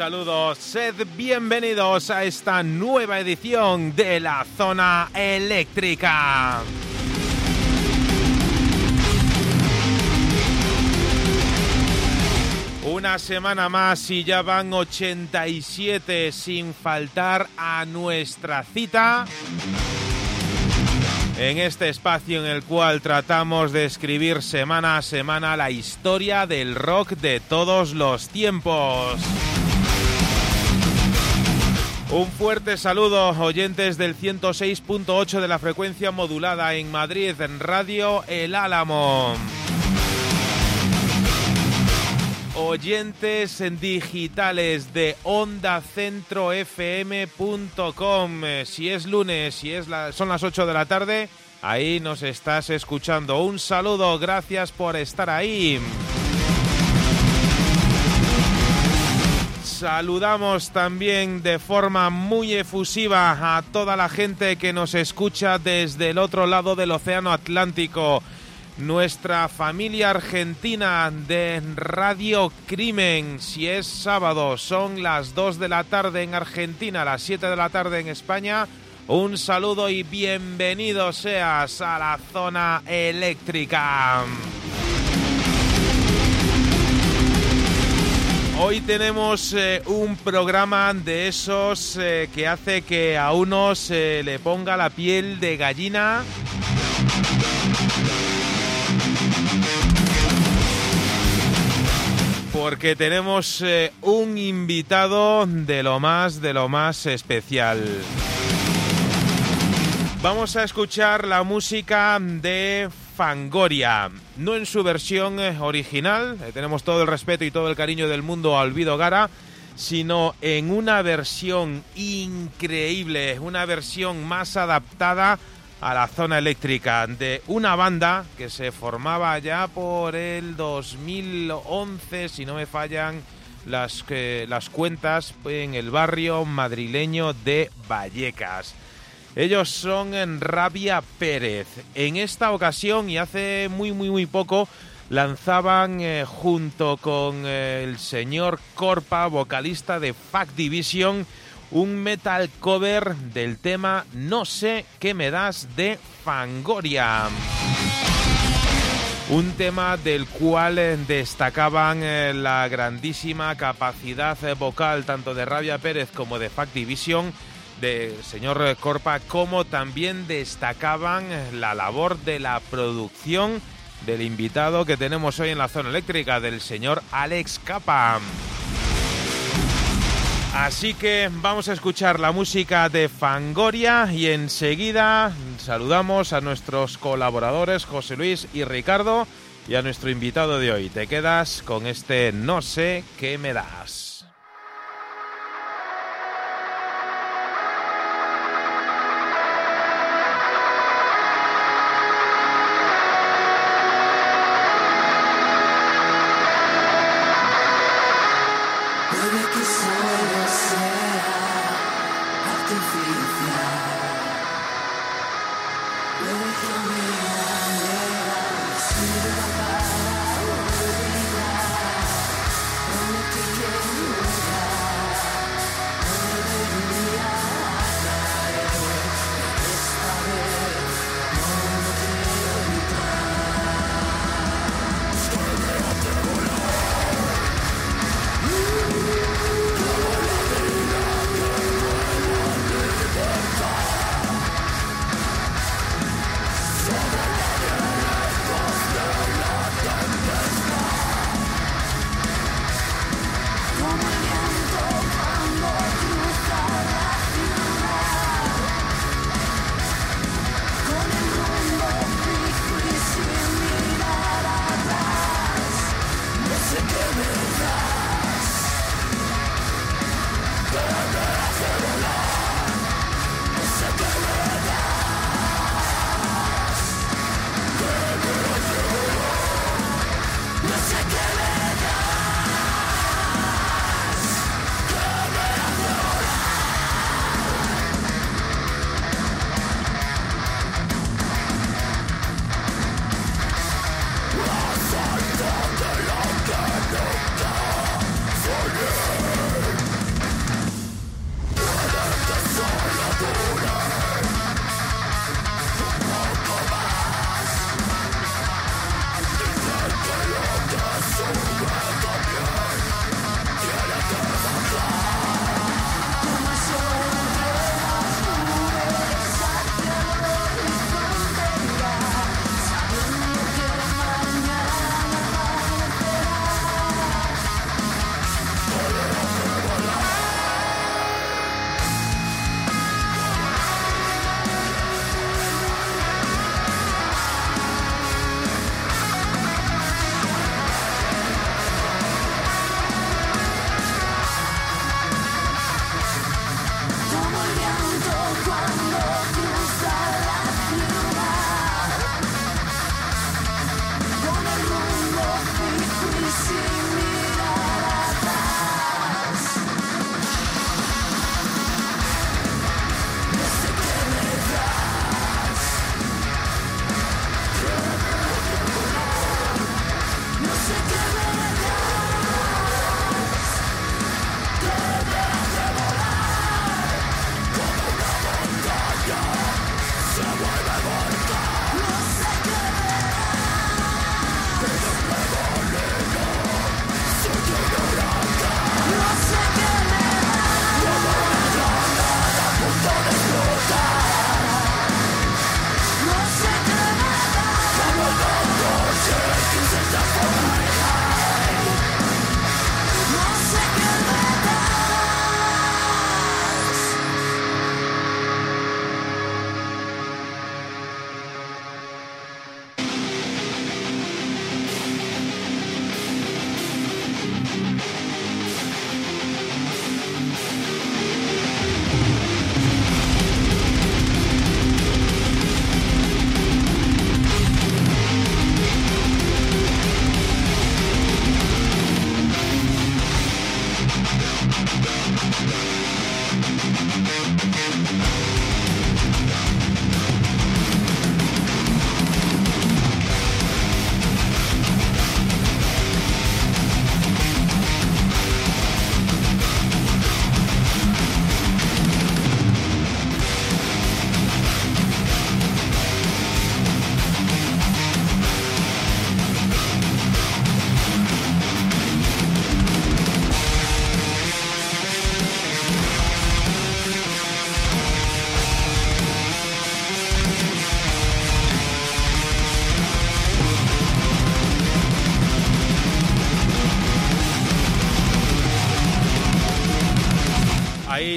Un saludo, sed bienvenidos a esta nueva edición de la zona eléctrica. Una semana más y ya van 87 sin faltar a nuestra cita en este espacio en el cual tratamos de escribir semana a semana la historia del rock de todos los tiempos. Un fuerte saludo, oyentes del 106.8 de la frecuencia modulada en Madrid, en Radio El Álamo. Oyentes digitales de ondacentrofm.com. Eh, Si es lunes, si es la- son las 8 de la tarde, ahí nos estás escuchando. Un saludo, gracias por estar ahí. Saludamos también de forma muy efusiva a toda la gente que nos escucha desde el otro lado del Océano Atlántico. Nuestra familia argentina de Radio Crimen, si es sábado, son las 2 de la tarde en Argentina, las 7 de la tarde en España. Un saludo y bienvenido seas a la zona eléctrica. Hoy tenemos eh, un programa de esos eh, que hace que a uno se le ponga la piel de gallina. Porque tenemos eh, un invitado de lo más, de lo más especial. Vamos a escuchar la música de Fangoria, no en su versión eh, original, eh, tenemos todo el respeto y todo el cariño del mundo a Olvido Gara, sino en una versión increíble, una versión más adaptada a la zona eléctrica de una banda que se formaba ya por el 2011, si no me fallan las, que- las cuentas, en el barrio madrileño de Vallecas. Ellos son en Rabia Pérez. En esta ocasión y hace muy muy muy poco lanzaban eh, junto con eh, el señor Corpa, vocalista de Fact Division, un metal cover del tema No sé qué me das de Fangoria. Un tema del cual eh, destacaban la grandísima capacidad vocal tanto de Rabia Pérez como de Fact Division del señor Corpa, como también destacaban la labor de la producción del invitado que tenemos hoy en la zona eléctrica, del señor Alex Capa. Así que vamos a escuchar la música de Fangoria y enseguida saludamos a nuestros colaboradores José Luis y Ricardo y a nuestro invitado de hoy. Te quedas con este No sé qué me das.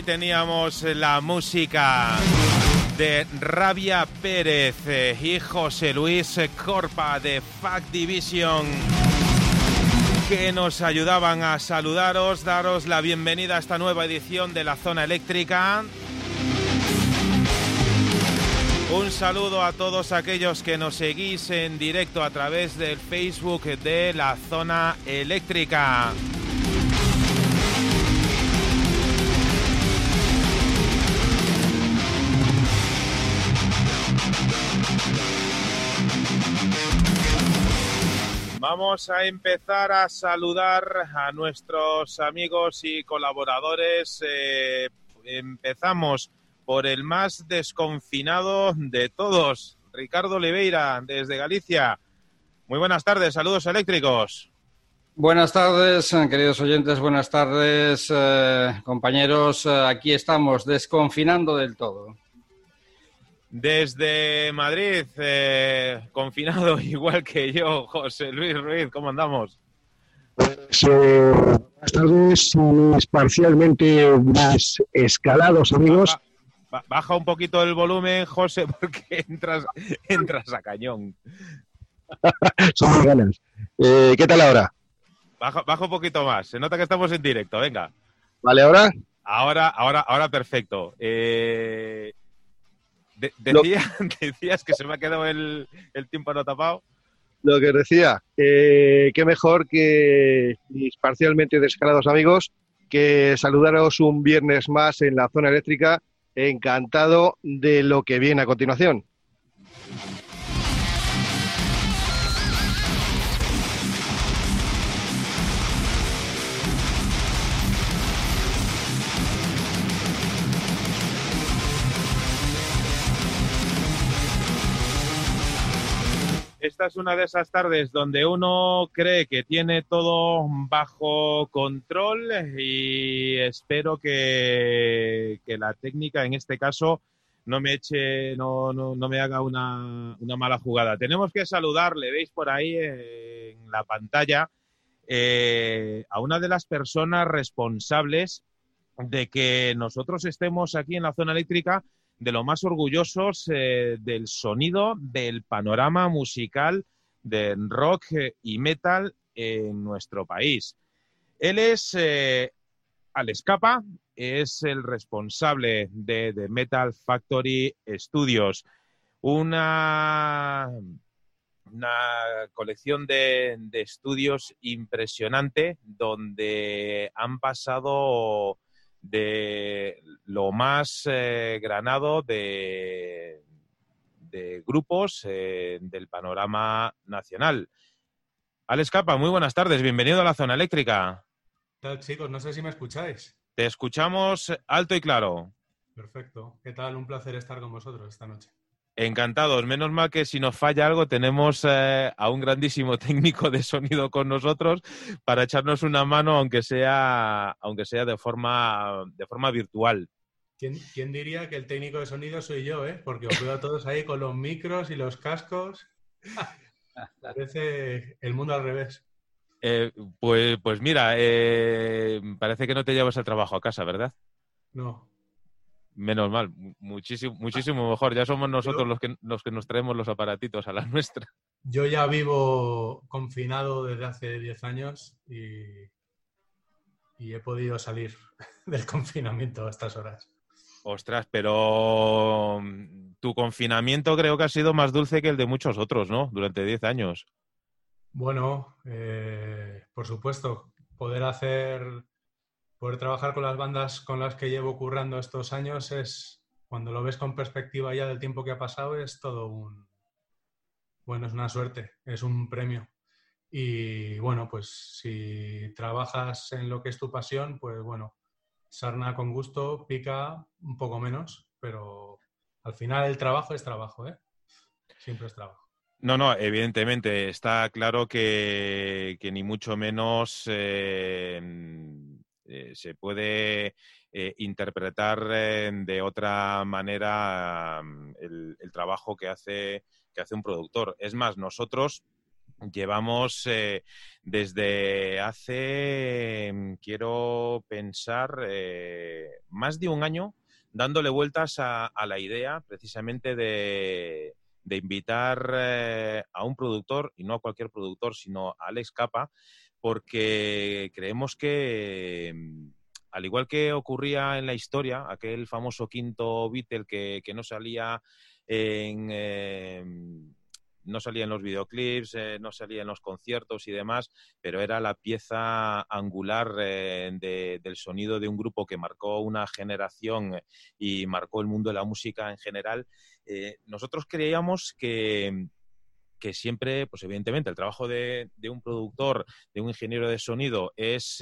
Teníamos la música de Rabia Pérez eh, y José Luis Corpa de Fact Division que nos ayudaban a saludaros, daros la bienvenida a esta nueva edición de la Zona Eléctrica. Un saludo a todos aquellos que nos seguís en directo a través del Facebook de la Zona Eléctrica. Vamos a empezar a saludar a nuestros amigos y colaboradores. Eh, empezamos por el más desconfinado de todos, Ricardo Oliveira, desde Galicia. Muy buenas tardes, saludos eléctricos. Buenas tardes, queridos oyentes, buenas tardes, eh, compañeros. Eh, aquí estamos, desconfinando del todo. Desde Madrid, eh, confinado igual que yo, José Luis Ruiz, ¿cómo andamos? Pues, buenas tardes, mis parcialmente escalados amigos. Baja un poquito el volumen, José, porque entras, entras a cañón. Son ganas. Eh, ¿Qué tal ahora? Baja, baja un poquito más. Se nota que estamos en directo. Venga. ¿Vale ahora? Ahora, ahora, ahora perfecto. Eh, decía, decías que se me ha quedado el, tiempo no tapado. Lo que decía, eh, qué mejor que mis parcialmente descalados amigos que saludaros un viernes más en la zona eléctrica encantado de lo que viene a continuación. Esta es una de esas tardes donde uno cree que tiene todo bajo control y espero que, la técnica en este caso no me eche, no, no, me haga una, mala jugada. Tenemos que saludarle, veis por ahí en la pantalla, eh, a una de las personas responsables de que nosotros estemos aquí en la zona eléctrica de lo más orgullosos eh, del sonido del panorama musical de rock eh, y metal en nuestro país. Él es eh, Alex Capa, es el responsable de, The Metal Factory Studios, una, una colección de, de estudios impresionante donde han pasado de lo más eh, granado de, de grupos eh, del panorama nacional. Alex Capa, muy buenas tardes, bienvenido a la zona eléctrica. ¿Qué tal, chicos? No sé si me escucháis. Te escuchamos alto y claro. Perfecto. ¿Qué tal? Un placer estar con vosotros esta noche. Encantados. Menos mal que si nos falla algo tenemos eh, a un grandísimo técnico de sonido con nosotros para echarnos una mano, aunque sea, aunque sea de forma, de forma virtual. ¿Quién, diría que el técnico de sonido soy yo, eh? Porque os veo a todos ahí con los micros y los cascos. Parece el mundo al revés. Eh, pues, pues mira, eh, parece que no te llevas el trabajo a casa, ¿verdad? No, Menos mal, muchísimo, muchísimo mejor. Ya somos nosotros los que, los que nos traemos los aparatitos a la nuestra. Yo ya vivo confinado desde hace 10 años y, y he podido salir del confinamiento a estas horas. Ostras, pero mm, tu confinamiento creo que ha sido más dulce que el de muchos otros, ¿no? Durante 10 años. Bueno, eh, por supuesto, poder hacer poder trabajar con las bandas con las que llevo currando estos años es, cuando lo ves con perspectiva ya del tiempo que ha pasado, es todo un, bueno, es una suerte, es un premio. Y bueno, pues si trabajas en lo que es tu pasión, pues bueno, sarna con gusto, pica un poco menos, pero al final el trabajo es trabajo, ¿eh? Siempre es trabajo. No, no, evidentemente está claro que, ni mucho menos eh, eh, se puede eh, interpretar eh, de otra manera mm, el, trabajo que hace, que hace un productor. Es más, nosotros llevamos desde hace, mm, quiero pensar, más de un año dándole vueltas a, la idea precisamente de, invitar eh, a un productor, y no a cualquier productor, sino a Alex Capa, porque creemos que, mm, al igual que ocurría en la historia, aquel famoso quinto Beatle que, que no salía en no salía en los videoclips, eh, no salía en los conciertos y demás, pero era la pieza angular eh, del sonido de un grupo que marcó una generación y marcó el mundo de la música en general. Eh, nosotros creíamos que que siempre, pues evidentemente, el trabajo de, un productor, de un ingeniero de sonido es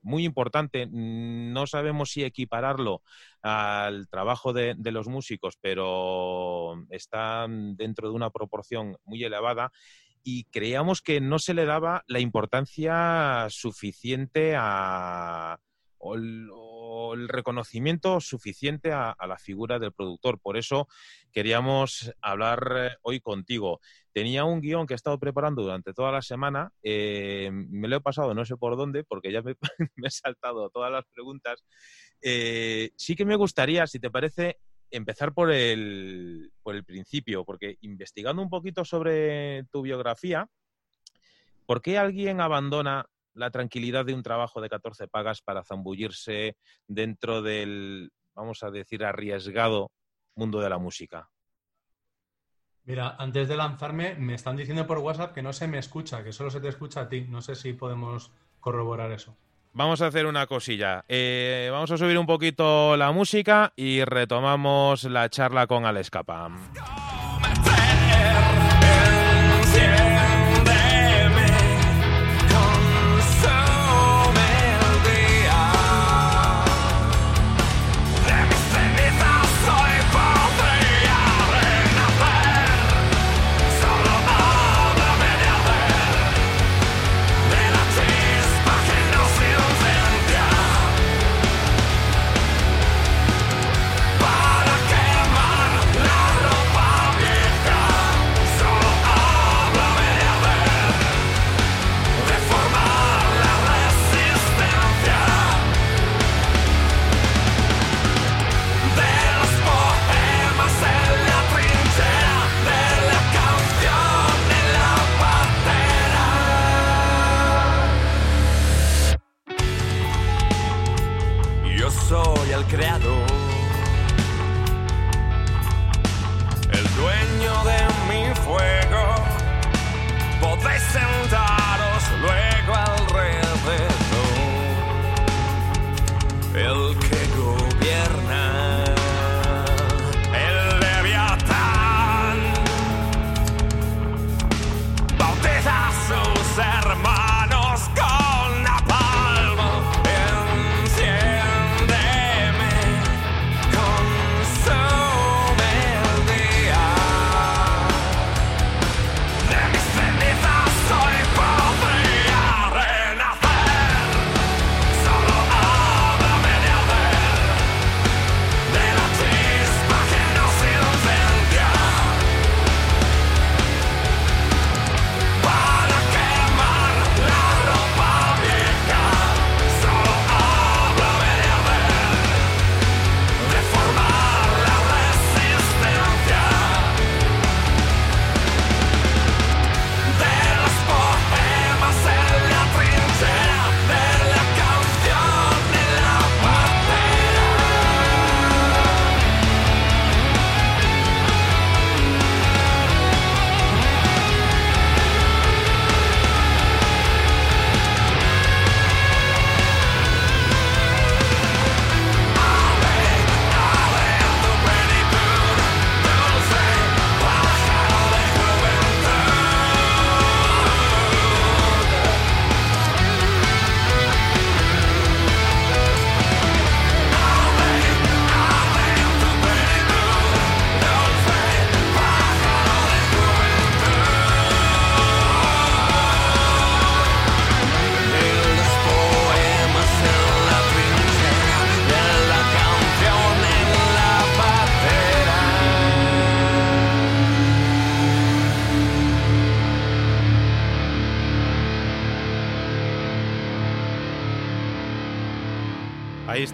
muy importante. No sabemos si equipararlo al trabajo de, los músicos, pero está dentro de una proporción muy elevada y creíamos que no se le daba la importancia suficiente a, el reconocimiento suficiente a, la figura del productor. Por eso queríamos hablar eh, hoy contigo. Tenía un guion que he estado preparando durante toda la semana. Eh, me lo he pasado no sé por dónde, porque ya me, he saltado todas las preguntas. Eh, sí que me gustaría, si te parece, empezar por el, por el principio, porque investigando un poquito sobre tu biografía, ¿por qué alguien abandona la tranquilidad de un trabajo de 14 pagas para zambullirse dentro del, vamos a decir, arriesgado mundo de la música? Mira, antes de lanzarme, me están diciendo por WhatsApp que no se me escucha, que solo se te escucha a ti. No sé si podemos corroborar eso. Vamos a hacer una cosilla. Eh, vamos a subir un poquito la música y retomamos la charla con Alex Capa.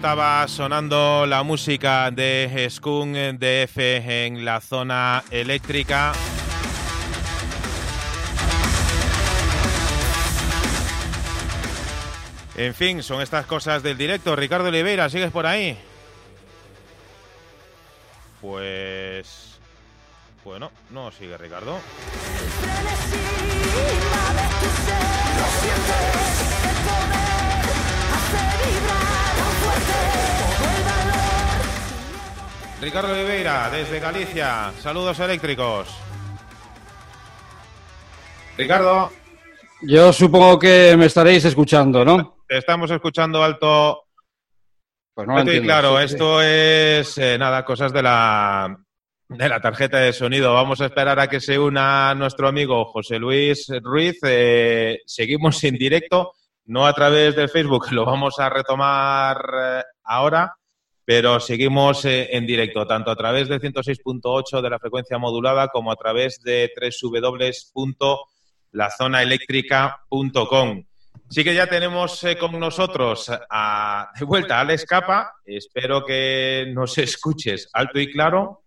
Estaba sonando la música de Skun DF en la zona eléctrica. En fin, son estas cosas del directo. Ricardo Oliveira, ¿sigues por ahí? Pues... Bueno, no sigue Ricardo. Ricardo Oliveira, desde Galicia. Saludos eléctricos. Ricardo. Yo supongo que me estaréis escuchando, ¿no? Te estamos escuchando alto. Pues no entiendo. claro, Sí, sí. esto es eh, nada, cosas de la de la tarjeta de sonido. Vamos a esperar a que se una nuestro amigo José Luis Ruiz. Eh, seguimos en directo, no a través del Facebook, lo vamos a retomar eh, ahora, pero seguimos eh, en directo, tanto a través del 106.8 de la frecuencia modulada como a través de www.lazonaeléctrica.com. Sí que ya tenemos eh, con nosotros a- de vuelta a Alex Capa. Espero que nos escuches alto y claro.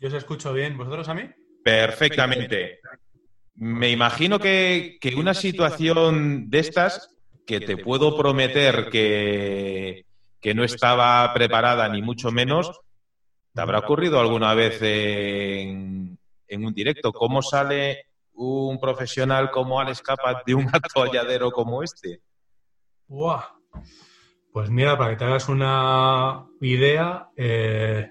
Yo os escucho bien. ¿Vosotros a mí? Perfectamente. Me imagino que, que una situación de estas, que te puedo prometer que, que no estaba preparada ni mucho menos, ¿te habrá ocurrido alguna vez en, en un directo? ¿Cómo sale un profesional como Alex Capa de un atolladero como este? ¡Buah! Pues mira, para que te hagas una idea, eh,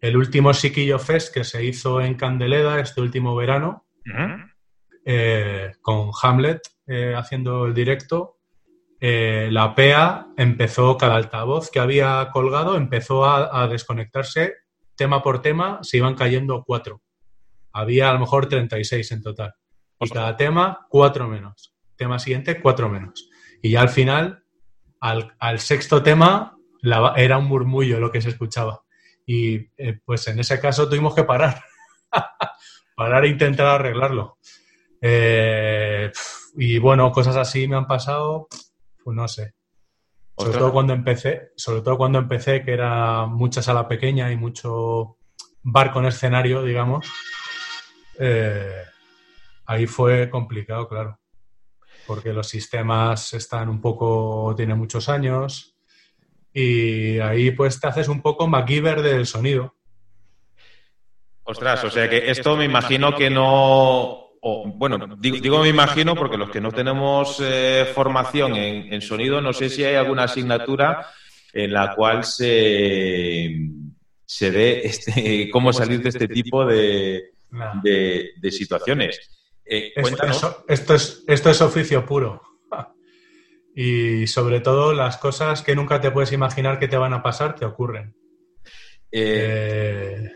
el último Siquillo Fest que se hizo en Candeleda este último verano, eh, con Hamlet eh, haciendo el directo, eh, la PEA empezó, cada altavoz que había colgado empezó a, a desconectarse tema por tema, se iban cayendo cuatro. Había a lo mejor 36 en total. Y cada tema, cuatro menos. Tema siguiente, cuatro menos. Y ya al final, al, al sexto tema, la- era un murmullo lo que se escuchaba. Y eh, pues en ese caso tuvimos que parar. parar e intentar arreglarlo. Eh, y bueno, cosas así me han pasado, pues no sé. Sobre todo cuando empecé, sobre todo cuando empecé, que era mucha sala pequeña y mucho bar con escenario, digamos. eh, ahí fue complicado, claro. Porque los sistemas están un poco, tienen muchos años. Y ahí pues te haces un poco MacGyver del sonido. Ostras, o sea que esto me imagino que no. O, bueno, digo, digo me imagino porque los que no tenemos eh, formación en, en sonido, no sé si hay alguna asignatura en la cual se, se dé este, cómo salir de este tipo de, de- de situaciones. Eh, Esto, cuéntanos. es- esto es, esto es oficio puro. Y sobre todo las cosas que nunca te puedes imaginar que te van a pasar, te ocurren. Eh, Eh,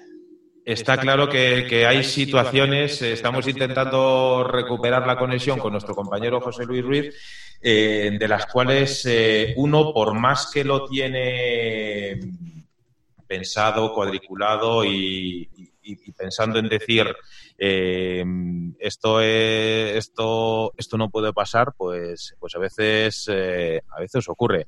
Está claro que, que hay situaciones, eh, estamos intentando recuperar la conexión con nuestro compañero José Luis Ruiz, eh, de las cuales eh, uno, por más que lo tiene pensado, cuadriculado y, y- y pensando en decir eh, esto, es- esto, esto no puede pasar, pues, pues a veces, eh, a veces ocurre.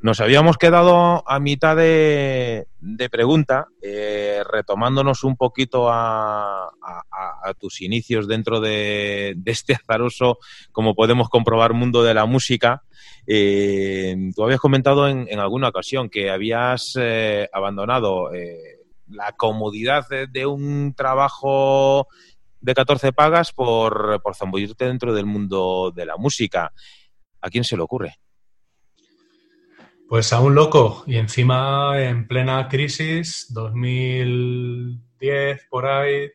Nos habíamos quedado a mitad de, pregunta, eh, retomándonos un poquito a, a- tus inicios dentro de, este azaroso, como podemos comprobar, mundo de la música. Tú habías comentado en, en alguna ocasión que habías abandonado la comodidad de un trabajo de 14 pagas por, por zambullirte dentro del mundo de la música. ¿A quién se le ocurre? Pues a un loco. Y encima en plena crisis, 2010 por ahí,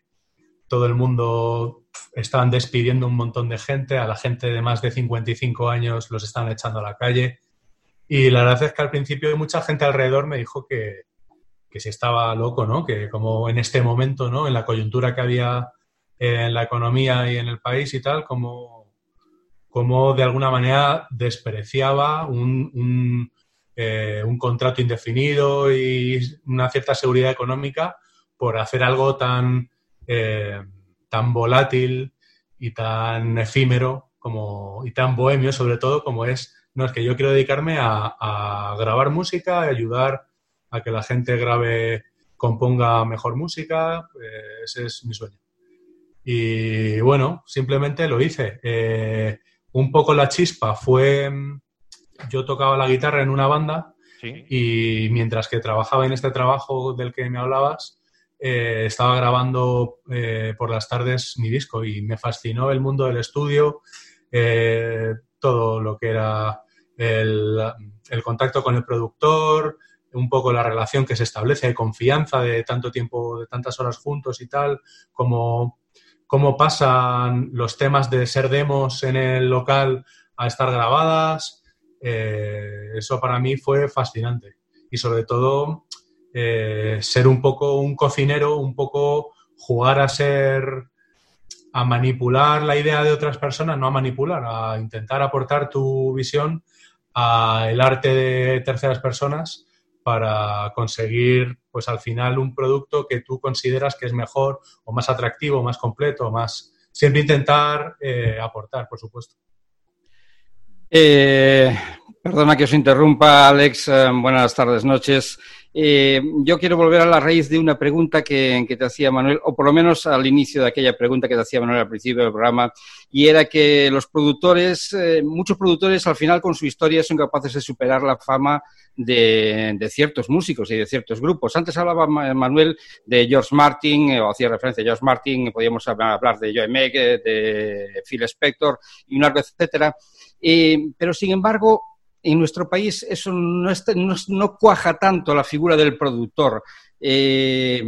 todo el mundo estaban despidiendo un montón de gente, a la gente de más de 55 años los estaban echando a la calle. Y la verdad es que al principio mucha gente alrededor me dijo que, que si estaba loco, ¿no? Que como en este momento, ¿no? En la coyuntura que había en la economía y en el país y tal, como, como de alguna manera despreciaba un, un, eh, un contrato indefinido y una cierta seguridad económica por hacer algo tan, eh, tan volátil y tan efímero como, y tan bohemio, sobre todo, como es No, es que yo quiero dedicarme a, grabar música, a ayudar a que la gente grabe, componga mejor música. Eh, ese es mi sueño. Y bueno, simplemente lo hice. Eh, un poco la chispa fue, yo tocaba la guitarra en una banda y mientras que trabajaba en este trabajo del que me hablabas, eh, estaba grabando por las tardes mi disco y me fascinó el mundo del estudio, todo lo que era el, contacto con el productor, un poco la relación que se establece, de confianza de tanto tiempo, de tantas horas juntos y tal, como cómo pasan los temas de ser demos en el local a estar grabadas. Eh, eso para mí fue fascinante. Y sobre todo, eh, ser un poco un cocinero, un poco jugar a ser a manipular la idea de otras personas, no a manipular, a intentar aportar tu visión al arte de terceras personas para conseguir, pues al final, un producto que tú consideras que es mejor o más atractivo, más completo, más... Siempre intentar eh, aportar, por supuesto. Eh, perdona que os interrumpa, Alex. Eh, buenas tardes, noches. Eh, yo quiero volver a la raíz de una pregunta que, te hacía Manuel, o por lo menos al inicio de aquella pregunta que te hacía Manuel al principio del programa, y era que los productores, eh, muchos productores al final con su historia son capaces de superar la fama de, ciertos músicos y de ciertos grupos. Antes hablaba Manuel de George Martin, eh, o hacía referencia a George Martin, podíamos hablar de Joe Meg, de Phil Spector y un largo etcétera. pero sin embargo, en nuestro país eso no, cuaja tanto la figura del productor. Eh,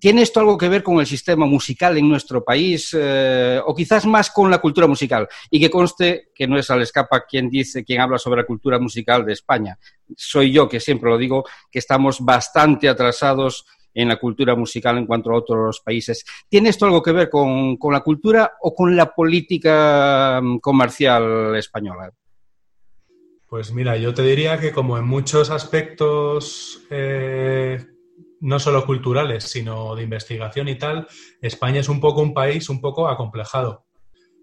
¿Tiene esto algo que ver con el sistema musical en nuestro país eh, o quizás más con la cultura musical? Y que conste que no es al escapa quien dice, quien habla sobre la cultura musical de España. Soy yo que siempre lo digo, que estamos bastante atrasados en la cultura musical en cuanto a otros países. ¿Tiene esto algo que ver con la cultura o con la política mm, comercial española? Pues mira, yo te diría que como en muchos aspectos, eh, no solo culturales, sino de investigación y tal, España es un poco un país un poco acomplejado.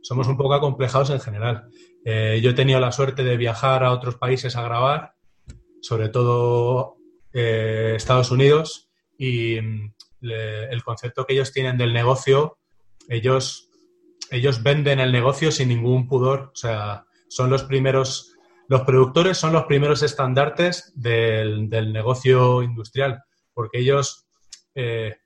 Somos un poco acomplejados en general. Eh, yo he tenido la suerte de viajar a otros países a grabar, sobre todo eh, Estados Unidos, y mm, el concepto que ellos tienen del negocio, ellos, ellos venden el negocio sin ningún pudor. O sea, son los primeros los productores son los primeros estandartes del, negocio industrial, porque ellos, eh,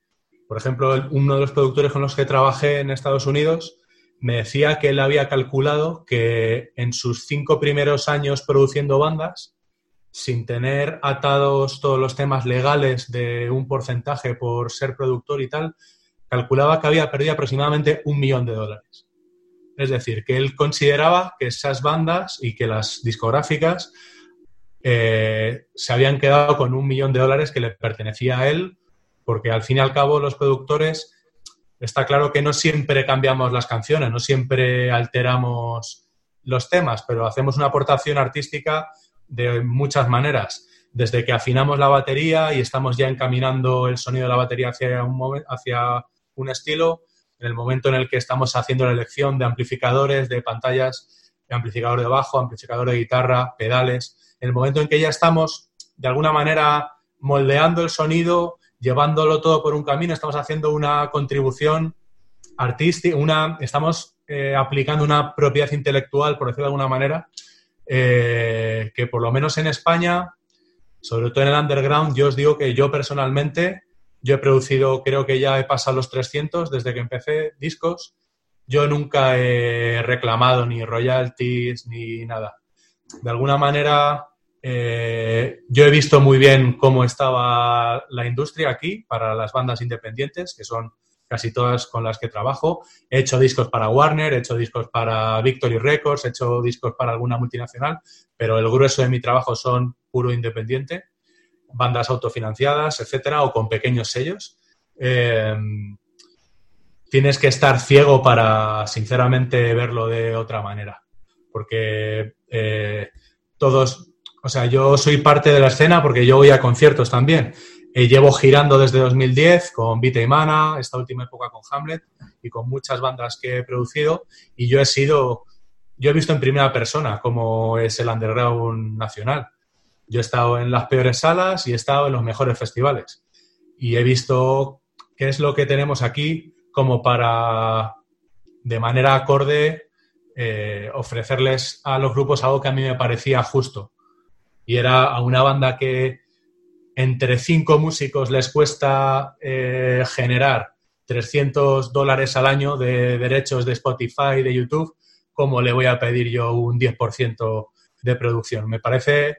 por ejemplo, uno de los productores con los que trabajé en Estados Unidos me decía que él había calculado que en sus cinco primeros años produciendo bandas, sin tener atados todos los temas legales de un porcentaje por ser productor y tal, calculaba que había perdido aproximadamente un millón de dólares. Es decir, que él consideraba que esas bandas y que las discográficas eh, se habían quedado con un millón de dólares que le pertenecía a él, porque al fin y al cabo los productores, está claro que no siempre cambiamos las canciones, no siempre alteramos los temas, pero hacemos una aportación artística de muchas maneras. Desde que afinamos la batería y estamos ya encaminando el sonido de la batería hacia un, hacia un estilo, en el momento en el que estamos haciendo la elección de amplificadores, de pantallas, de amplificador de bajo, amplificador de guitarra, pedales, en el momento en que ya estamos de alguna manera moldeando el sonido, llevándolo todo por un camino, estamos haciendo una contribución artística, una, estamos eh, aplicando una propiedad intelectual, por decirlo de alguna manera, eh, que por lo menos en España, sobre todo en el underground, yo os digo que yo personalmente yo he producido, creo que ya he pasado los 300 desde que empecé discos. Yo nunca he reclamado ni royalties ni nada. De alguna manera, eh, yo he visto muy bien cómo estaba la industria aquí para las bandas independientes, que son casi todas con las que trabajo. He hecho discos para Warner, he hecho discos para Victory Records, he hecho discos para alguna multinacional, pero el grueso de mi trabajo son puro independiente bandas autofinanciadas, etcétera, o con pequeños sellos. Eh, tienes que estar ciego para, sinceramente, verlo de otra manera. Porque eh, todos, o sea, yo soy parte de la escena porque yo voy a conciertos también. Llevo girando desde 2010 con Vita y Mana, esta última época con Hamlet y con muchas bandas que he producido y yo he sido yo he visto en primera persona cómo es el underground nacional. Yo he estado en las peores salas y he estado en los mejores festivales. Y he visto qué es lo que tenemos aquí como para, de manera acorde, eh, ofrecerles a los grupos algo que a mí me parecía justo. Y era a una banda que entre cinco músicos les cuesta eh, generar 300 dólares al año de derechos de Spotify, de YouTube, ¿cómo le voy a pedir yo un 10% de producción? Me parece,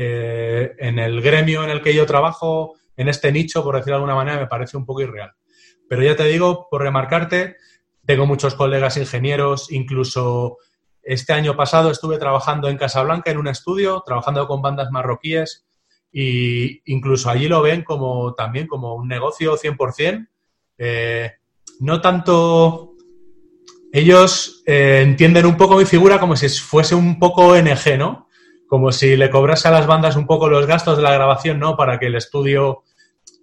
eh, en el gremio en el que yo trabajo, en este nicho, por decirlo de alguna manera, me parece un poco irreal. Pero ya te digo, por remarcarte, tengo muchos colegas ingenieros, incluso este año pasado estuve trabajando en Casablanca en un estudio, trabajando con bandas marroquíes y incluso allí lo ven como también como un negocio 100%. Eh, no tanto... Ellos eh, entienden un poco mi figura como si fuese un poco ONG, ¿no? Como si le cobrase a las bandas un poco los gastos de la grabación, ¿no? Para que el estudio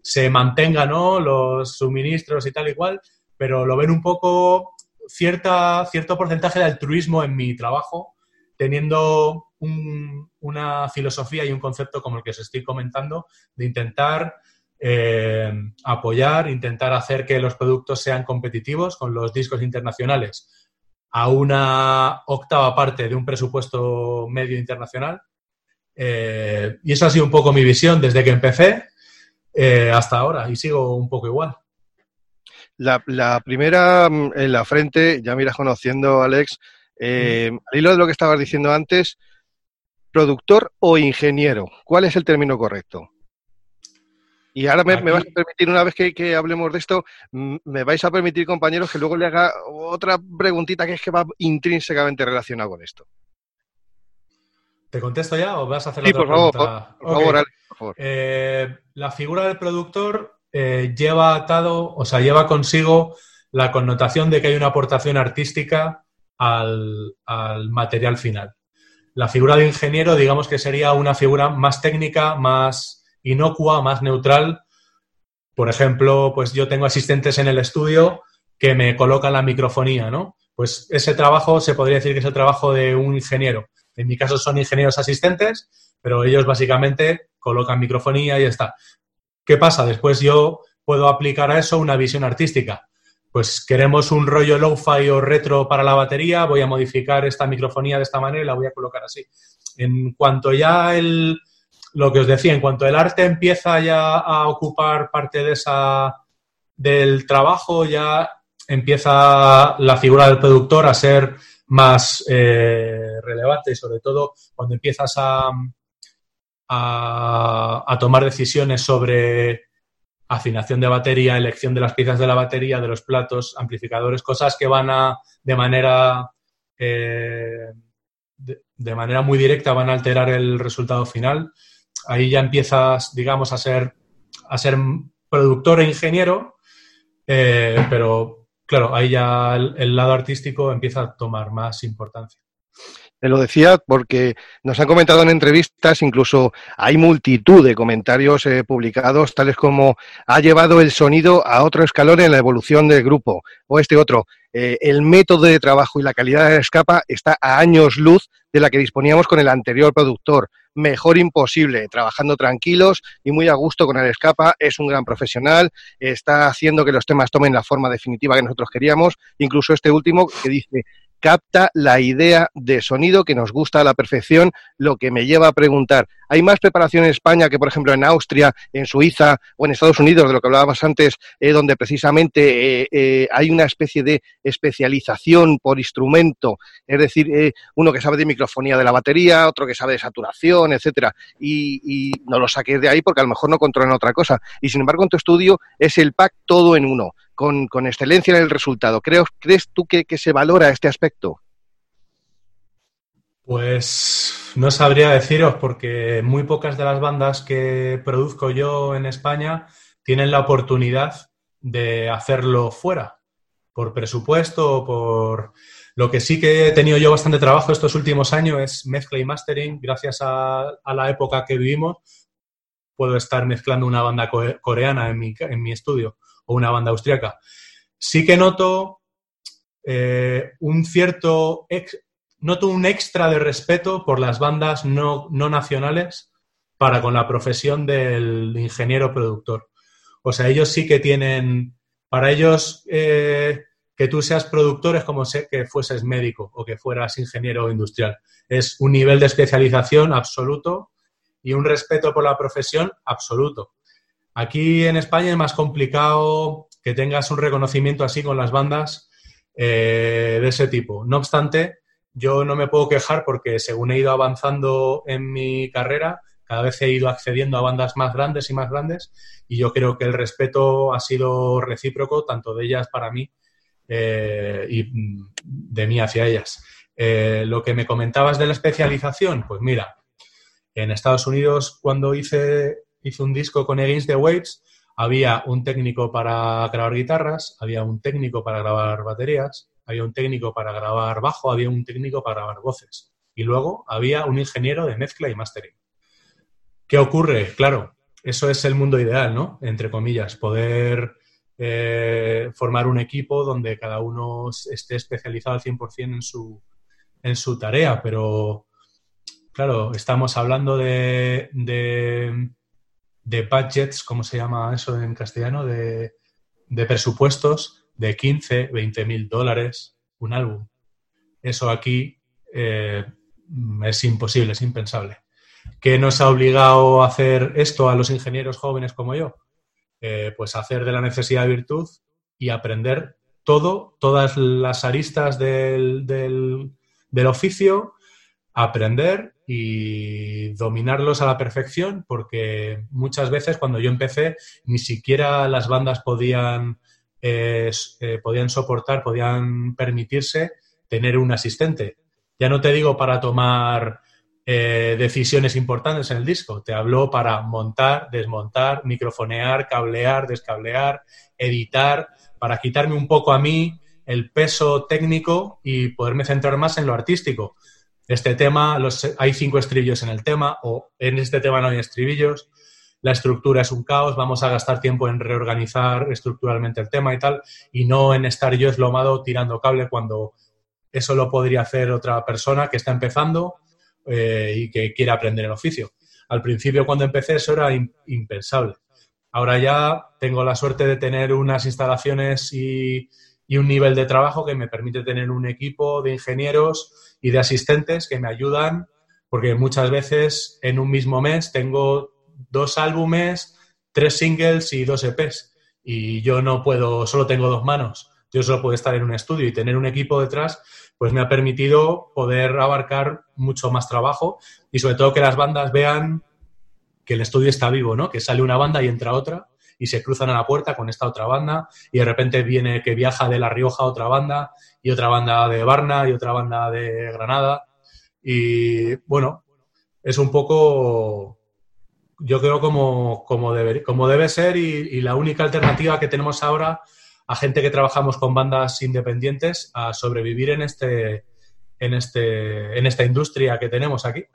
se mantenga, ¿no? Los suministros y tal y cual pero lo ven un poco cierta, cierto porcentaje de altruismo en mi trabajo, teniendo una filosofía y un concepto como el que os estoy comentando, de intentar eh, apoyar, intentar hacer que los productos sean competitivos con los discos internacionales a una octava parte de un presupuesto medio internacional. Eh, y eso ha sido un poco mi visión desde que empecé eh, hasta ahora y sigo un poco igual. La, primera mm, en la frente, ya miras conociendo, Alex, eh, al hilo de lo que estabas diciendo antes, productor o ingeniero, ¿cuál es el término correcto? Y ahora me, vais a permitir, una vez que, hablemos de esto, mm, me vais a permitir, compañeros, que luego le haga otra preguntita que es que va intrínsecamente relacionada con esto. ¿Te contesto ya o vas a hacer sí, otra por favor, Por, favor, Alex, por favor. Eh, la figura del productor eh, lleva atado, o sea, lleva consigo la connotación de que hay una aportación artística al, material final. La figura de ingeniero, digamos que sería una figura más técnica, más inocua, más neutral. Por ejemplo, pues yo tengo asistentes en el estudio que me colocan la microfonía, ¿no? Pues ese trabajo se podría decir que es el trabajo de un ingeniero. En mi caso son ingenieros asistentes, pero ellos básicamente colocan microfonía y ya está. ¿Qué pasa? Después yo puedo aplicar a eso una visión artística. Pues queremos un rollo lo-fi o retro para la batería, voy a modificar esta microfonía de esta manera y la voy a colocar así. En cuanto ya el, lo que os decía, en cuanto el arte empieza ya a ocupar parte de esa, del trabajo, ya empieza la figura del productor a ser más eh, relevante y sobre todo cuando empiezas a, a, tomar decisiones sobre afinación de batería, elección de las piezas de la batería, de los platos, amplificadores, cosas que van a, de manera, eh, de, manera muy directa, van a alterar el resultado final. Ahí ya empiezas, digamos, a ser, a ser productor e ingeniero, eh, pero claro, ahí ya el lado artístico empieza a tomar más importancia lo decía porque nos han comentado en entrevistas, incluso hay multitud de comentarios eh, publicados, tales como ha llevado el sonido a otro escalón en la evolución del grupo, o este otro. Eh, el método de trabajo y la calidad de escapa está a años luz de la que disponíamos con el anterior productor. Mejor imposible, trabajando tranquilos y muy a gusto con el escapa. Es un gran profesional, está haciendo que los temas tomen la forma definitiva que nosotros queríamos. Incluso este último que dice, capta la idea de sonido que nos gusta a la perfección, lo que me lleva a preguntar, ¿hay más preparación en España que, por ejemplo, en Austria, en Suiza o en Estados Unidos, de lo que hablábamos antes, eh, donde precisamente eh, eh, hay una especie de especialización por instrumento? Es decir, uno que sabe de microfonía de la batería, otro que sabe de saturación, etcétera, y, no lo saques de ahí porque a lo mejor no controlan otra cosa. Y sin embargo, en tu estudio es el pack todo en uno con, excelencia en el resultado. ¿Crees, crees tú que, se valora este aspecto? Pues no sabría deciros porque muy pocas de las bandas que produzco yo en España tienen la oportunidad de hacerlo fuera, por presupuesto o por... Lo que sí que he tenido yo bastante trabajo estos últimos años es mezcla y mastering. Gracias a, la época que vivimos, puedo estar mezclando una banda coreana en mi, en mi estudio o una banda austriaca. Sí que noto eh, un cierto noto un extra de respeto por las bandas no, no nacionales para con la profesión del ingeniero productor. O sea, ellos sí que tienen, para ellos, eh, que tú seas productor es como que fueses médico o que fueras ingeniero industrial. Es un nivel de especialización absoluto y un respeto por la profesión absoluto. Aquí en España es más complicado que tengas un reconocimiento así con las bandas eh, de ese tipo. No obstante, yo no me puedo quejar porque según he ido avanzando en mi carrera, cada vez he ido accediendo a bandas más grandes y más grandes y yo creo que el respeto ha sido recíproco, tanto de ellas para mí eh, y de mí hacia ellas. Eh, lo que me comentabas de la especialización, pues mira, en Estados Unidos cuando hice, hice un disco con Against the Waves, había un técnico para grabar guitarras, había un técnico para grabar baterías, había un técnico para grabar bajo, había un técnico para grabar voces. Y luego había un ingeniero de mezcla y mastering. ¿Qué ocurre? Claro, eso es el mundo ideal, ¿no? Entre comillas, poder eh, formar un equipo donde cada uno esté especializado al 100% en su, en su tarea, pero claro, estamos hablando de, de budgets, ¿cómo se llama eso en castellano? De, de presupuestos de 15, 20 mil dólares un álbum. Eso aquí eh, es imposible, es impensable. ¿Qué nos ha obligado a hacer esto a los ingenieros jóvenes como yo? Eh, pues hacer de la necesidad virtud y aprender todo, todas las aristas del, del, oficio, aprender y dominarlos a la perfección, porque muchas veces cuando yo empecé ni siquiera las bandas podían, eh, eh, podían soportar, podían permitirse tener un asistente. Ya no te digo para tomar eh, decisiones importantes en el disco. Te habló para montar, desmontar, microfonear, cablear, descablear, editar, para quitarme un poco a mí el peso técnico y poderme centrar más en lo artístico. Este tema, los, hay cinco estribillos en el tema, o en este tema no hay estribillos, la estructura es un caos, vamos a gastar tiempo en reorganizar estructuralmente el tema y tal, y no en estar yo eslomado tirando cable cuando eso lo podría hacer otra persona que está empezando eh, y que quiere aprender el oficio. Al principio, cuando empecé, eso era impensable. Ahora ya tengo la suerte de tener unas instalaciones y, un nivel de trabajo que me permite tener un equipo de ingenieros y de asistentes que me ayudan, porque muchas veces en un mismo mes tengo dos álbumes, tres singles y dos EPs. Y yo no puedo, solo tengo dos manos. Yo solo puedo estar en un estudio y tener un equipo detrás pues me ha permitido poder abarcar mucho más trabajo y sobre todo que las bandas vean que el estudio está vivo, ¿no? Que sale una banda y entra otra y se cruzan a la puerta con esta otra banda y de repente viene que viaja de La Rioja otra banda y otra banda de Barna y otra banda de Granada y bueno, es un poco yo creo como, como, debe, como debe ser y, y la única alternativa que tenemos ahora a gente que trabajamos con bandas independientes a sobrevivir en este en este en esta industria que tenemos aquí.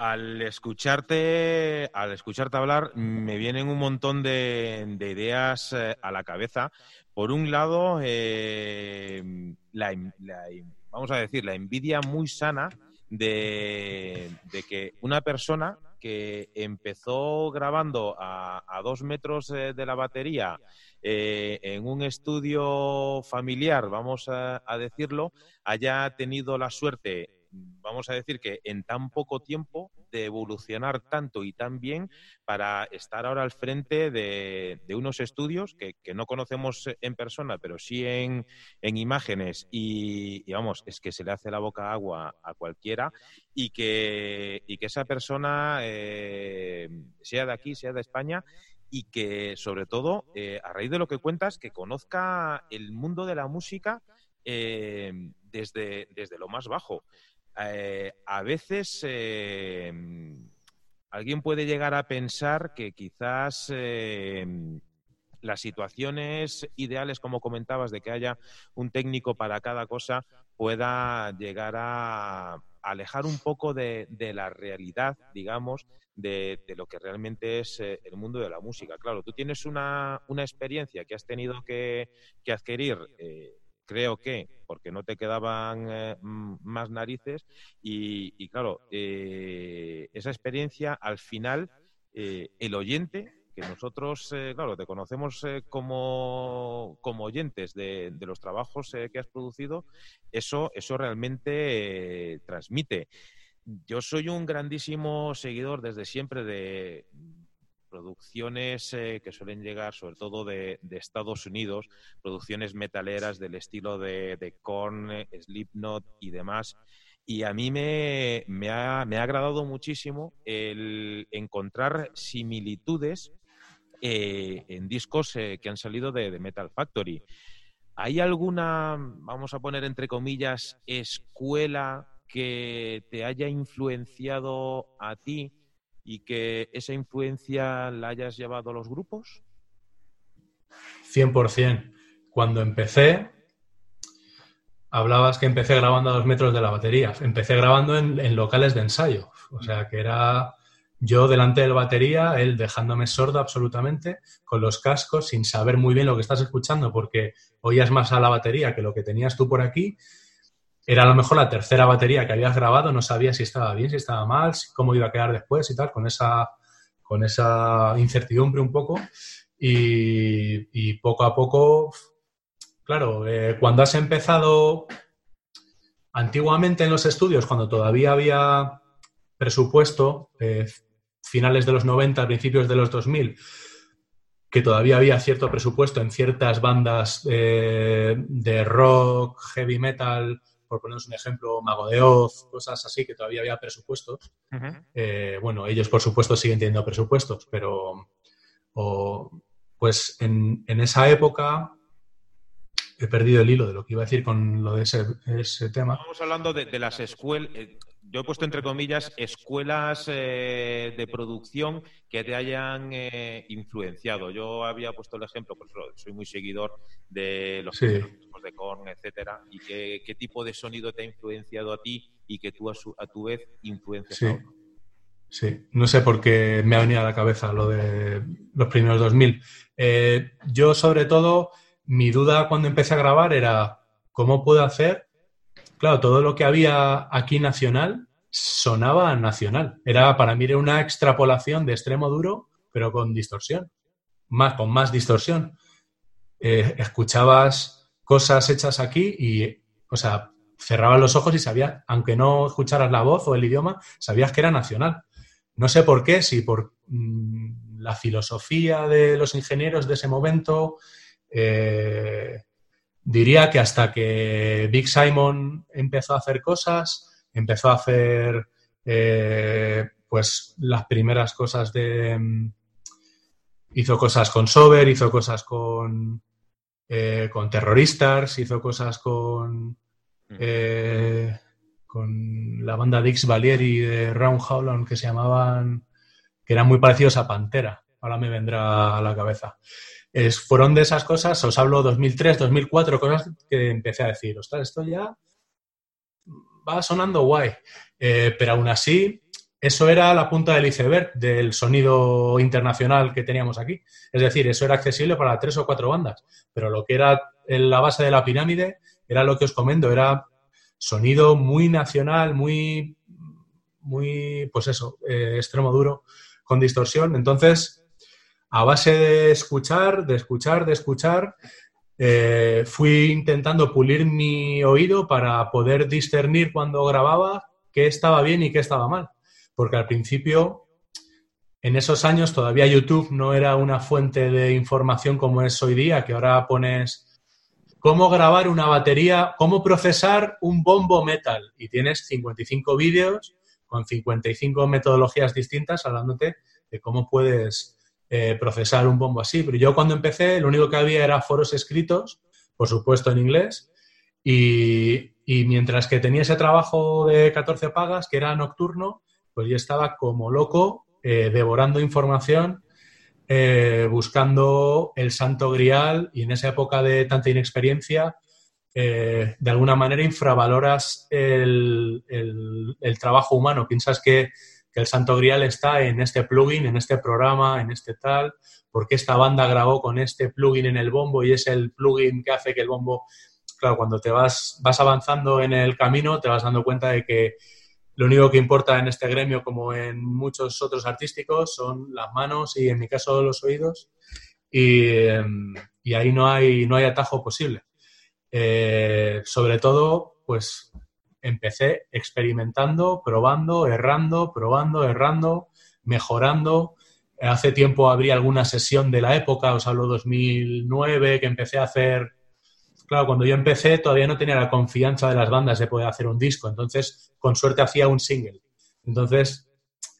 Al escucharte, al escucharte hablar, me vienen un montón de, ideas eh, a la cabeza. Por un lado, eh, la, vamos a decir, la envidia muy sana de, que una persona que empezó grabando a, a dos metros eh, de la batería eh, en un estudio familiar, vamos a, decirlo, haya tenido la suerte, vamos a decir que en tan poco tiempo, de evolucionar tanto y tan bien para estar ahora al frente de, unos estudios que, no conocemos en persona, pero sí en, imágenes y, vamos, es que se le hace la boca agua a cualquiera y que, que esa persona, eh, sea de aquí, sea de España, y que sobre todo, eh, a raíz de lo que cuentas, que conozca el mundo de la música eh, desde, desde lo más bajo. Eh, a veces alguien puede llegar a pensar que quizás las situaciones ideales, como comentabas, de que haya un técnico para cada cosa, pueda llegar a alejar un poco de, la realidad, digamos, de, lo que realmente es eh, el mundo de la música. Claro, tú tienes una, experiencia que has tenido que, adquirir. Eh, creo que porque no te quedaban eh, más narices y, claro, eh, esa experiencia al final, el oyente, que nosotros, claro, te conocemos como, como, oyentes de, de los trabajos que has producido, eso, eso realmente transmite. Yo soy un grandísimo seguidor desde siempre de producciones eh, que suelen llegar sobre todo de, Estados Unidos, producciones metaleras del estilo de, de Korn, Slipknot y demás. Y a mí me, ha, agradado muchísimo el encontrar similitudes eh, en discos eh, que han salido de, de Metal Factory. ¿Hay alguna, vamos a poner entre comillas, escuela que te haya influenciado a ti y que esa influencia la hayas llevado a los grupos? 100%. Cuando empecé, hablabas que empecé grabando a dos metros de la batería. Empecé grabando en, locales de ensayo. O sea, que era yo delante de la batería, él dejándome sordo absolutamente, con los cascos, sin saber muy bien lo que estás escuchando, porque oías más a la batería que lo que tenías tú por aquí era a lo mejor la tercera batería que habías grabado, no sabías si estaba bien, si estaba mal, cómo iba a quedar después y tal, con esa, con esa incertidumbre un poco. Y, poco a poco, claro, eh, cuando has empezado antiguamente en los estudios, cuando todavía había presupuesto, eh, finales de los 90, principios de los 2000, que todavía había cierto presupuesto en ciertas bandas eh, de rock, heavy metal, por ponernos un ejemplo, Mago de Oz, cosas así, que todavía había presupuestos. Eh, bueno, ellos por supuesto siguen teniendo presupuestos, pero pues en, esa época he perdido el hilo de lo que iba a decir con lo de ese, tema. Estamos hablando de, las escuelas, eh, yo he puesto entre comillas escuelas eh, de producción que te hayan influenciado. Yo había puesto el ejemplo, pues soy muy seguidor de los de Korn, etcétera, y qué, tipo de sonido te ha influenciado a ti y que tú a, a tu vez influencias a otro. Sí, no sé por qué me ha venido a la cabeza lo de los primeros 2000. Eh, yo, sobre todo, mi duda cuando empecé a grabar era cómo puedo hacer. Claro, todo lo que había aquí nacional sonaba nacional. Era para mí una extrapolación de extremo duro, pero con distorsión, más con más distorsión. Eh, escuchabas cosas hechas aquí y, o sea, cerrabas los ojos y sabías, aunque no escucharas la voz o el idioma, sabías que era nacional. No sé por qué, si por mm, la filosofía de los ingenieros de ese momento, eh, diría que hasta que Big Simon empezó a hacer cosas, empezó a hacer eh, pues las primeras cosas de... Mm, hizo cosas con Sober, hizo cosas con, eh, con terroristas, hizo cosas con, eh, con la banda Dix Valieri de Round Howland que se llamaban, que eran muy parecidos a Pantera. Ahora me vendrá a la cabeza. Es, fueron de esas cosas, os hablo 2003, 2004, cosas que empecé a decir, ostras, esto ya va sonando guay. Eh, pero aún así, eso era la punta del iceberg del sonido internacional que teníamos aquí. Es decir, eso era accesible para tres o cuatro bandas, pero lo que era la base de la pirámide era lo que os comento, era sonido muy nacional, muy, muy, pues eso, eh, extremo duro, con distorsión. Entonces, a base de escuchar, de escuchar, de escuchar, eh, fui intentando pulir mi oído para poder discernir cuando grababa qué estaba bien y qué estaba mal. Porque al principio, en esos años, todavía YouTube no era una fuente de información como es hoy día, que ahora pones cómo grabar una batería, cómo procesar un bombo metal. Y tienes 55 vídeos con 55 metodologías distintas hablándote de cómo puedes eh, procesar un bombo así. Pero yo cuando empecé, lo único que había era foros escritos, por supuesto en inglés, y, y mientras que tenía ese trabajo de 14 pagas, que era nocturno, pues yo estaba como loco eh, devorando información, eh, buscando el santo grial y en esa época de tanta inexperiencia, de alguna manera infravaloras el, trabajo humano. Piensas que, el santo grial está en este plugin, en este programa, en este tal, porque esta banda grabó con este plugin en el bombo y es el plugin que hace que el bombo claro, cuando te vas, vas avanzando en el camino, te vas dando cuenta de que lo único que importa en este gremio, como en muchos otros artísticos, son las manos y, en mi caso, los oídos. Y, em, ahí no hay, no hay atajo posible. Eh, sobre todo, pues empecé experimentando, probando, errando, probando, errando, mejorando. Hace tiempo abrí alguna sesión de la época, os hablo 2009, que empecé a hacer... Claro, cuando yo empecé todavía no tenía la confianza de las bandas de poder hacer un disco, entonces con suerte hacía un single. Entonces,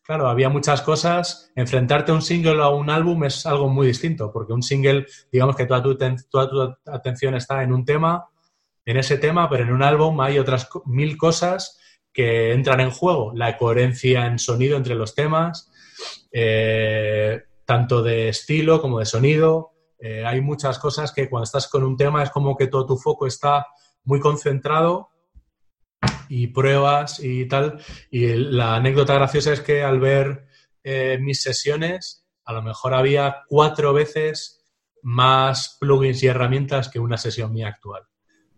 claro, había muchas cosas. Enfrentarte a un single o a un álbum es algo muy distinto, porque un single, digamos que toda tu, toda tu atención está en un tema, en ese tema, pero en un álbum hay otras mil cosas que entran en juego. La coherencia en sonido entre los temas, eh, tanto de estilo como de sonido. Eh, hay muchas cosas que cuando estás con un tema es como que todo tu foco está muy concentrado y pruebas y tal. Y la anécdota graciosa es que al ver eh, mis sesiones, a lo mejor había cuatro veces más plugins y herramientas que una sesión mía actual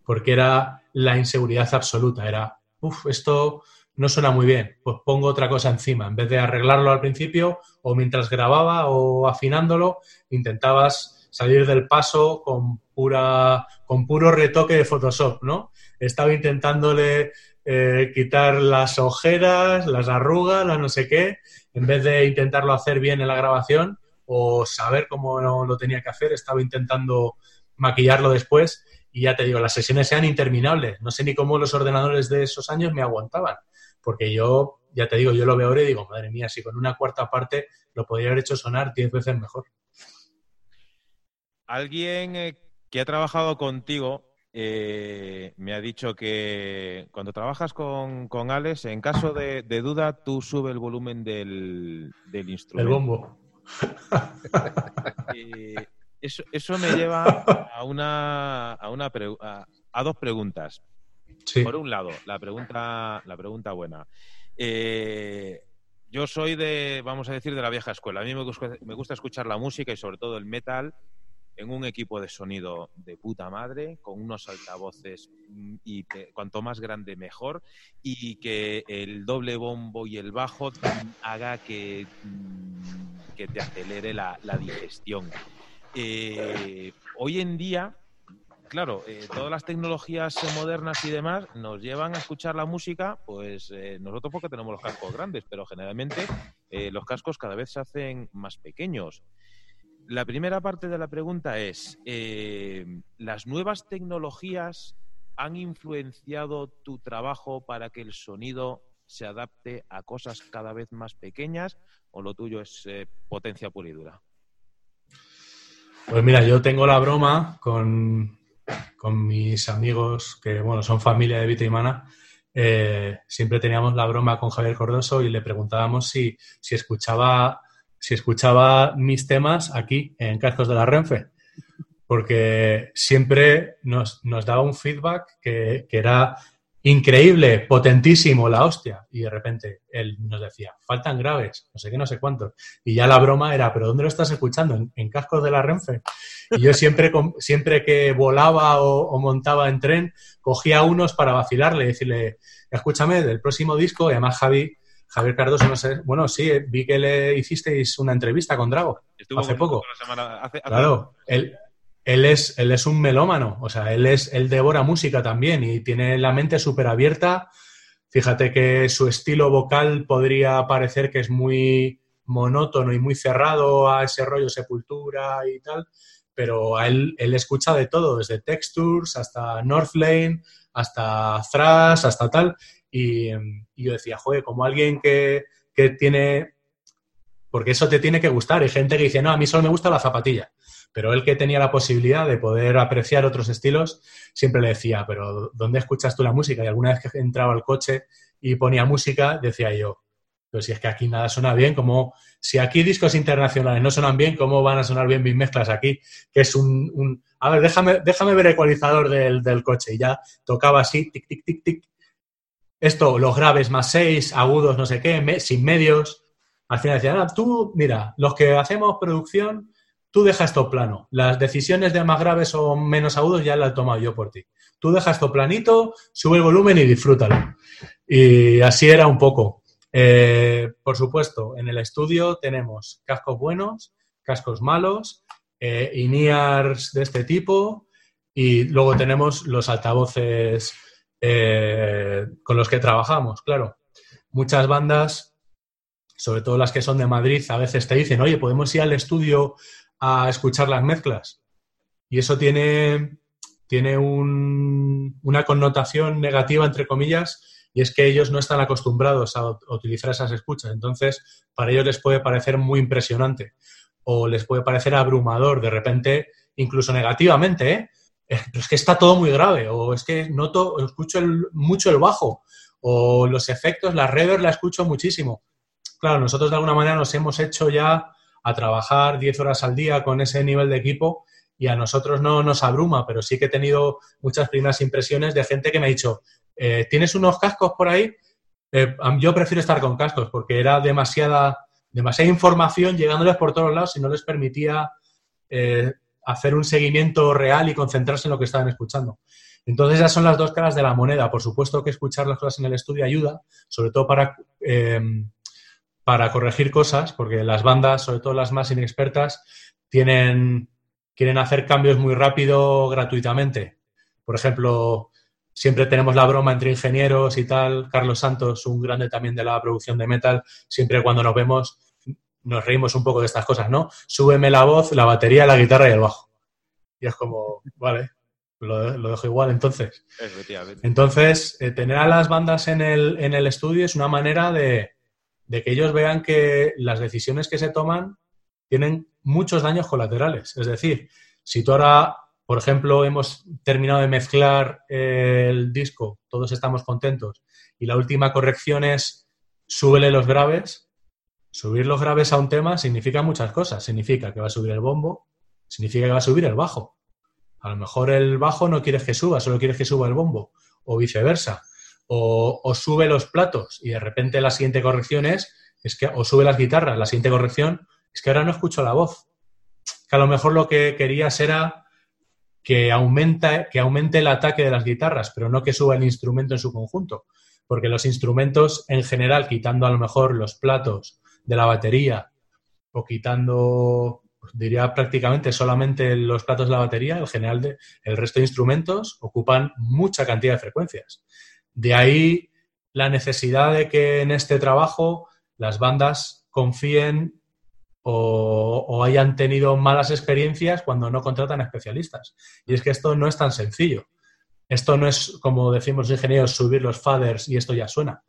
porque era la inseguridad absoluta, era, uff, esto no suena muy bien, pues pongo otra cosa encima, en vez de arreglarlo al principio o mientras grababa o afinándolo, intentabas salir del paso con pura con puro retoque de Photoshop, ¿no? Estaba intentándole eh, quitar las ojeras, las arrugas, las no sé qué, en vez de intentarlo hacer bien en la grabación o saber cómo lo tenía que hacer, estaba intentando maquillarlo después y ya te digo, las sesiones sean interminables. No sé ni cómo los ordenadores de esos años me aguantaban, porque yo, ya te digo, yo lo veo ahora y digo, madre mía, si con una cuarta parte lo podría haber hecho sonar diez veces mejor. Alguien eh, que ha trabajado contigo eh, me ha dicho que cuando trabajas con, con Alex, en caso de, duda, tú sube el volumen del, del instrumento. El bombo. Eh, eso, me lleva a una, a, una a, dos preguntas. Por un lado, la pregunta, la pregunta buena. Eh, yo soy de, vamos a decir, de la vieja escuela. A mí me gusta, me gusta escuchar la música y sobre todo el metal en un equipo de sonido de puta madre, con unos altavoces mm, y cuanto más grande mejor, y que el doble bombo y el bajo haga que, mm, que te acelere la, la digestión. Eh, hoy en día, claro, eh, todas las tecnologías modernas y demás nos llevan a escuchar la música, pues eh, nosotros porque tenemos los cascos grandes, pero generalmente los cascos cada vez se hacen más pequeños. La primera parte de la pregunta es, ¿las nuevas tecnologías han influenciado tu trabajo para que el sonido se adapte a cosas cada vez más pequeñas o lo tuyo es potencia pura y dura? Pues mira, yo tengo la broma con, mis amigos que, bueno, son familia de Vita y Mana. Eh, siempre teníamos la broma con Javier Cordoso y le preguntábamos si, si, escuchaba, si escuchaba mis temas aquí en Cascos de la Renfe. Porque siempre nos, daba un feedback que, que era increíble, potentísimo, la hostia. Y de repente él nos decía, faltan graves, no sé qué, no sé cuántos. Y ya la broma era, ¿pero dónde lo estás escuchando? ¿En, cascos de la Renfe? Y yo siempre, siempre que volaba o, montaba en tren, cogía unos para vacilarle y decirle, escúchame, del próximo disco, y además Javi, Javier Cardoso, no sé, bueno, sí, vi que le hicisteis una entrevista con Drago hace poco. claro, él, él es, él es un melómano, o sea, él, es, él devora música también y tiene la mente súper abierta. Fíjate que su estilo vocal podría parecer que es muy monótono y muy cerrado a ese rollo sepultura y tal, pero a él, él escucha de todo, desde Textures hasta Northlane, hasta Thrash, hasta tal. Y, yo decía, joder, como alguien que, que tiene... Porque eso te tiene que gustar. Hay gente que dice, no, a mí solo me gusta la zapatilla. Pero él que tenía la posibilidad de poder apreciar otros estilos, siempre le decía, pero ¿dónde escuchas tú la música? Y alguna vez que entraba al coche y ponía música, decía yo, pero si es que aquí nada suena bien, como si aquí discos internacionales no suenan bien, ¿cómo van a sonar bien mis mezclas aquí? Que es un... a ver, déjame, déjame ver el ecualizador del, del coche. Y ya tocaba así, tic, tic, tic, tic. Esto, los graves más seis, agudos no sé qué, sin medios. Al final decían, ah, tú, mira, los que hacemos producción tú deja esto plano. Las decisiones de más graves o menos agudos ya las he tomado yo por ti. Tú deja esto planito, sube el volumen y disfrútalo. Y así era un poco. Eh, por supuesto, en el estudio tenemos cascos buenos, cascos malos, eh, INEARs de este tipo y luego tenemos los altavoces eh, con los que trabajamos, claro. Muchas bandas, sobre todo las que son de Madrid, a veces te dicen, oye, podemos ir al estudio a escuchar las mezclas. Y eso tiene, tiene una connotación negativa, entre comillas, y es que ellos no están acostumbrados a, utilizar esas escuchas. Entonces, para ellos les puede parecer muy impresionante o les puede parecer abrumador de repente, incluso negativamente, ¿eh? eh es que está todo muy grave, o es que noto, escucho mucho el bajo, o los efectos, la reverb la escucho muchísimo. Claro, nosotros de alguna manera nos hemos hecho ya a trabajar 10 horas al día con ese nivel de equipo y a nosotros no nos abruma, pero sí que he tenido muchas primeras impresiones de gente que me ha dicho, eh, ¿tienes unos cascos por ahí? Eh, yo prefiero estar con cascos porque era demasiada, demasiada información llegándoles por todos lados y no les permitía eh, hacer un seguimiento real y concentrarse en lo que estaban escuchando. Entonces, esas son las dos caras de la moneda. Por supuesto que escuchar las cosas en el estudio ayuda, sobre todo para para corregir cosas, porque las bandas, sobre todo las más inexpertas, tienen, quieren hacer cambios muy rápido gratuitamente. Por ejemplo, siempre tenemos la broma entre ingenieros y tal. Carlos Santos, un grande también de la producción de metal, siempre cuando nos vemos nos reímos un poco de estas cosas, ¿no? Súbeme la voz, la batería, la guitarra y el bajo. Y es como, vale, lo, dejo igual entonces. Entonces, eh, tener a las bandas en el, en el estudio es una manera de, de que ellos vean que las decisiones que se toman tienen muchos daños colaterales. Es decir, si tú ahora, por ejemplo, hemos terminado de mezclar el disco, todos estamos contentos, y la última corrección es súbele los graves, subir los graves a un tema significa muchas cosas. Significa que va a subir el bombo, significa que va a subir el bajo. A lo mejor el bajo no quieres que suba, solo quieres que suba el bombo, o viceversa o, sube los platos y de repente la siguiente corrección es, es que, o sube las guitarras, la siguiente corrección es que ahora no escucho la voz. Que a lo mejor lo que querías era que, aumenta, que aumente el ataque de las guitarras, pero no que suba el instrumento en su conjunto. Porque los instrumentos en general, quitando a lo mejor los platos de la batería o quitando, diría prácticamente solamente los platos de la batería, el general de, el resto de instrumentos ocupan mucha cantidad de frecuencias. De ahí la necesidad de que en este trabajo las bandas confíen o, hayan tenido malas experiencias cuando no contratan especialistas. Y es que esto no es tan sencillo. Esto no es, como decimos los ingenieros, subir los faders y esto ya suena.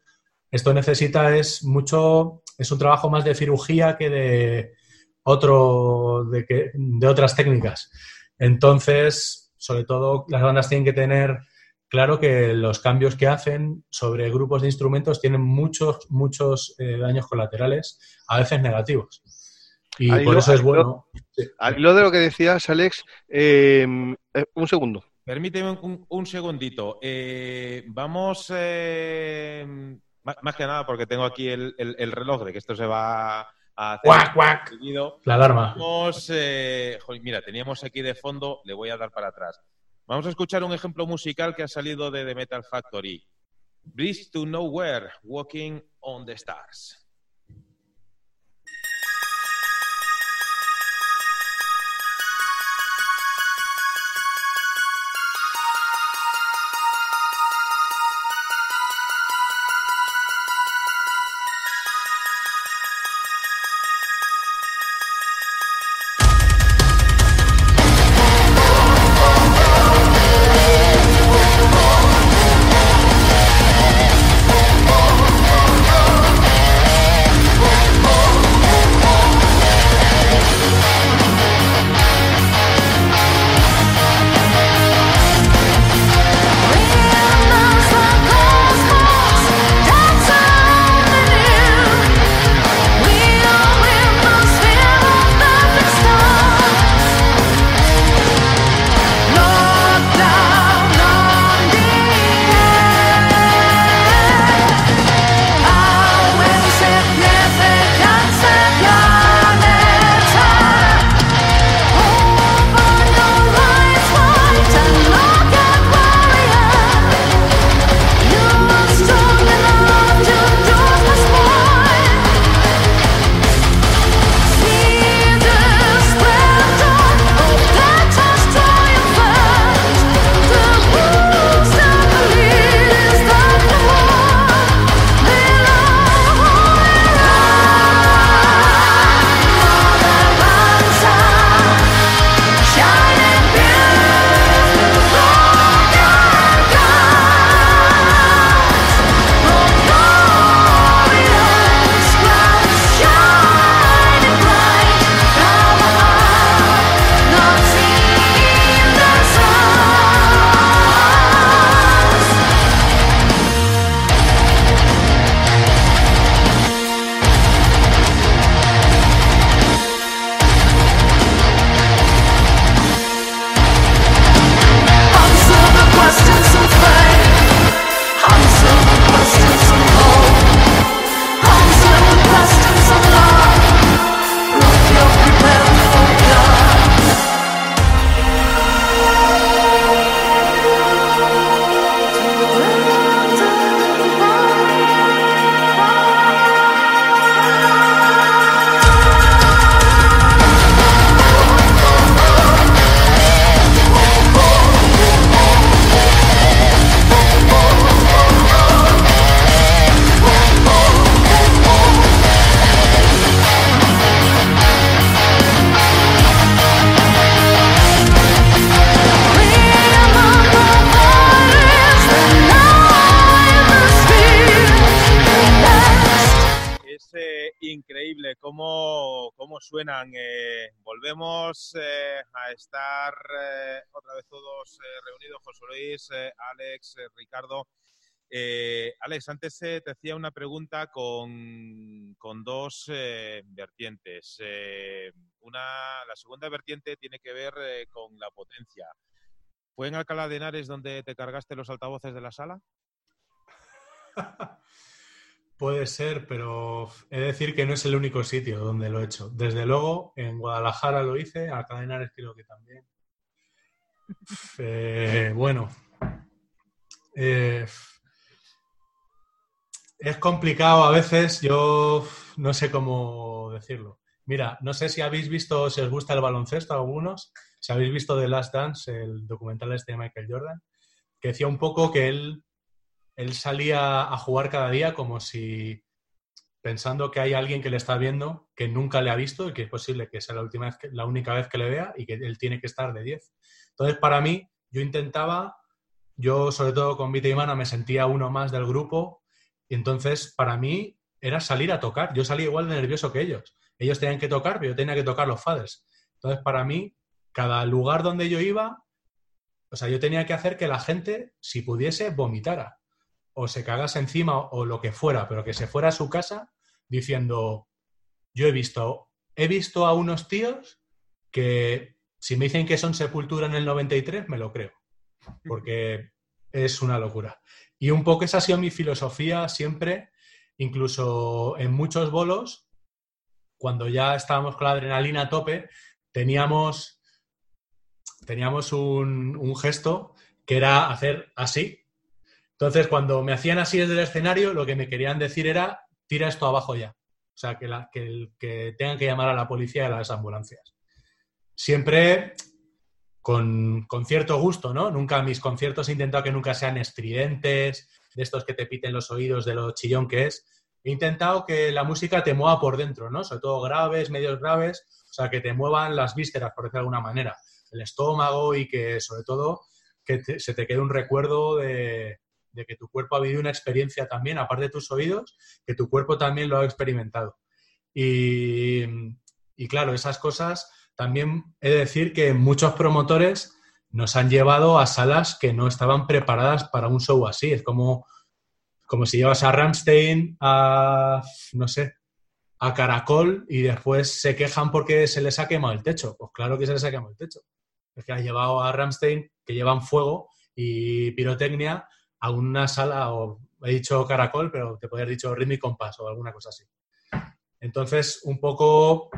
Esto necesita es mucho, es un trabajo más de cirugía que de otro, de, de otras técnicas. Entonces, sobre todo, las bandas tienen que tener claro que los cambios que hacen sobre grupos de instrumentos tienen muchos, muchos eh, daños colaterales, a veces negativos. Y por eso es bueno. Al hilo de lo que decías, Alex, em, eh, un segundo. Permíteme un, segundito. Eh, vamos, más que nada porque tengo aquí el, reloj de que esto se va a hacer. ¡Cuac, cuac! La alarma. Vamos, mira, teníamos aquí de fondo, le voy a dar para atrás. Vamos a escuchar un ejemplo musical que ha salido de The Metal Factory. Breeze to Nowhere, Walking on the Stars. Suenan. Eh, volvemos eh, a estar eh, otra vez todos eh, reunidos, José Luis, eh, Alex, eh, Ricardo. Alex, antes te hacía una pregunta con, con dos vertientes. Una, la segunda vertiente tiene que ver con la potencia. ¿Fue en Alcalá de Henares donde te cargaste los altavoces de la sala? Puede ser, pero he de decir que no es el único sitio donde lo he hecho. Desde luego, en Guadalajara lo hice, a Cadenares creo que también. Bueno, eh, es complicado a veces, yo no sé cómo decirlo. Mira, no sé si habéis visto, si os gusta el baloncesto a algunos, si habéis visto The Last Dance, el documental este de Michael Jordan, que decía un poco que él él salía a jugar cada día como si pensando que hay alguien que le está viendo que nunca le ha visto y que es posible que sea la última la única vez que le vea y que él tiene que estar de 10. Entonces, para mí, yo intentaba, yo sobre todo con Vita y Mana me sentía uno más del grupo entonces para mí era salir a tocar. Yo salía igual de nervioso que ellos. Ellos tenían que tocar, pero yo tenía que tocar los faders. Entonces, para mí, cada lugar donde yo iba, o sea, yo tenía que hacer que la gente, si pudiese, vomitara o se cagase encima o lo que fuera, pero que se fuera a su casa diciendo, yo he visto, he visto a unos tíos que si me dicen que son Sepultura en el 93, me lo creo, porque es una locura. Y un poco esa ha sido mi filosofía siempre, incluso en muchos bolos, cuando ya estábamos con la adrenalina a tope, teníamos, teníamos un, un gesto que era hacer así, entonces, cuando me hacían así desde el escenario, lo que me querían decir era, tira esto abajo ya. O sea, que, la, que, tengan que llamar a la policía y a las ambulancias. Siempre con, con, cierto gusto, ¿no? Nunca mis conciertos he intentado que nunca sean estridentes, de estos que te piten los oídos de lo chillón que es. He intentado que la música te mueva por dentro, ¿no? Sobre todo graves, medios graves, o sea, que te muevan las vísceras, por decirlo de alguna manera, el estómago y que, sobre todo, que se te quede un recuerdo de, de que tu cuerpo ha vivido una experiencia también, aparte de tus oídos, que tu cuerpo también lo ha experimentado. Y, y claro, esas cosas también he de decir que muchos promotores nos han llevado a salas que no estaban preparadas para un show así. Es como, como si llevas a Ramstein a, no sé, a Caracol y después se quejan porque se les ha quemado el techo. Pues claro que se les ha quemado el techo. Es que has llevado a Ramstein, que llevan fuego y pirotecnia, a una sala, o he dicho caracol, pero te podría haber dicho ritmo y compás o alguna cosa así. Entonces, un poco,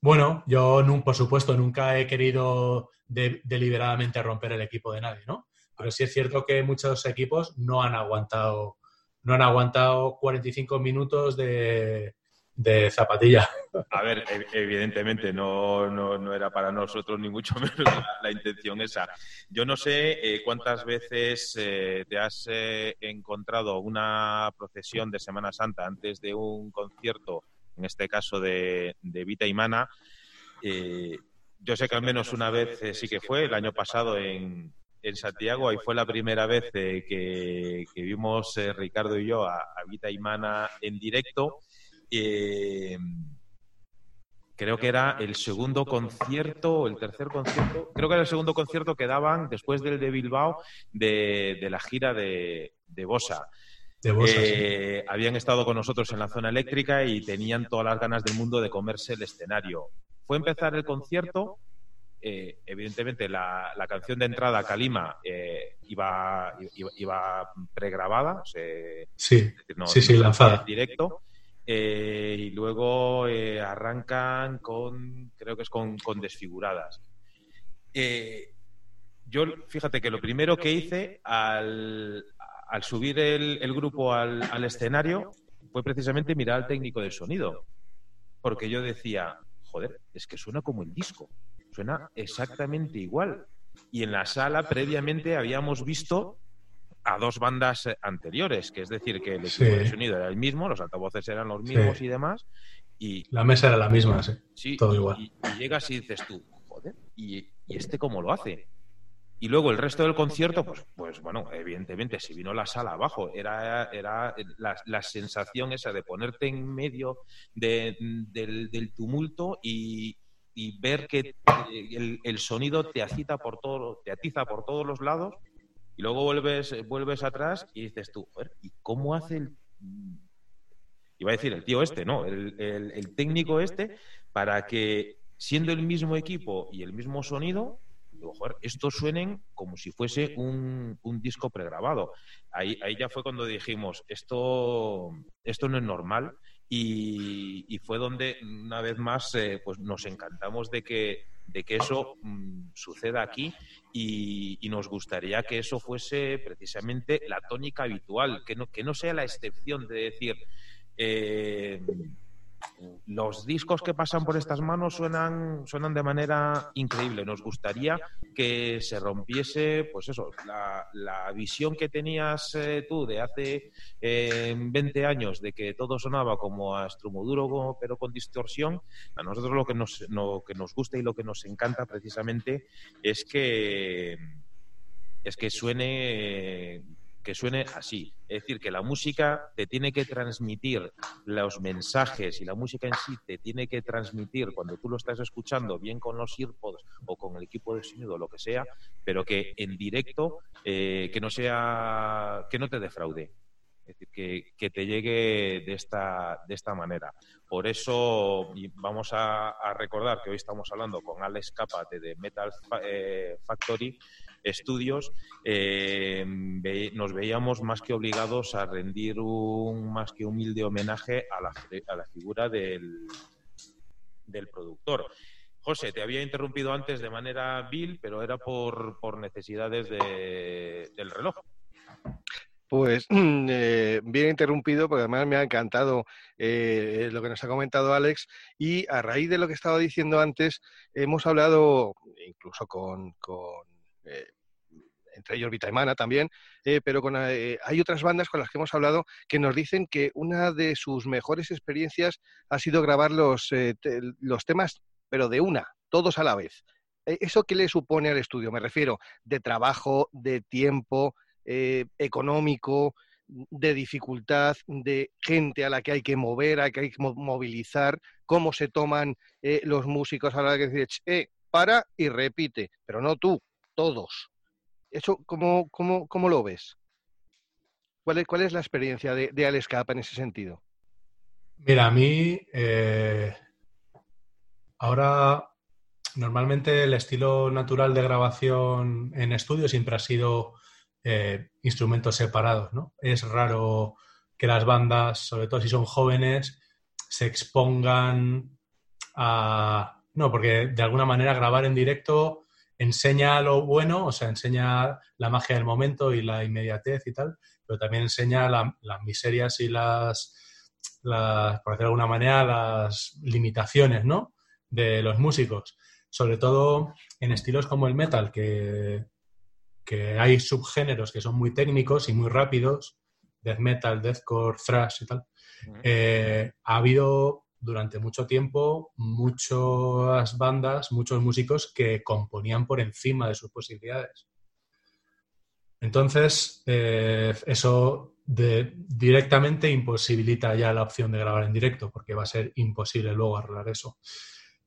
bueno, yo por supuesto nunca he querido de, deliberadamente romper el equipo de nadie, ¿no? Pero sí es cierto que muchos equipos no han aguantado, no han aguantado 45 minutos de, de zapatilla. A ver, evidentemente no, no, no, era para nosotros ni mucho menos la, intención esa. Yo no sé eh, cuántas veces eh, te has eh, encontrado una procesión de Semana Santa antes de un concierto, en este caso de, de Vita y Mana. Yo sé que al menos una vez sí que fue, el año pasado en, en Santiago, ahí fue la primera vez que, que, vimos Ricardo y yo a Vita y Mana en directo. Eh, creo que era el segundo concierto o el tercer concierto, creo que era el segundo concierto que daban después del de Bilbao de, de la gira de, de Bosa. De Bosa eh, sí. Habían estado con nosotros en la zona eléctrica y tenían todas las ganas del mundo de comerse el escenario. Fue empezar el concierto. Eh, evidentemente, la, la, canción de entrada, Kalima, eh, iba, iba, iba pregrabada. O sea, sí, no, sí, sí, lanzada. En directo. Eh, y luego eh, arrancan con, creo que es con, con desfiguradas. Eh, yo, fíjate que lo primero que hice al, al subir el, el grupo al, al, escenario fue precisamente mirar al técnico de sonido, porque yo decía, joder, es que suena como el disco, suena exactamente igual. Y en la sala previamente habíamos visto a dos bandas anteriores, que es decir, que el equipo sí. de sonido era el mismo, los altavoces eran los mismos sí. y demás. Y, la mesa era la misma, sí. sí todo y, igual. Y, y, llegas y dices tú, joder, ¿y, ¿y, este cómo lo hace? Y luego el resto del concierto, pues, pues bueno, evidentemente, si vino la sala abajo, era, era la, sensación esa de ponerte en medio del, tumulto y, ver que el, sonido te acita por todo, te atiza por todos los lados, y luego vuelves, vuelves atrás y dices tú, ¿y cómo hace el iba a decir el tío este, no, el, el, técnico este, para que siendo el mismo equipo y el mismo sonido, estos suenen como si fuese un, disco pregrabado. Ahí, ahí, ya fue cuando dijimos, esto, esto no es normal y, fue donde una vez más eh, pues nos encantamos de que, de que eso mm, suceda aquí y, nos gustaría que eso fuese precisamente la tónica habitual, que no, que no sea la excepción de decir... Eh, los discos que pasan por estas manos suenan, suenan de manera increíble. Nos gustaría que se rompiese, pues eso, la, visión que tenías eh, tú de hace 20 eh, años de que todo sonaba como a estrumoduro pero con distorsión. A nosotros lo que nos, lo que nos gusta y lo que nos encanta precisamente es que es que suene que suene así. Es decir, que la música te tiene que transmitir los mensajes y la música en sí te tiene que transmitir cuando tú lo estás escuchando, bien con los earpods o con el equipo de sonido, lo que sea, pero que en directo eh, que no sea, que no te defraude. Es decir, que, te llegue de esta, de esta manera. Por eso vamos a, recordar que hoy estamos hablando con Alex Capate de Metal eh, Factory estudios, eh, nos veíamos más que obligados a rendir un más que humilde homenaje a la, a la figura del, del productor. José, te había interrumpido antes de manera vil, pero era por, por necesidades de, del reloj. Pues eh, bien interrumpido, porque además me ha encantado eh, lo que nos ha comentado Alex. Y a raíz de lo que estaba diciendo antes, hemos hablado incluso con, con entre ellos Vitaimana también, eh, pero con, eh, hay otras bandas con las que hemos hablado que nos dicen que una de sus mejores experiencias ha sido grabar los, eh, los temas, pero de una, todos a la vez. ¿Eso qué le supone al estudio? Me refiero de trabajo, de tiempo, económico, de dificultad, de gente a la que hay que mover, a la que hay que movilizar, cómo se toman los músicos a la que dicen, eh, para y repite, pero no tú, todos. ¿Eso cómo, cómo, cómo lo ves? ¿Cuál es, cuál es la experiencia de, de Alex Capa en ese sentido? Mira, a mí eh, ahora normalmente el estilo natural de grabación en estudio siempre ha sido eh, instrumentos separados, ¿no? Es raro que las bandas, sobre todo si son jóvenes, se expongan a... No, porque de alguna manera grabar en directo enseña lo bueno, o sea, enseña la magia del momento y la inmediatez y tal, pero también enseña las miserias y las, las, por decirlo de alguna manera, las limitaciones, ¿no? De los músicos. Sobre todo en estilos como el metal, que, que hay subgéneros que son muy técnicos y muy rápidos, death metal, deathcore, thrash y tal. Eh, ha habido durante mucho tiempo muchas bandas, muchos músicos que componían por encima de sus posibilidades. Entonces, eh, eso directamente imposibilita ya la opción de grabar en directo, porque va a ser imposible luego arreglar eso.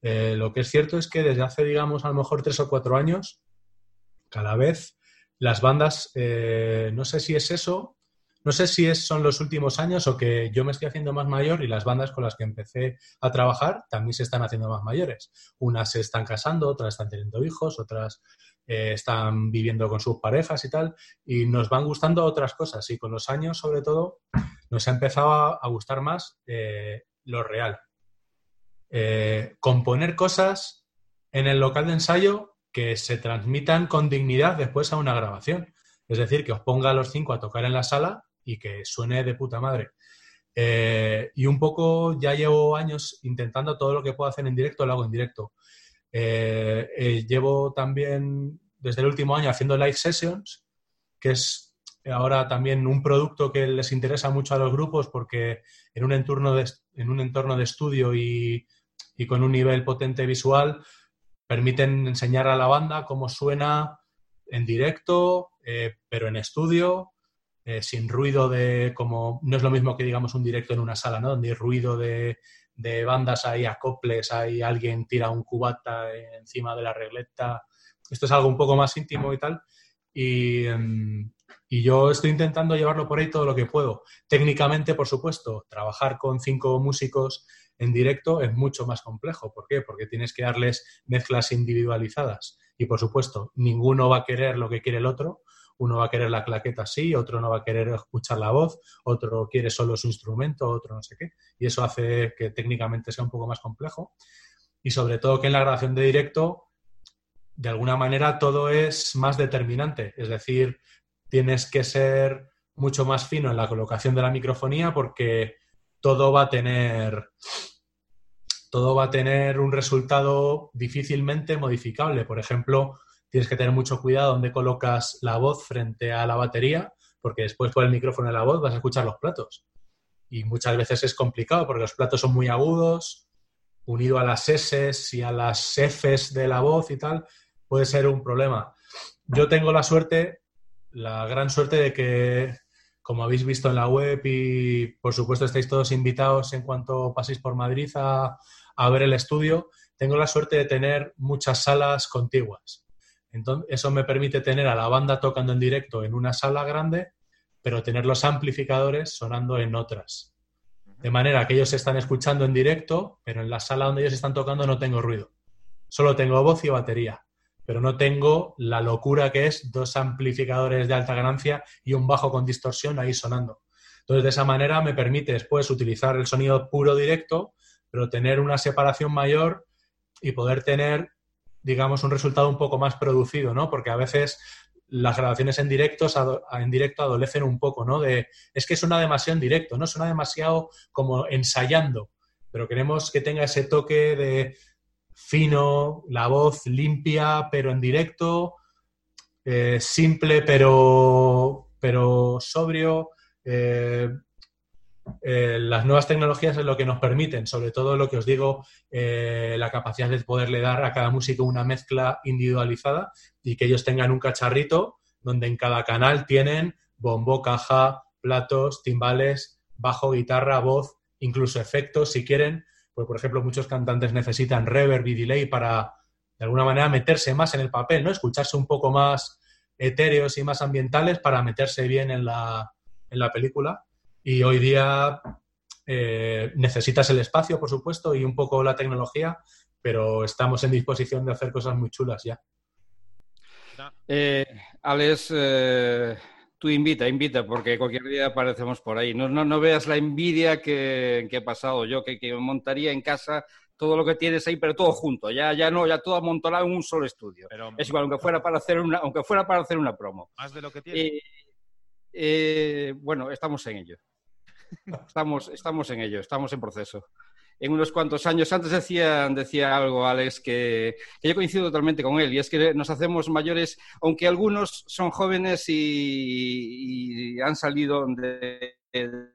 Eh, lo que es cierto es que desde hace, digamos, a lo mejor tres o cuatro años, cada vez las bandas, eh, no sé si es eso, no sé si es, son los últimos años o que yo me estoy haciendo más mayor y las bandas con las que empecé a trabajar también se están haciendo más mayores. Unas se están casando, otras están teniendo hijos, otras eh, están viviendo con sus parejas y tal, y nos van gustando otras cosas. Y con los años, sobre todo, nos ha empezado a, gustar más eh, lo real. Eh, componer cosas en el local de ensayo que se transmitan con dignidad después a una grabación. Es decir, que os ponga a los cinco a tocar en la sala y que suene de puta madre. Eh, y un poco ya llevo años intentando todo lo que puedo hacer en directo, lo hago en directo. Eh, eh, llevo también desde el último año haciendo live sessions, que es ahora también un producto que les interesa mucho a los grupos porque en un entorno de, en un entorno de estudio y, y con un nivel potente visual permiten enseñar a la banda cómo suena en directo, pero en estudio, eh, sin ruido de como no es lo mismo que digamos un directo en una sala, ¿no? Donde hay ruido de, de bandas, hay acoples, hay alguien tira un cubata encima de la regleta. Esto es algo un poco más íntimo y tal. Y, em, y, yo estoy intentando llevarlo por ahí todo lo que puedo. Técnicamente, por supuesto, trabajar con cinco músicos en directo es mucho más complejo. ¿Por qué? Porque tienes que darles mezclas individualizadas. Y por supuesto, ninguno va a querer lo que quiere el otro. Uno va a querer la claqueta así, otro no va a querer escuchar la voz, otro quiere solo su instrumento, otro no sé qué. Y eso hace que técnicamente sea un poco más complejo. Y sobre todo que en la grabación de directo, de alguna manera, todo es más determinante. Es decir, tienes que ser mucho más fino en la colocación de la microfonía porque todo va a tener todo va a tener un resultado difícilmente modificable. Por ejemplo, tienes que tener mucho cuidado donde colocas la voz frente a la batería, porque después por el micrófono de la voz vas a escuchar los platos. Y muchas veces es complicado porque los platos son muy agudos, unido a las S y a las Fs de la voz y tal, puede ser un problema. Yo tengo la suerte, la gran suerte de que como habéis visto en la web y por supuesto estáis todos invitados en cuanto paséis por Madrid a, ver el estudio, tengo la suerte de tener muchas salas contiguas. Entonces, eso me permite tener a la banda tocando en directo en una sala grande, pero tener los amplificadores sonando en otras. De manera que ellos están escuchando en directo, pero en la sala donde ellos están tocando no tengo ruido. Solo tengo voz y batería pero no tengo la locura que es dos amplificadores de alta ganancia y un bajo con distorsión ahí sonando. Entonces, de esa manera me permite después utilizar el sonido puro directo, pero tener una separación mayor y poder tener, digamos, un resultado un poco más producido, ¿no? Porque a veces las grabaciones en, directo, en directo adolecen un poco, ¿no? De, es que suena demasiado en directo, ¿no? Suena demasiado como ensayando, pero queremos que tenga ese toque de, fino, la voz limpia pero en directo, eh, simple pero, pero sobrio. Eh, eh, las nuevas tecnologías es lo que nos permiten, sobre todo lo que os digo, la capacidad de poderle dar a cada músico una mezcla individualizada y que ellos tengan un cacharrito donde en cada canal tienen bombo, caja, platos, timbales, bajo, guitarra, voz, incluso efectos si quieren, pues, por ejemplo, muchos cantantes necesitan reverb y delay para, de alguna manera, meterse más en el papel, ¿no? Escucharse un poco más etéreos y más ambientales para meterse bien en la, en la película. Y hoy día eh, necesitas el espacio, por supuesto, y un poco la tecnología, pero estamos en disposición de hacer cosas muy chulas ya. Eh, Alex, eh, Tú invita, invita, porque cualquier día aparecemos por ahí. No, no, no veas la envidia que, he pasado yo, que, que, montaría en casa todo lo que tienes ahí, pero todo junto. Ya, ya no, ya todo amontonado en un solo estudio. es igual, aunque fuera para hacer una, aunque fuera para hacer una promo. Más de lo que tiene. Eh, eh, bueno, estamos en ello. Estamos, estamos en ello, estamos en proceso en unos cuantos años. Antes decía, decía algo, Alex, que, yo coincido totalmente con él, y es que nos hacemos mayores, aunque algunos son jóvenes y, han salido de,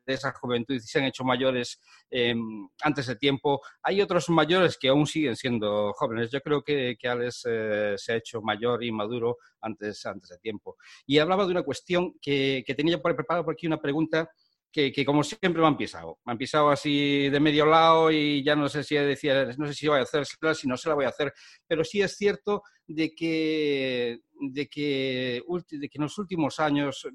esa juventud y se han hecho mayores em, antes de tiempo. Hay otros mayores que aún siguen siendo jóvenes. Yo creo que, que Alex eh, se ha hecho mayor y maduro antes, antes de tiempo. Y hablaba de una cuestión que, que tenía preparado por aquí una pregunta que, como siempre me han pisado. Me han pisado así de medio lado y ya no sé si decía, no sé si voy a hacer, si no se la voy a hacer, pero sí es cierto de que, de que, de que en los últimos años,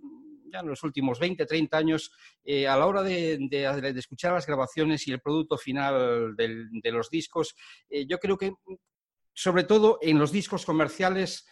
ya en los últimos 20, 30 años, eh, a la hora de, de, escuchar las grabaciones y el producto final de los discos, eh, yo creo que, sobre todo en los discos comerciales,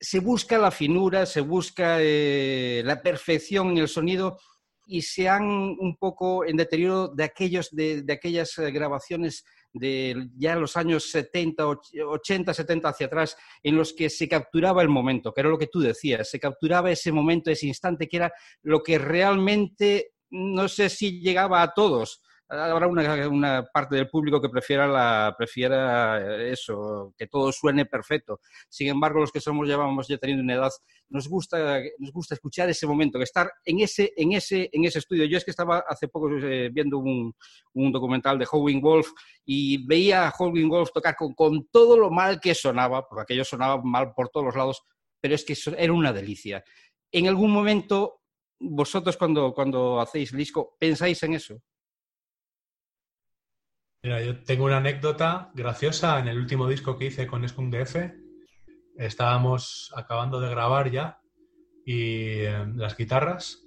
se busca la finura, se busca eh, la perfección en el sonido y se han un poco en deterioro de, aquellos, de, aquellas eh, grabaciones de ya los años 70, 80, 70 hacia atrás, en los que se capturaba el momento, que era lo que tú decías, se capturaba ese momento, ese instante, que era lo que realmente, no sé si llegaba a todos, habrá una, parte del público que prefiera, la, prefiera eso, que todo suene perfecto. Sin embargo, los que somos ya vamos ya teniendo una edad, nos gusta, nos gusta escuchar ese momento, que estar en ese, en ese, en ese estudio. Yo es que estaba hace poco eh, viendo un, un, documental de Howling Wolf y veía a Howling Wolf tocar con, con todo lo mal que sonaba, porque aquello sonaba mal por todos los lados, pero es que era una delicia. En algún momento, vosotros cuando, cuando hacéis disco, ¿pensáis en eso? Mira, yo tengo una anécdota graciosa en el último disco que hice con Skunk DF. Estábamos acabando de grabar ya y eh, las guitarras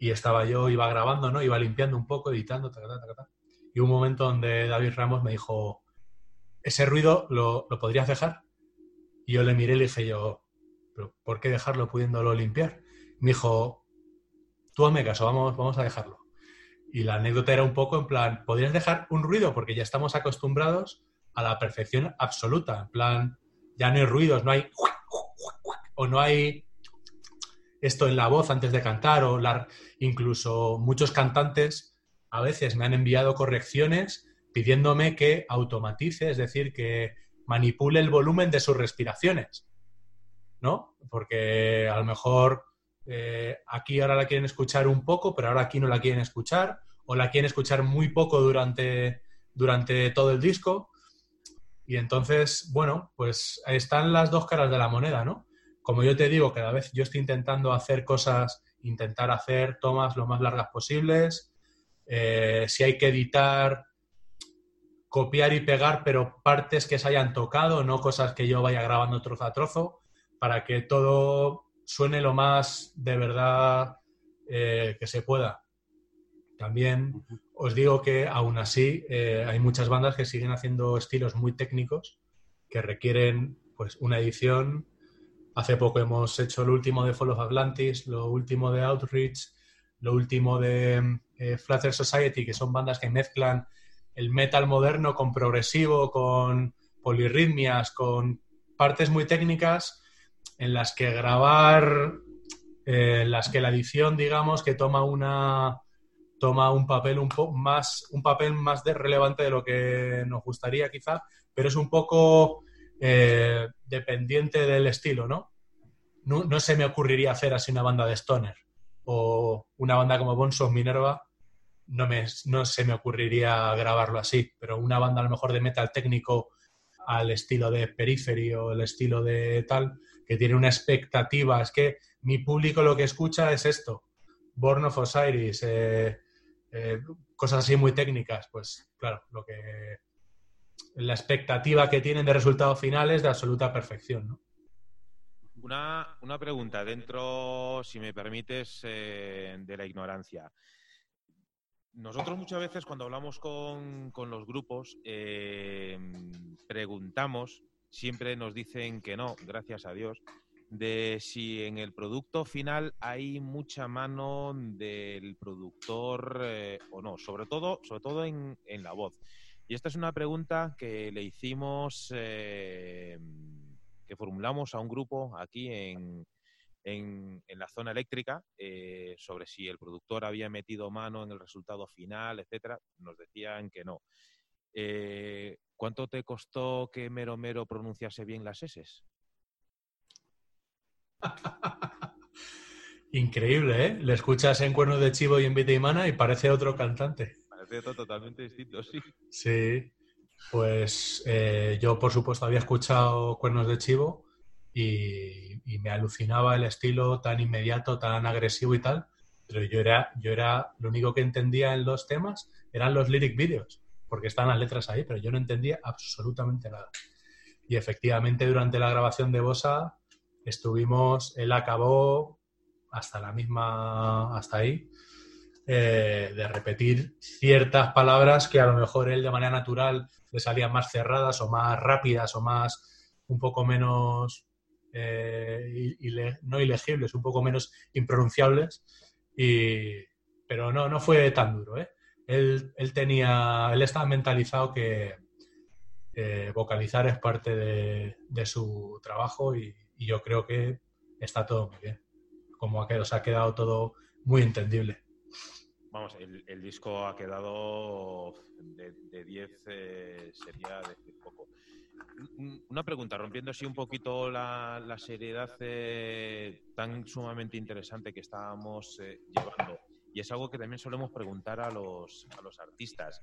y estaba yo, iba grabando, ¿no? Iba limpiando un poco, editando, y un momento donde David Ramos me dijo, ese ruido lo, lo podrías dejar. Y yo le miré y le dije yo, ¿pero por qué dejarlo pudiéndolo limpiar? Me dijo, tú hazme caso, vamos, vamos a dejarlo. Y la anécdota era un poco en plan, ¿podrías dejar un ruido? Porque ya estamos acostumbrados a la perfección absoluta. En plan, ya no hay ruidos, no hay... O no hay esto en la voz antes de cantar o incluso muchos cantantes a veces me han enviado correcciones pidiéndome que automatice, es decir, que manipule el volumen de sus respiraciones, ¿no? Porque a lo mejor eh, aquí ahora la quieren escuchar un poco, pero ahora aquí no la quieren escuchar, o la quieren escuchar muy poco durante, durante todo el disco. Y entonces, bueno, pues están las dos caras de la moneda, ¿no? Como yo te digo, cada vez yo estoy intentando hacer cosas, intentar hacer tomas lo más largas posibles. Eh, si hay que editar, copiar y pegar, pero partes que se hayan tocado, no cosas que yo vaya grabando trozo a trozo, para que todo suene lo más de verdad eh, que se pueda. También os digo que aún así eh, hay muchas bandas que siguen haciendo estilos muy técnicos que requieren pues una edición Hace poco hemos hecho lo último de Fall of Atlantis, lo último de Outreach, lo último de eh, Society, que son bandas que mezclan el metal moderno con progresivo, con polirritmias, con partes muy técnicas en las que grabar, eh, en las que la edición, digamos, que toma una toma un papel un poco más un papel más relevante de lo que nos gustaría quizá, pero es un poco eh, dependiente del estilo, ¿no? ¿no? se me ocurriría hacer así una banda de Stoner o una banda como Bonson Minerva, no, me, no se me ocurriría grabarlo así, pero una banda a lo mejor de metal técnico al estilo de Periphery o el estilo de tal, que tiene una expectativa, es que mi público lo que escucha es esto, Born of Osiris, eh, eh, cosas así muy técnicas, pues claro, lo que la expectativa que tienen de resultados finales de absoluta perfección. ¿no? Una, una, pregunta dentro, si me permites, eh, de la ignorancia. Nosotros muchas veces cuando hablamos con, con los grupos preguntamos, siempre nos dicen que no, gracias a Dios, de si en el producto final hay mucha mano del productor eh, o no, sobre todo, sobre todo en, en la voz. Y esta es una pregunta que le hicimos, eh, que formulamos a un grupo aquí en, en, la zona eléctrica eh, sobre si el productor había metido mano en el resultado final, etcétera. Nos decían que no. ¿Cuánto te costó que Mero Mero pronunciase bien las S? Increíble, ¿eh? Le escuchas en Cuernos de Chivo y en Vita y Mana y parece otro cantante totalmente distinto, sí. Sí, pues eh, yo por supuesto había escuchado Cuernos de Chivo y, me alucinaba el estilo tan inmediato, tan agresivo y tal, pero yo era, yo era, lo único que entendía en los temas eran los lyric videos, porque están las letras ahí, pero yo no entendía absolutamente nada. Y efectivamente durante la grabación de Bosa estuvimos, él acabó hasta la misma, hasta ahí, eh, de repetir ciertas palabras que a lo mejor él de manera natural le salían más cerradas o más rápidas o más un poco menos eh, no ilegibles, un poco menos impronunciables. Y, pero no, no fue tan duro. ¿eh? Él, tenía, él estaba mentalizado que vocalizar es parte de, su trabajo y, yo creo que está todo muy bien. Como ha quedado, se ha quedado todo muy entendible vamos, el, disco ha quedado de 10, eh, sería decir poco. Una pregunta, rompiendo así un poquito la, seriedad eh, tan sumamente interesante que estábamos eh, llevando, y es algo que también solemos preguntar a los, a los artistas.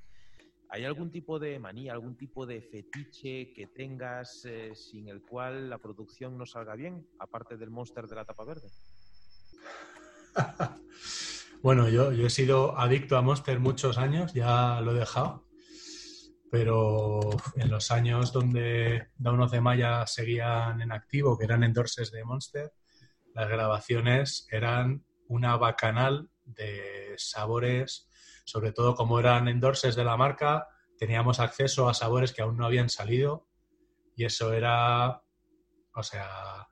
¿Hay algún tipo de manía, algún tipo de fetiche que tengas eh, sin el cual la producción no salga bien, aparte del monster de la tapa verde? bueno, yo, yo he sido adicto a Monster muchos años, ya lo he dejado, pero en los años donde Down de Maya seguían en activo, que eran endorses de Monster, las grabaciones eran una bacanal de sabores sobre todo como eran endorses de la marca, teníamos acceso a sabores que aún no habían salido y eso era, o sea,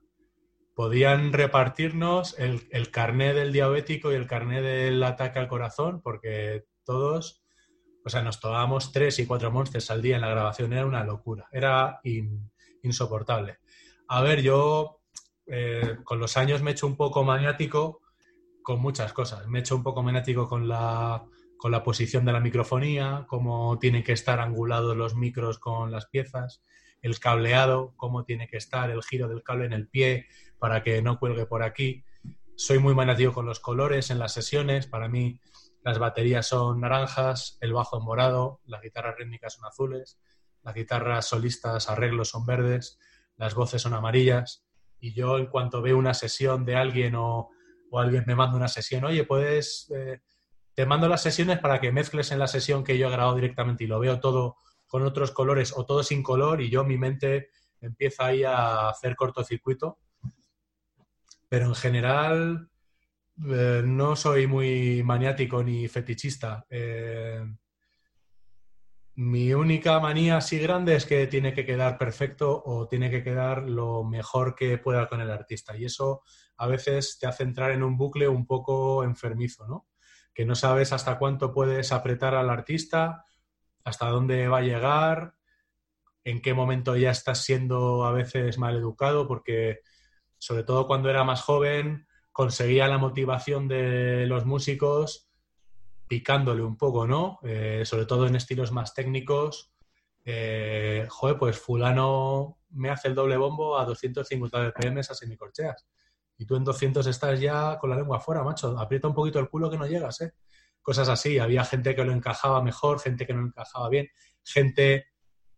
podían repartirnos el, el carné del diabético y el carné del ataque al corazón porque todos, o sea, nos tomábamos tres y cuatro monsters al día en la grabación, era una locura, era insoportable. A ver, yo eh, con los años me he hecho un poco maniático con muchas cosas. Me he hecho un poco maniático con la con la posición de la microfonía, cómo tienen que estar angulados los micros con las piezas, el cableado, cómo tiene que estar el giro del cable en el pie para que no cuelgue por aquí. Soy muy maniático con los colores en las sesiones. Para mí las baterías son naranjas, el bajo morado, las guitarras rítmicas son azules, las guitarras solistas arreglos son verdes, las voces son amarillas. Y yo en cuanto veo una sesión de alguien o, alguien me manda una sesión, oye, puedes... Eh, te mando las sesiones para que mezcles en la sesión que yo he grabado directamente y lo veo todo con otros colores o todo sin color y yo mi mente empieza ahí a hacer cortocircuito. Pero en general eh, no soy muy maniático ni fetichista. Eh, mi única manía así grande es que tiene que quedar perfecto o tiene que quedar lo mejor que pueda con el artista. Y eso a veces te hace entrar en un bucle un poco enfermizo, ¿no? que no sabes hasta cuánto puedes apretar al artista, hasta dónde va a llegar, en qué momento ya estás siendo a veces mal educado, porque sobre todo cuando era más joven conseguía la motivación de los músicos picándole un poco, ¿no? Eh, sobre todo en estilos más técnicos. Eh, pues fulano me hace el doble bombo a 250 BPM a semicorcheas y tú en 200 estás ya con la lengua afuera, macho. Aprieta un poquito el culo que no llegas, ¿eh? Cosas así. Había gente que lo encajaba mejor, gente que no encajaba bien, gente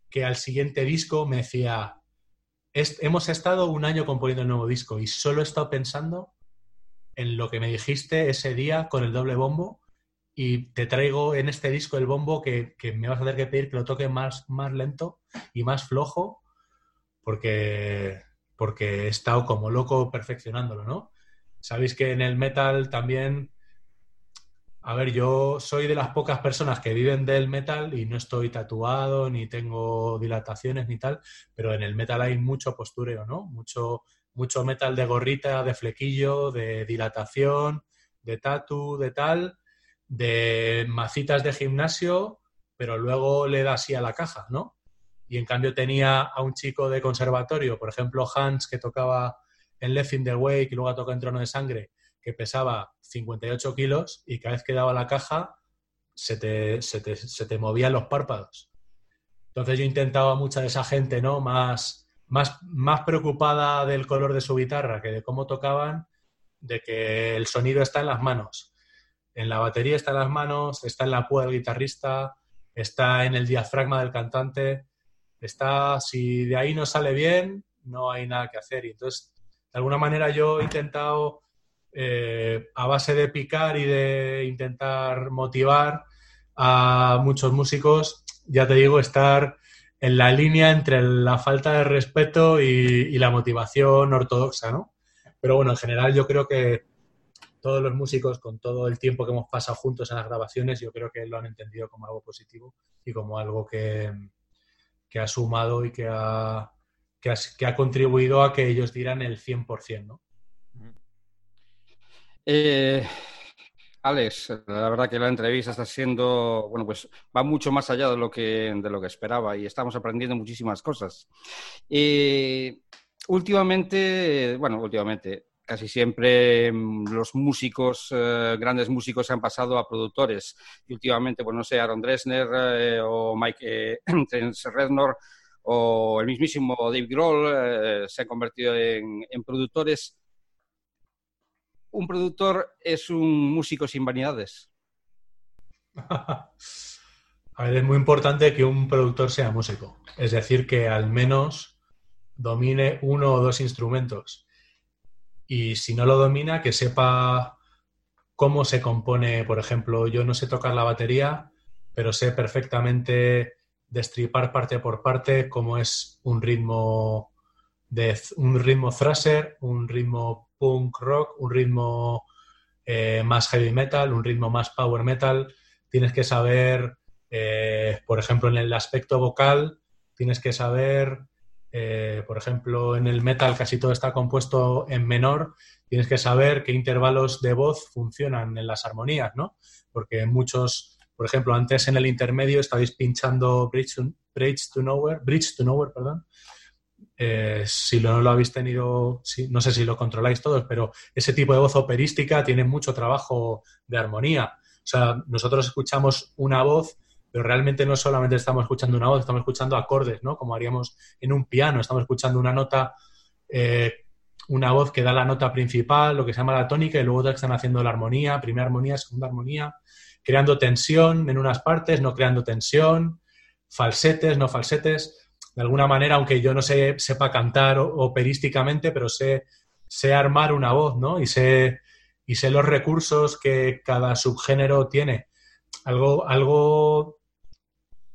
que al siguiente disco me decía, hemos estado un año componiendo el nuevo disco y solo he estado pensando en lo que me dijiste ese día con el doble bombo y te traigo en este disco el bombo que, que me vas a tener que pedir que lo toque más, más lento y más flojo porque porque he estado como loco perfeccionándolo, ¿no? Sabéis que en el metal también, a ver, yo soy de las pocas personas que viven del metal y no estoy tatuado, ni tengo dilataciones ni tal, pero en el metal hay mucho postureo, ¿no? Mucho, mucho metal de gorrita, de flequillo, de dilatación, de tatu, de tal, de macitas de gimnasio, pero luego le da así a la caja, ¿no? Y en cambio tenía a un chico de conservatorio, por ejemplo Hans, que tocaba en Left in the Wake y luego toca en Trono de Sangre, que pesaba 58 kilos y cada vez que daba la caja se te, se te, se te movían los párpados. Entonces yo intentaba mucha de esa gente, ¿no? Más, más, más preocupada del color de su guitarra que de cómo tocaban, de que el sonido está en las manos. En la batería está en las manos, está en la púa del guitarrista, está en el diafragma del cantante está, si de ahí no sale bien, no hay nada que hacer. Y entonces, de alguna manera yo he intentado, eh, a base de picar y de intentar motivar a muchos músicos, ya te digo, estar en la línea entre la falta de respeto y, la motivación ortodoxa, ¿no? Pero bueno, en general yo creo que todos los músicos, con todo el tiempo que hemos pasado juntos en las grabaciones, yo creo que lo han entendido como algo positivo y como algo que, que ha sumado y que ha, que ha, contribuido a que ellos dieran el 100%, ¿no? Eh, Alex, la verdad que la entrevista está siendo, bueno, pues va mucho más allá de lo que, de lo que esperaba y estamos aprendiendo muchísimas cosas. Eh, últimamente, bueno, últimamente, casi siempre mm, los músicos, eh, grandes músicos, se han pasado a productores. Y últimamente, pues no sé, Aaron Dresner eh, o Mike eh, Rednor o el mismísimo Dave Grohl eh, se han convertido en, productores. Un productor es un músico sin vanidades. A ver, es muy importante que un productor sea músico. Es decir, que al menos domine uno o dos instrumentos. Y si no lo domina, que sepa cómo se compone, por ejemplo, yo no sé tocar la batería, pero sé perfectamente destripar parte por parte cómo es un ritmo de un ritmo thrasher, un ritmo punk rock, un ritmo eh, más heavy metal, un ritmo más power metal. Tienes que saber, eh, por ejemplo, en el aspecto vocal, tienes que saber, eh, por ejemplo, en el metal casi todo está compuesto en menor, tienes que saber qué intervalos de voz funcionan en las armonías, ¿no? Porque muchos, por ejemplo, antes en el intermedio estabais pinchando Bridge to, Bridge to Nowhere, Bridge to Nowhere, perdón, eh, si no lo habéis tenido, no sé si lo controláis todos, pero ese tipo de voz operística tiene mucho trabajo de armonía. O sea, nosotros escuchamos una voz, pero realmente no solamente estamos escuchando una voz, estamos escuchando acordes, ¿no? Como haríamos en un piano, estamos escuchando una nota, eh, una voz que da la nota principal, lo que se llama la tónica, y luego otras están haciendo la armonía, primera armonía, segunda armonía, creando tensión en unas partes, no creando tensión, falsetes, no falsetes de alguna manera, aunque yo no sé, sepa cantar operísticamente, pero sé, sé armar una voz, ¿no? Y sé, y sé los recursos que cada subgénero tiene. Algo, algo,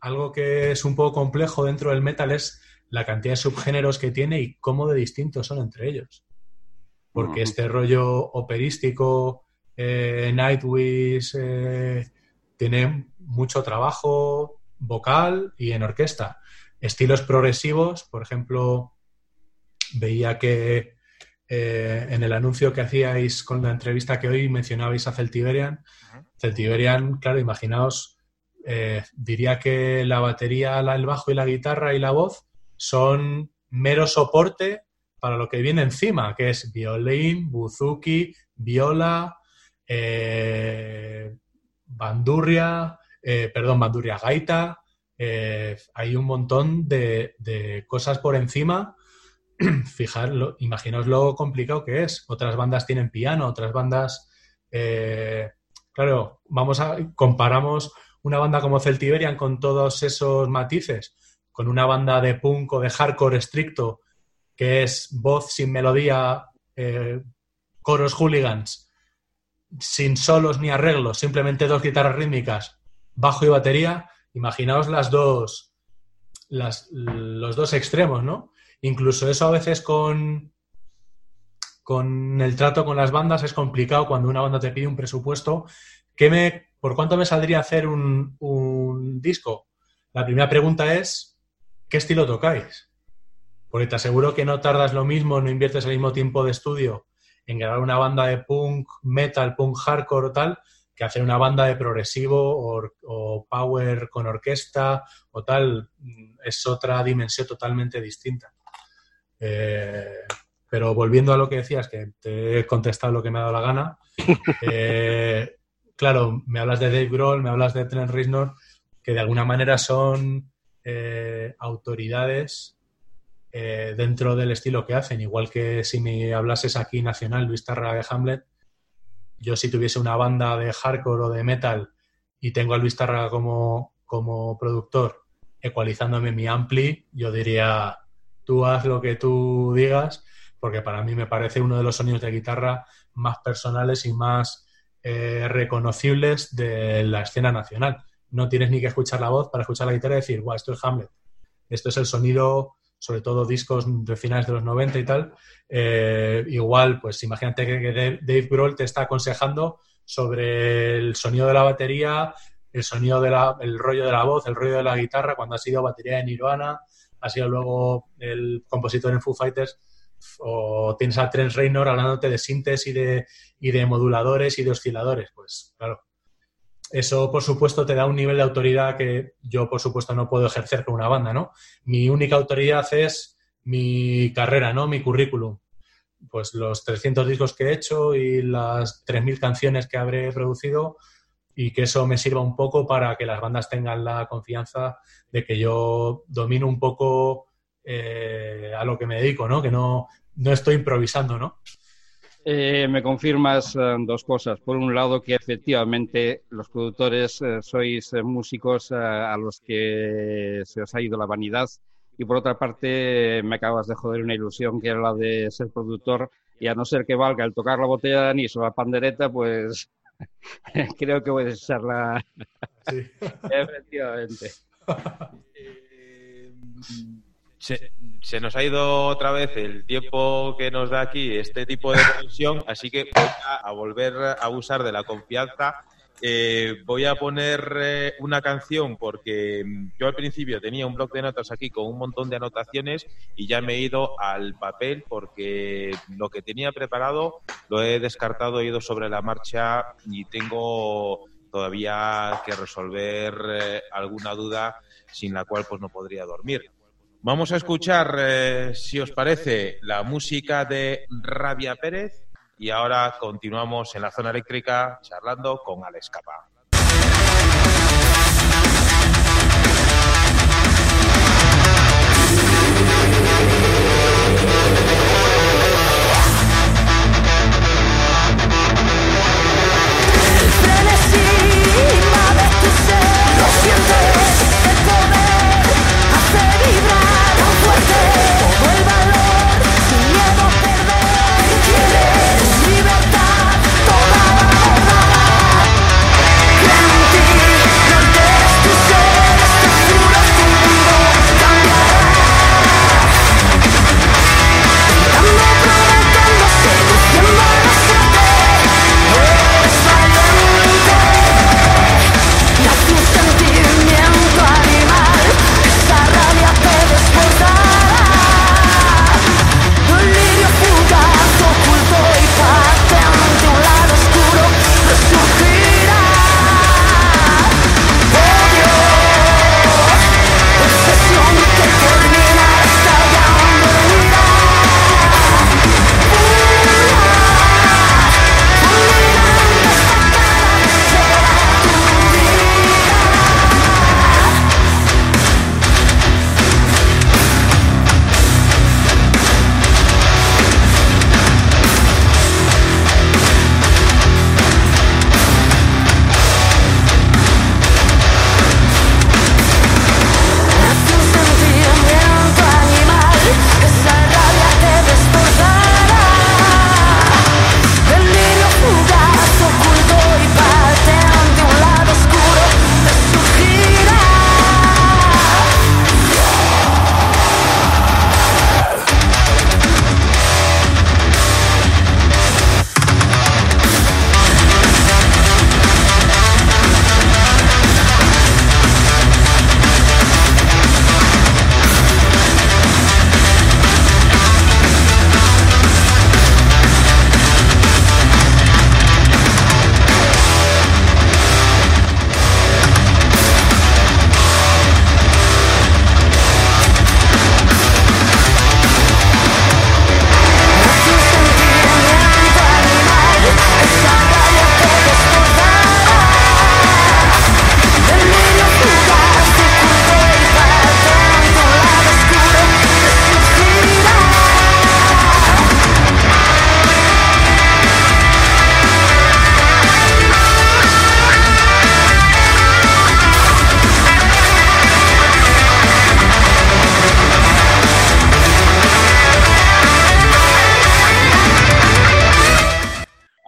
algo que es un poco complejo dentro del metal es la cantidad de subgéneros que tiene y cómo de distintos son entre ellos. Porque este rollo operístico, eh, Nightwish, eh, tiene mucho trabajo vocal y en orquesta estilos progresivos, por ejemplo, veía que eh, en el anuncio que hacíais con la entrevista que hoy mencionabais a Celtiberian. Celtiberian, claro, imaginaos, eh, diría que la batería, el bajo y la guitarra y la voz son mero soporte para lo que viene encima, que es violín, buzuki, viola, eh, bandurria, perdón, bandurria gaita, eh, hay un montón de, cosas por encima. Fijar, imaginaos lo complicado que es. Otras bandas tienen piano, otras bandas. Eh, claro, vamos a. comparamos una banda como Celtiberian con todos esos matices, con una banda de punk o de hardcore estricto, que es voz sin melodía, eh, coros hooligans, sin solos ni arreglos, simplemente dos guitarras rítmicas, bajo y batería Imaginaos las dos, los dos extremos, ¿no? Incluso eso a veces con, con el trato con las bandas es complicado cuando una banda te pide un presupuesto. ¿qué me, ¿Por cuánto me saldría hacer un, un disco? La primera pregunta es, ¿qué estilo tocáis? Porque te aseguro que no tardas lo mismo, no inviertes el mismo tiempo de estudio en grabar una banda de punk, metal, punk hardcore o tal, que hacer una banda de progresivo o, power con orquesta o tal es otra dimensión totalmente distinta. Eh, pero volviendo a lo que decías, que te he contestado lo que me ha dado la gana, eh, claro, me hablas de Dave Grohl, me hablas de Trent Reznor, que de alguna manera son eh, autoridades dentro del estilo que hacen, igual que si me hablases aquí nacional, Luis Tarra de Hamlet, yo si tuviese una banda de hardcore o de metal y tengo a Luis Tárraga como, como productor ecualizándome mi ampli, yo diría, tú haz lo que tú digas, porque para mí me parece uno de los sonidos de guitarra más personales y más eh, reconocibles de la escena nacional. No tienes ni que escuchar la voz para escuchar la guitarra y decir, guau, esto es Hamlet. Esto es el sonido sobre todo discos de finales de los 90 y tal, eh, igual, pues imagínate que Dave Grohl te está aconsejando sobre el sonido de la batería, el sonido del rollo de la voz, el rollo de la guitarra, cuando ha sido batería de Nirvana, ha sido luego el compositor en Foo Fighters, o tienes a Trent Reznor hablándote de síntesis y de, y de moduladores y de osciladores, pues claro, eso, por supuesto, te da un nivel de autoridad que yo, por supuesto, no puedo ejercer con una banda, ¿no? Mi única autoridad es mi carrera, ¿no? Mi currículum. Pues los 300 discos que he hecho y las 3.000 canciones que habré producido y que eso me sirva un poco para que las bandas tengan la confianza de que yo domino un poco eh, a lo que me dedico, ¿no? Que no, no estoy improvisando, ¿no? Eh, me confirmas eh, dos cosas. Por un lado, que efectivamente los productores eh, sois eh, músicos eh, a los que se os ha ido la vanidad. Y por otra parte, me acabas de joder una ilusión que era la de ser productor. Y a no ser que valga el tocar la botella de anís o la pandereta, pues creo que voy a desecharla. Sí. efectivamente. Se, nos ha ido otra vez el tiempo que nos da aquí este tipo de conexión, así que voy a, a volver a usar de la confianza. Eh, voy a poner eh, una canción porque mm, yo al principio tenía un bloc de notas aquí con un montón de anotaciones y ya me he ido al papel porque lo que tenía preparado lo he descartado, he ido sobre la marcha y tengo todavía que resolver eh, alguna duda sin la cual pues no podría dormir. Vamos a escuchar, eh, si os parece, la música de Rabia Pérez y ahora continuamos en la zona eléctrica charlando con Alex Capa.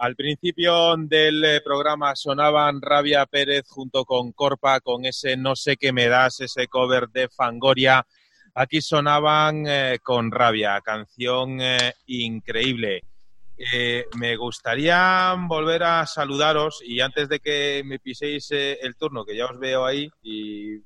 Al principio del eh, programa sonaban Rabia Pérez junto con Corpa con ese No sé qué me das, ese cover de Fangoria. Aquí sonaban eh, con Rabia, canción eh, increíble. Me gustaría volver a saludaros y antes de que me piséis el turno, que ya os veo ahí y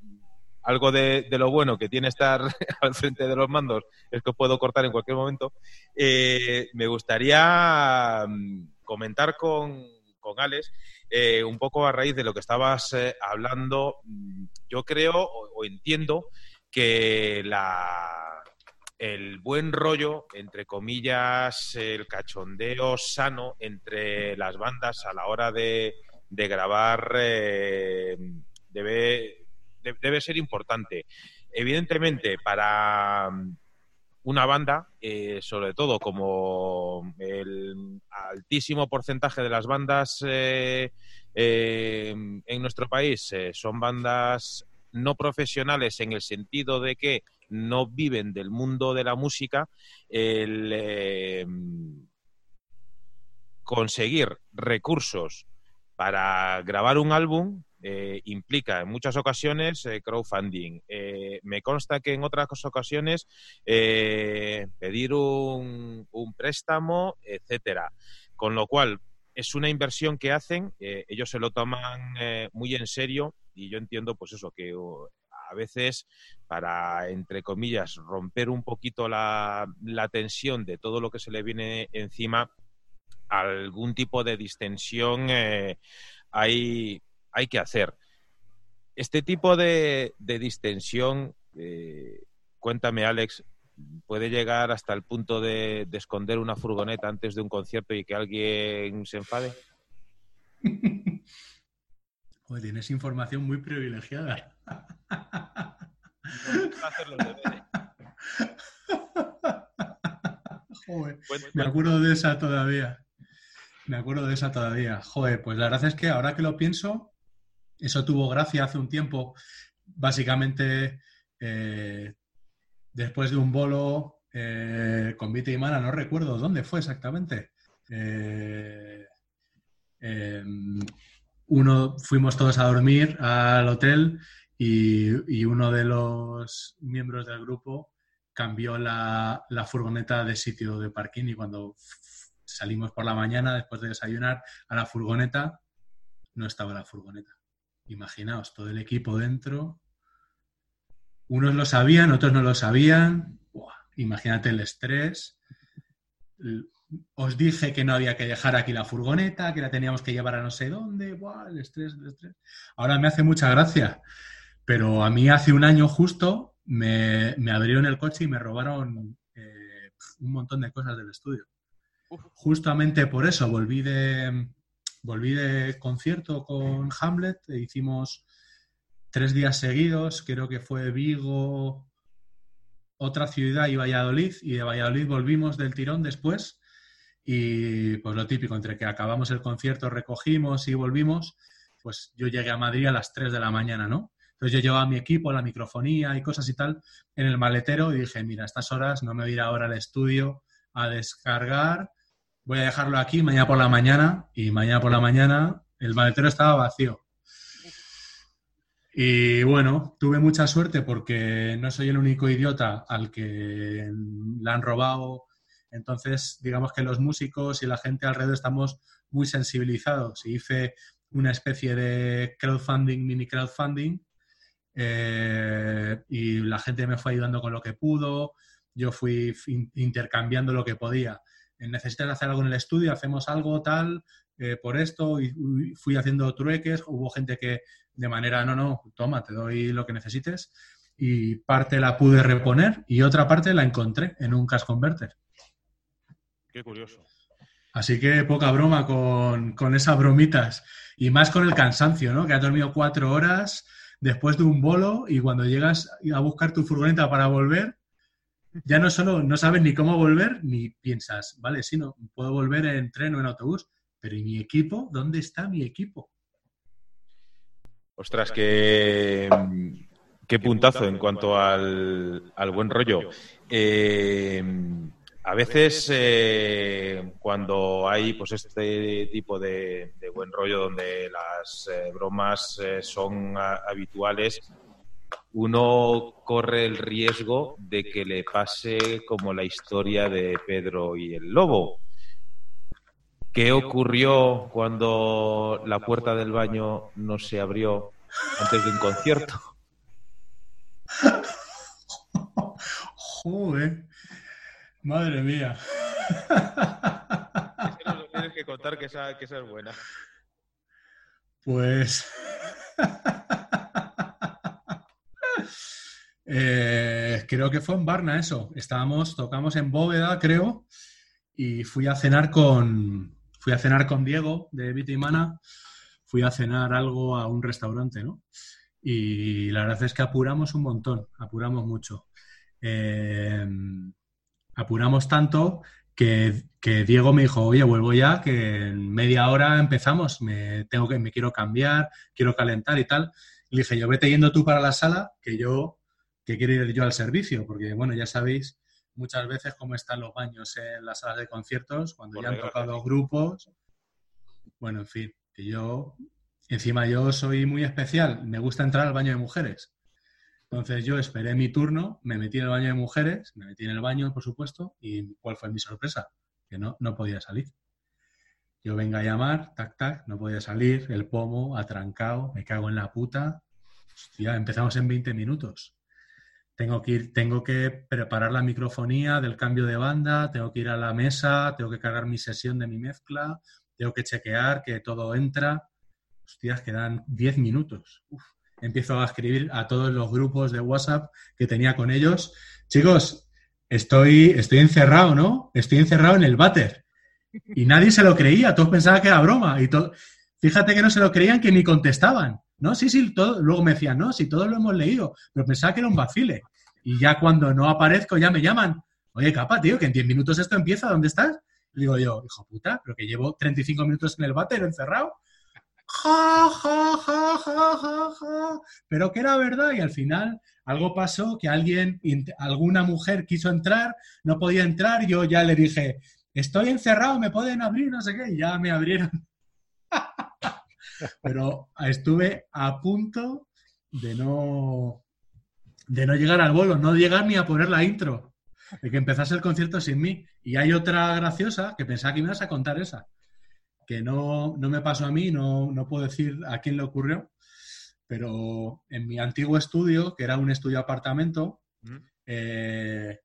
algo de, de lo bueno que tiene estar al frente de los mandos es que os puedo cortar en cualquier momento, me gustaría mm, comentar con, con Alex eh, un poco a raíz de lo que estabas eh, hablando. mm, Yo creo o, entiendo que la, el buen rollo, entre comillas, el cachondeo sano entre las bandas a la hora de, de grabar eh, debe, de- debe ser importante. Evidentemente, para una banda, eh, sobre todo como el altísimo porcentaje de las bandas eh, eh, en nuestro país eh, son bandas no profesionales en el sentido de que no viven del mundo de la música, el conseguir recursos para grabar un álbum eh, implica en muchas ocasiones eh, crowdfunding. Eh, me consta que en otras ocasiones pedir un, préstamo, etcétera. Con lo cual, es una inversión que hacen, ellos se lo toman muy en serio y yo entiendo, pues eso, que a veces para, entre comillas, romper un poquito la, la tensión de todo lo que se le viene encima, algún tipo de distensión hay, hay que hacer. Este tipo de, de distensión, eh, cuéntame Alex, puede llegar hasta el punto de, de esconder una furgoneta antes de un concierto y que alguien se enfade. Joder, tienes información muy privilegiada. Joder, me acuerdo de esa todavía. Me acuerdo de esa todavía. Joder, pues la verdad es que ahora que lo pienso, eso tuvo gracia hace un tiempo. Básicamente, eh, después de un bolo eh, con Vita y Mana, no recuerdo dónde fue exactamente. Eh, uno fuimos todos a dormir al hotel y, uno de los miembros del grupo cambió la, furgoneta de sitio de parking y cuando salimos por la mañana después de desayunar a la furgoneta, no estaba la furgoneta. Imaginaos, todo el equipo dentro. Unos lo sabían, otros no lo sabían. Buah, imagínate el estrés. Os dije que no había que dejar aquí la furgoneta, que la teníamos que llevar a no sé dónde. Buah, el estrés, el estrés. Ahora me hace mucha gracia. Pero a mí hace un año justo me, me abrieron el coche y me robaron eh, un montón de cosas del estudio. Justamente por eso volví de, volví de concierto con Hamlet, e hicimos tres días seguidos, creo que fue Vigo, otra ciudad y Valladolid, y de Valladolid volvimos del tirón después, y pues lo típico, entre que acabamos el concierto, recogimos y volvimos, pues yo llegué a Madrid a las 3 de la mañana, ¿no? Entonces yo llevaba mi equipo, la microfonía y cosas y tal en el maletero y dije, mira, a estas horas no me voy a ir ahora al estudio a descargar, voy a dejarlo aquí mañana por la mañana y mañana por la mañana el maletero estaba vacío. Y bueno, tuve mucha suerte porque no soy el único idiota al que la han robado. Entonces, digamos que los músicos y la gente alrededor estamos muy sensibilizados. Y hice una especie de crowdfunding, mini crowdfunding, eh, y la gente me fue ayudando con lo que pudo. Yo fui in- intercambiando lo que podía. Necesitas hacer algo en el estudio, hacemos algo tal, eh, por esto, y, y fui haciendo trueques. Hubo gente que de manera, no, no, toma, te doy lo que necesites. Y parte la pude reponer y otra parte la encontré en un cash converter. Qué curioso. Así que poca broma con, con esas bromitas. Y más con el cansancio, ¿no? Que has dormido cuatro horas después de un bolo y cuando llegas a buscar tu furgoneta para volver, ya no solo no sabes ni cómo volver, ni piensas, vale, sí, no, puedo volver en tren o en autobús, pero ¿y mi equipo? ¿Dónde está mi equipo? Ostras, qué, qué puntazo en cuanto al, al buen rollo. Eh, a veces eh, cuando hay pues este tipo de, de buen rollo donde las eh, bromas eh, son a- habituales, uno corre el riesgo de que le pase como la historia de Pedro y el lobo. ¿Qué ocurrió cuando la puerta del baño no se abrió antes de un concierto? Joder, madre mía. Es que nos lo tienes que contar que esa, que esa es buena. Pues. Eh, creo que fue en Varna eso. Estábamos, tocamos en Bóveda, creo, y fui a cenar con. Fui a cenar con Diego de Vita y Mana. Fui a cenar algo a un restaurante, ¿no? Y la verdad es que apuramos un montón, apuramos mucho. Eh, apuramos tanto que, que Diego me dijo, oye, vuelvo ya, que en media hora empezamos, me, tengo que, me quiero cambiar, quiero calentar y tal. Le dije, yo vete yendo tú para la sala, que yo, que quiero ir yo al servicio, porque bueno, ya sabéis muchas veces cómo están los baños en las salas de conciertos, cuando Por ya han tocado grupos. Bueno, en fin, que yo, encima yo soy muy especial, me gusta entrar al baño de mujeres. Entonces yo esperé mi turno, me metí en el baño de mujeres, me metí en el baño, por supuesto, y ¿cuál fue mi sorpresa? Que no, no podía salir. Yo venga a llamar, tac, tac, no podía salir, el pomo, atrancado, me cago en la puta. Hostia, empezamos en 20 minutos. Tengo que ir, tengo que preparar la microfonía del cambio de banda, tengo que ir a la mesa, tengo que cargar mi sesión de mi mezcla, tengo que chequear que todo entra. Hostias, quedan 10 minutos. Empiezo a escribir a todos los grupos de WhatsApp que tenía con ellos. Chicos, estoy, estoy encerrado, ¿no? Estoy encerrado en el váter. Y nadie se lo creía, todos pensaban que era broma. Y Fíjate que no se lo creían, que ni contestaban. No, sí, sí, todo... luego me decían, no, sí, todos lo hemos leído, pero pensaba que era un vacile. Y ya cuando no aparezco, ya me llaman. Oye, capa, tío, que en 10 minutos esto empieza, ¿dónde estás? Y digo yo, hijo puta, pero que llevo 35 minutos en el váter encerrado. Ja. Pero que era verdad y al final algo pasó que alguien, alguna mujer quiso entrar, no podía entrar, yo ya le dije, estoy encerrado, me pueden abrir, no sé qué, y ya me abrieron. Pero estuve a punto de no, de no llegar al bolo, no llegar ni a poner la intro, de que empezase el concierto sin mí. Y hay otra graciosa que pensaba que me ibas a contar esa, que no, no me pasó a mí, no, no puedo decir a quién le ocurrió, pero en mi antiguo estudio, que era un estudio apartamento, Mm. eh,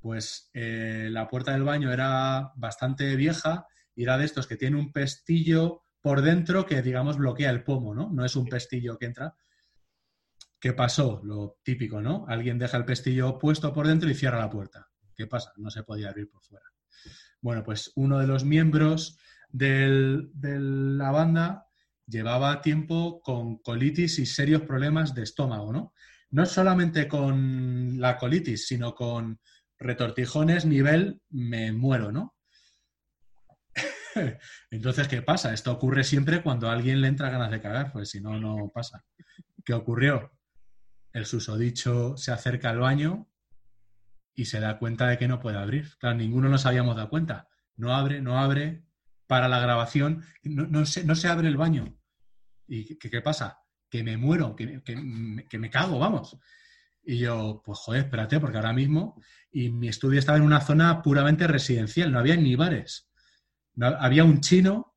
pues eh, la puerta del baño era bastante vieja y era de estos que tiene un pestillo por dentro que, digamos, bloquea el pomo, ¿no? No es un pestillo que entra. ¿Qué pasó? Lo típico, ¿no? Alguien deja el pestillo puesto por dentro y cierra la puerta. ¿Qué pasa? No se podía abrir por fuera. Bueno, pues uno de los miembros del- de la banda llevaba tiempo con colitis y serios problemas de estómago, ¿no? No solamente con la colitis, sino con retortijones nivel me muero, ¿no? Entonces, ¿qué pasa? Esto ocurre siempre cuando a alguien le entra ganas de cagar, pues si no, no pasa. ¿Qué ocurrió? El susodicho se acerca al baño y se da cuenta de que no puede abrir. Claro, ninguno nos habíamos dado cuenta. No abre, no abre. Para la grabación, no, se, abre el baño. ¿Y qué, pasa? Que me muero, que, que me cago, vamos. Y yo, pues joder, espérate, porque ahora mismo, y mi estudio estaba en una zona puramente residencial, no había ni bares. Había un chino,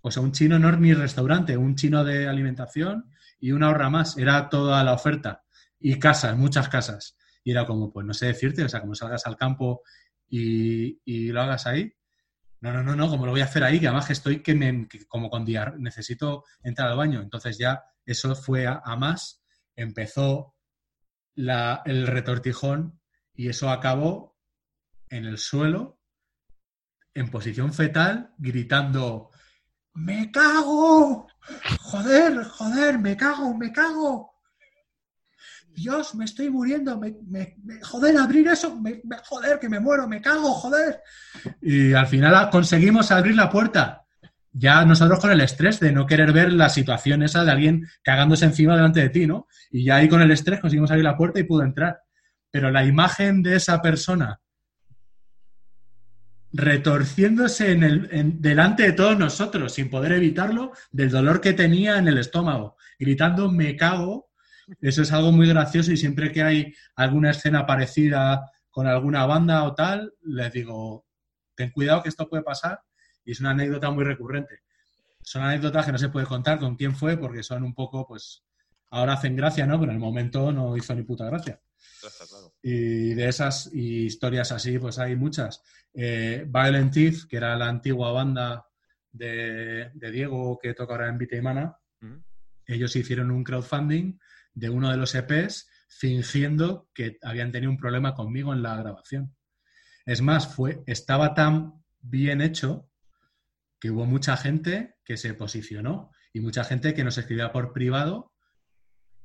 o sea, un chino no es ni restaurante, un chino de alimentación y una horra más, era toda la oferta. Y casas, muchas casas. Y era como, pues no sé decirte, o sea, como salgas al campo y, y lo hagas ahí. No, no, no, no, como lo voy a hacer ahí, que además estoy que me, como con diar, necesito entrar al baño. Entonces ya eso fue a, a más, empezó la- el retortijón y eso acabó en el suelo, en posición fetal, gritando, ¡Me cago! ¡Joder, joder, me cago, me cago! Dios, me estoy muriendo, me, joder, abrir eso, me- me- joder, que me muero, me cago, joder. Y al final conseguimos abrir la puerta. Ya nosotros con el estrés de no querer ver la situación esa de alguien cagándose encima delante de ti, ¿no? Y ya ahí con el estrés conseguimos abrir la puerta y pudo entrar. Pero la imagen de esa persona retorciéndose en el, en- delante de todos nosotros, sin poder evitarlo, del dolor que tenía en el estómago, gritando me cago, eso es algo muy gracioso y siempre que hay alguna escena parecida con alguna banda o tal, les digo, ten cuidado que esto puede pasar y es una anécdota muy recurrente. Son anécdotas que no se puede contar con quién fue porque son un poco, pues, ahora hacen gracia, ¿no? Pero en el momento no hizo ni puta gracia. Claro. Y de esas y historias así, pues hay muchas. Eh, Violent Thief, que era la antigua banda de, de Diego que toca ahora en Vitaimana, Ujú. ellos hicieron un crowdfunding de uno de los EPs fingiendo que habían tenido un problema conmigo en la grabación. Es más, fue, estaba tan bien hecho que hubo mucha gente que se posicionó y mucha gente que nos escribía por privado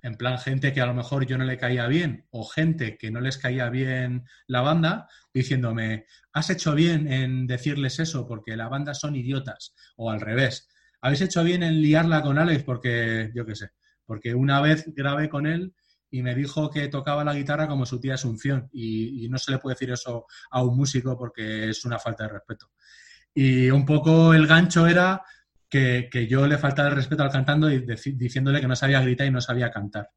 en plan gente que a lo mejor yo no le caía bien o gente que no les caía bien la banda, diciéndome, has hecho bien en decirles eso porque la banda son idiotas o al revés, habéis hecho bien en liarla con Alex porque, yo qué sé, porque una vez grabé con él y me dijo que tocaba la guitarra como su tía Asunción y, y no se le puede decir eso a un músico porque es una falta de respeto. Y un poco el gancho era que, que yo le faltaba el respeto al cantando y diciéndole que no sabía gritar y no sabía cantar.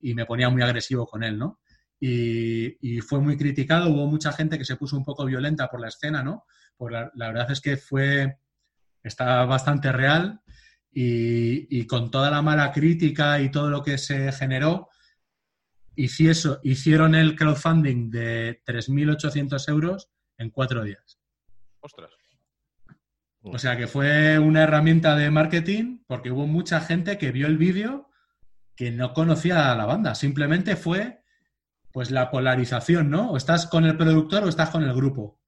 Y me ponía muy agresivo con él, ¿no? Y, y fue muy criticado, hubo mucha gente que se puso un poco violenta por la escena, ¿no? Pues la, la verdad es que fue, está bastante real y, y con toda la mala crítica y todo lo que se generó, hicieso- hicieron el crowdfunding de 3.800 euros en cuatro días. Ostras. O sea que fue una herramienta de marketing porque hubo mucha gente que vio el vídeo que no conocía a la banda. Simplemente fue pues la polarización, ¿no? O estás con el productor o estás con el grupo.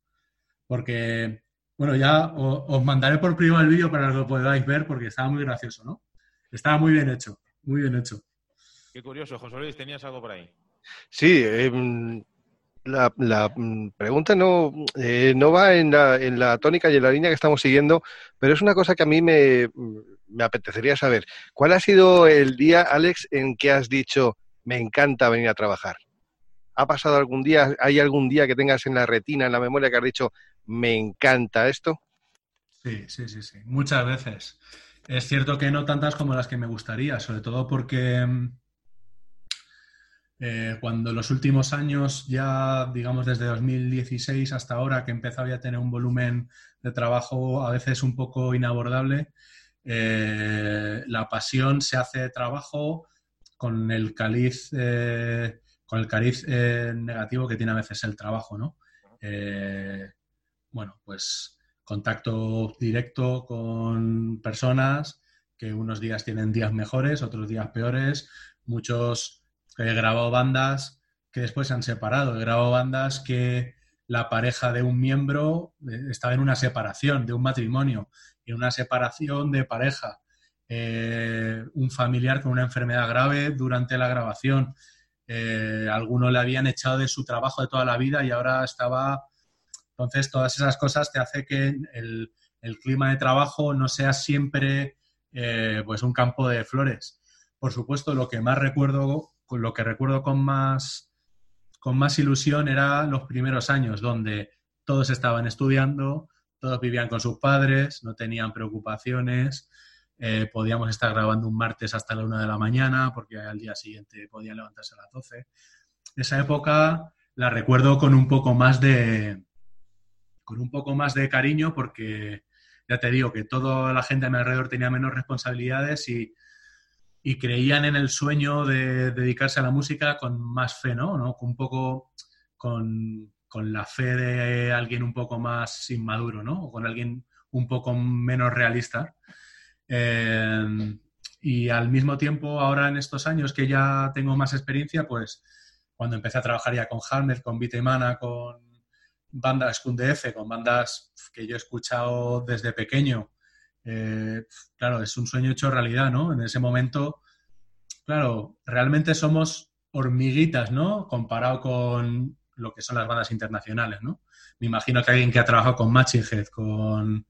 Porque, bueno, ya os mandaré por privado el vídeo para que lo podáis ver porque estaba muy gracioso, ¿no? Estaba muy bien hecho, muy bien hecho. Qué curioso, José Luis, tenías algo por ahí. Sí, em, la, mm, pregunta no, eh, no va en la, en la tónica y en la línea que estamos siguiendo, pero es una cosa que a mí me, me apetecería saber. ¿Cuál ha sido el día, Alex, en que has dicho, me encanta venir a trabajar? ¿Ha pasado algún día, hay algún día que tengas en la retina, en la memoria, que has dicho, me encanta esto? Sí, sí, sí, sí. Muchas veces. Es cierto que no tantas como las que me gustaría, sobre todo porque mm, eh, cuando los últimos años, ya digamos desde 2016 hasta ahora, que he empezado ya a tener un volumen de trabajo a veces un poco inabordable, eh, la pasión se hace trabajo con el caliz, eh, con el cariz eh, negativo que tiene a veces el trabajo, ¿no? Bueno, pues contacto directo con personas que unos días tienen días mejores, otros días peores. Muchos he grabado bandas que después se han separado. He grabado bandas que la pareja de un miembro eh, estaba en una separación, de un matrimonio, en una separación de pareja. Eh, un familiar con una enfermedad grave durante la grabación. Eh, alguno le habían echado de su trabajo de toda la vida y ahora estaba entonces, todas esas cosas te hace que el, el clima de trabajo no sea siempre eh, pues un campo de flores. Por supuesto, lo que más recuerdo, lo que recuerdo con más, con más ilusión era los primeros años, donde todos estaban estudiando, todos vivían con sus padres, no tenían preocupaciones, eh, podíamos estar grabando un martes hasta la una de la mañana, porque al día siguiente podían levantarse a las 12. Esa época la recuerdo con un poco más de, con un poco más de cariño porque ya te digo que toda la gente a mi alrededor tenía menos responsabilidades y, y creían en el sueño de dedicarse a la música con más fe, ¿no? ¿No? Un poco con, con la fe de alguien un poco más inmaduro, ¿no? O con alguien un poco menos realista. Eh, y al mismo tiempo, ahora en estos años que ya tengo más experiencia, pues cuando empecé a trabajar ya con Halmer, con Vitemana, con bandas con DF, con bandas que yo he escuchado desde pequeño. Eh, claro, es un sueño hecho realidad, ¿no? En ese momento, claro, realmente somos hormiguitas, ¿no? Comparado con lo que son las bandas internacionales, ¿no? Me imagino que alguien que ha trabajado con Head, con,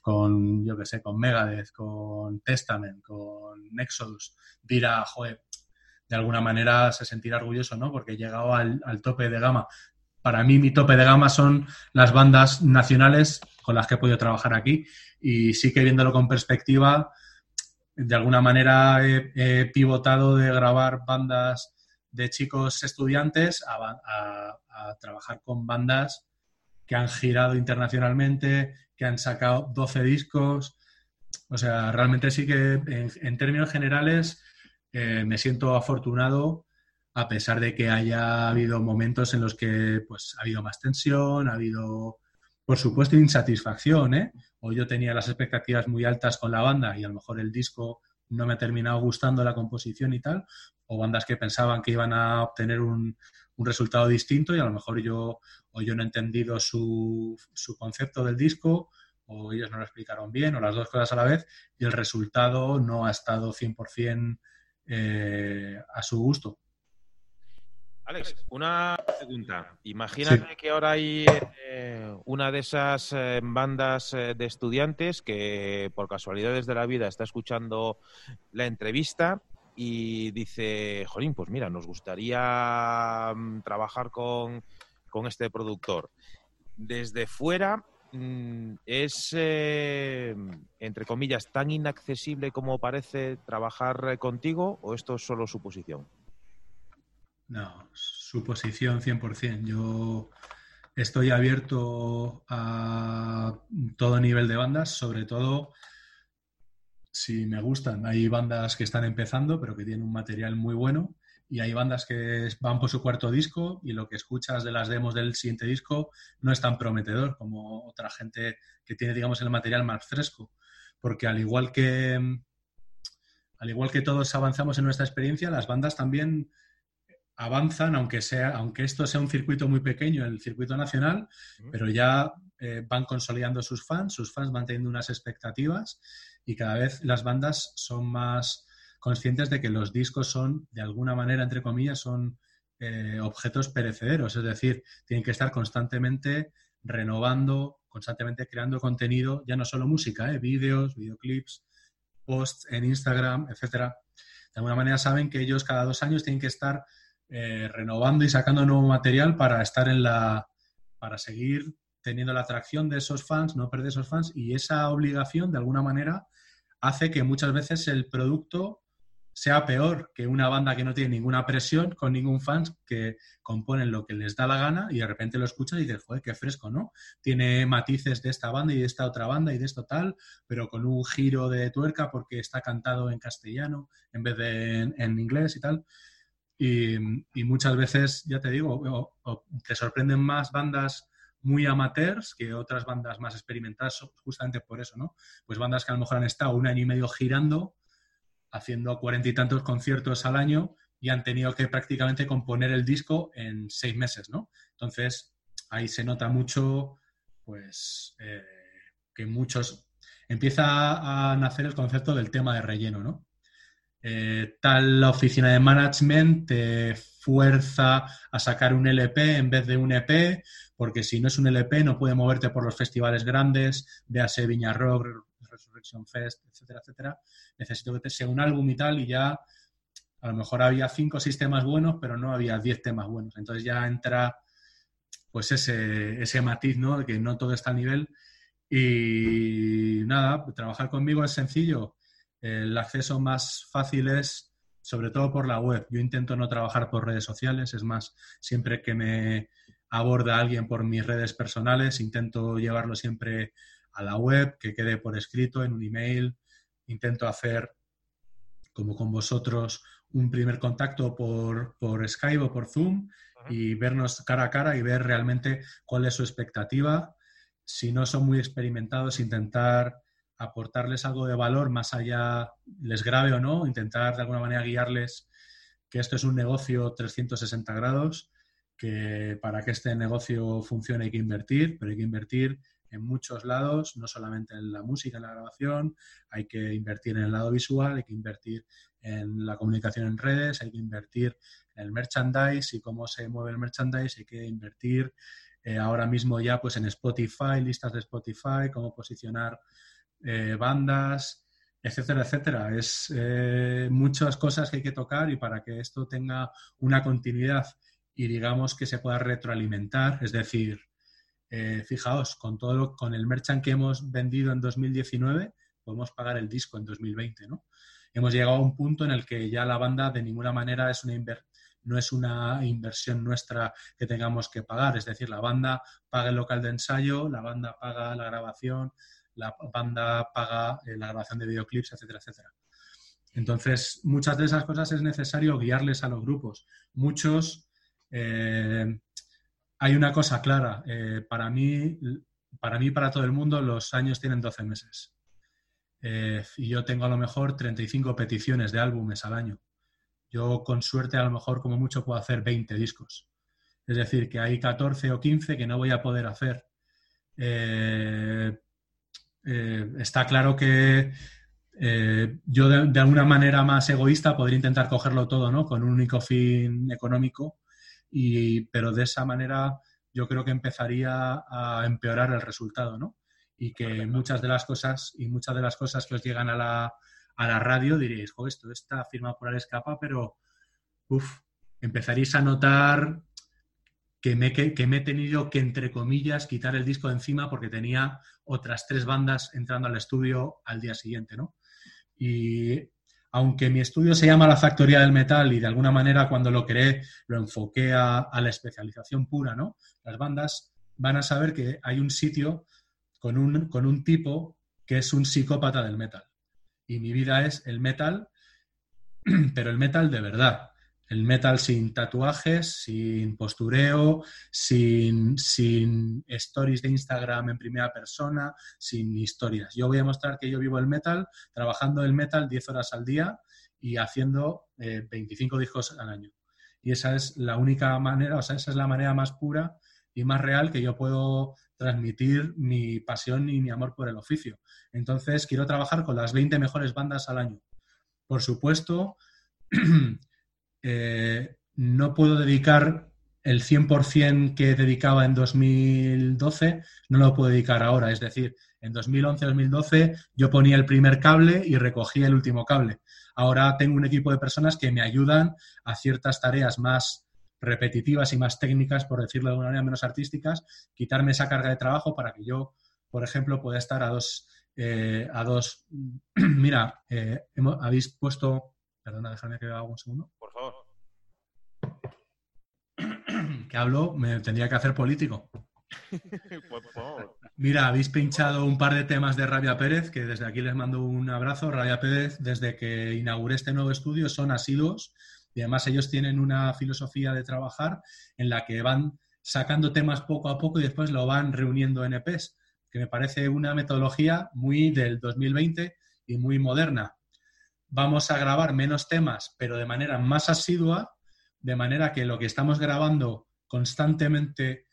con yo qué sé, con Megadeth, con Testament, con Exodus, dirá, joder, de alguna manera se sentirá orgulloso, ¿no? Porque he llegado al tope de gama para mí mi tope de gama son las bandas nacionales con las que he podido trabajar aquí y sí que viéndolo con perspectiva, de alguna manera he, pivotado de grabar bandas de chicos estudiantes a, trabajar con bandas que han girado internacionalmente, que han sacado 12 discos. O sea, realmente sí que en, en términos generales eh, me siento afortunado a pesar de que haya habido momentos en los que pues, ha habido más tensión, ha habido, por supuesto, insatisfacción, ¿eh? O yo tenía las expectativas muy altas con la banda y a lo mejor el disco no me ha terminado gustando la composición y tal, o bandas que pensaban que iban a obtener un, un resultado distinto y a lo mejor yo, o yo no he entendido su, su concepto del disco, o ellos no lo explicaron bien, o las dos cosas a la vez, y el resultado no ha estado 100% eh, a su gusto. Alex, una pregunta. Imagínate Sí. que ahora hay eh, una de esas eh, bandas eh, de estudiantes que por casualidades de la vida está escuchando la entrevista y dice, Jolín, pues mira, nos gustaría mm, trabajar con, con este productor. Desde fuera, mm, ¿es, entre comillas, tan inaccesible como parece trabajar contigo o esto es solo suposición? No, su posición 100%. Yo estoy abierto a todo nivel de bandas, sobre todo si me gustan. Hay bandas que están empezando, pero que tienen un material muy bueno. Y hay bandas que van por su cuarto disco y lo que escuchas de las demos del siguiente disco no es tan prometedor como otra gente que tiene, digamos, el material más fresco. Porque al igual que, al igual que todos avanzamos en nuestra experiencia, las bandas también avanzan, aunque, sea, aunque esto sea un circuito muy pequeño, el circuito nacional, pero ya eh, van consolidando sus fans, sus fans van teniendo unas expectativas y cada vez las bandas son más conscientes de que los discos son, de alguna manera, entre comillas, son eh, objetos perecederos, es decir, tienen que estar constantemente renovando, constantemente creando contenido, ya no solo música, ¿eh? vídeos, videoclips, posts en Instagram, etcétera. De alguna manera saben que ellos cada dos años tienen que estar eh, renovando y sacando nuevo material para estar en la. para seguir teniendo la atracción de esos fans, no perder esos fans, y esa obligación, de alguna manera, hace que muchas veces el producto sea peor que una banda que no tiene ninguna presión, con ningún fans, que componen lo que les da la gana y de repente lo escuchas y dices, joder, qué fresco, ¿no? Tiene matices de esta banda y de esta otra banda y de esto tal, pero con un giro de tuerca porque está cantado en castellano en vez de en, en inglés y tal. Y, muchas veces, ya te digo, te sorprenden más bandas muy amateurs que otras bandas más experimentadas, justamente por eso, ¿no? Pues bandas que a lo mejor han estado un año y medio girando, haciendo cuarenta y tantos conciertos al año y han tenido que prácticamente componer el disco en seis meses, ¿no? Entonces, ahí se nota mucho, pues, eh, que muchos... Empieza a nacer el concepto del tema de relleno, ¿no? Eh, tal oficina de management te fuerza a sacar un LP en vez de un EP, porque si no es un LP no puede moverte por los festivales grandes, véase Viña Rock, Resurrection Fest, etcétera, etcétera. Necesito que sea un álbum y tal, y ya a lo mejor había cinco o seis temas buenos, pero no había diez temas buenos. Entonces ya entra pues ese, ese matiz, ¿no? De que no todo está al nivel. Y nada, trabajar conmigo es sencillo el acceso más fácil es sobre todo por la web. Yo intento no trabajar por redes sociales, es más, siempre que me aborda alguien por mis redes personales, intento llevarlo siempre a la web, que quede por escrito en un email, intento hacer como con vosotros un primer contacto por, por Skype o por Zoom y vernos cara a cara y ver realmente cuál es su expectativa. Si no son muy experimentados, intentar aportarles algo de valor más allá, les grave o no, intentar de alguna manera guiarles que esto es un negocio 360 grados, que para que este negocio funcione hay que invertir, pero hay que invertir en muchos lados, no solamente en la música, en la grabación, hay que invertir en el lado visual, hay que invertir en la comunicación en redes, hay que invertir en el merchandise y cómo se mueve el merchandise, hay que invertir eh, ahora mismo ya pues en Spotify, listas de Spotify, cómo posicionar eh, bandas, etcétera, etcétera. Es eh, muchas cosas que hay que tocar y para que esto tenga una continuidad y digamos que se pueda retroalimentar, es decir, eh, fijaos, con todo lo, con el merchant que hemos vendido en 2019, podemos pagar el disco en 2020, ¿no? Hemos llegado a un punto en el que ya la banda de ninguna manera es una no es una inversión nuestra que tengamos que pagar, es decir, la banda paga el local de ensayo, la banda paga la grabación, la banda paga eh, la grabación de videoclips, etcétera, etcétera. Entonces, muchas de esas cosas es necesario guiarles a los grupos. Muchos, eh, hay una cosa clara, eh, para mí, para mí, para todo el mundo, los años tienen 12 meses. Y yo tengo a lo mejor 35 peticiones de álbumes al año. Yo con suerte a lo mejor como mucho puedo hacer 20 discos. Es decir, que hay 14 o 15 que no voy a poder hacer. Eh, está claro que eh, yo de, de alguna manera más egoísta podría intentar cogerlo todo, ¿no? Con un único fin económico, y, pero de esa manera yo creo que empezaría a empeorar el resultado, ¿no? Y que muchas de las cosas, y muchas de las cosas que os llegan a la, a la radio diréis, jo, esto está firmado por escapa, pero uf, empezaréis a notar que me, que, me he tenido que, entre comillas, quitar el disco de encima porque tenía otras tres bandas entrando al estudio al día siguiente, ¿no? Y aunque mi estudio se llama La Factoría del Metal y de alguna manera cuando lo creé lo enfoqué a, a la especialización pura, ¿no? Las bandas van a saber que hay un sitio con un, con un tipo que es un psicópata del metal. Y mi vida es el metal, pero el metal de verdad. El metal sin tatuajes, sin postureo, sin, sin stories de Instagram en primera persona, sin historias. Yo voy a mostrar que yo vivo el metal, trabajando el metal 10 horas al día y haciendo eh, 25 discos al año. Y esa es la única manera, o sea, esa es la manera más pura y más real que yo puedo transmitir mi pasión y mi amor por el oficio. Entonces, quiero trabajar con las 20 mejores bandas al año. Por supuesto, eh, no puedo dedicar el 100% que dedicaba en 2012, no lo puedo dedicar ahora. Es decir, en 2011-2012 yo ponía el primer cable y recogía el último cable. Ahora tengo un equipo de personas que me ayudan a ciertas tareas más repetitivas y más técnicas, por decirlo de una manera menos artísticas, quitarme esa carga de trabajo para que yo, por ejemplo, pueda estar a dos... Eh, a dos mira, eh, habéis puesto... Perdona, déjame que haga un segundo. Por favor. Que hablo, me tendría que hacer político. Mira, habéis pinchado un par de temas de Rabia Pérez, que desde aquí les mando un abrazo. Rabia Pérez, desde que inauguré este nuevo estudio, son asiduos y además ellos tienen una filosofía de trabajar en la que van sacando temas poco a poco y después lo van reuniendo en EPs, que me parece una metodología muy del 2020 y muy moderna. Vamos a grabar menos temas, pero de manera más asidua, de manera que lo que estamos grabando constantemente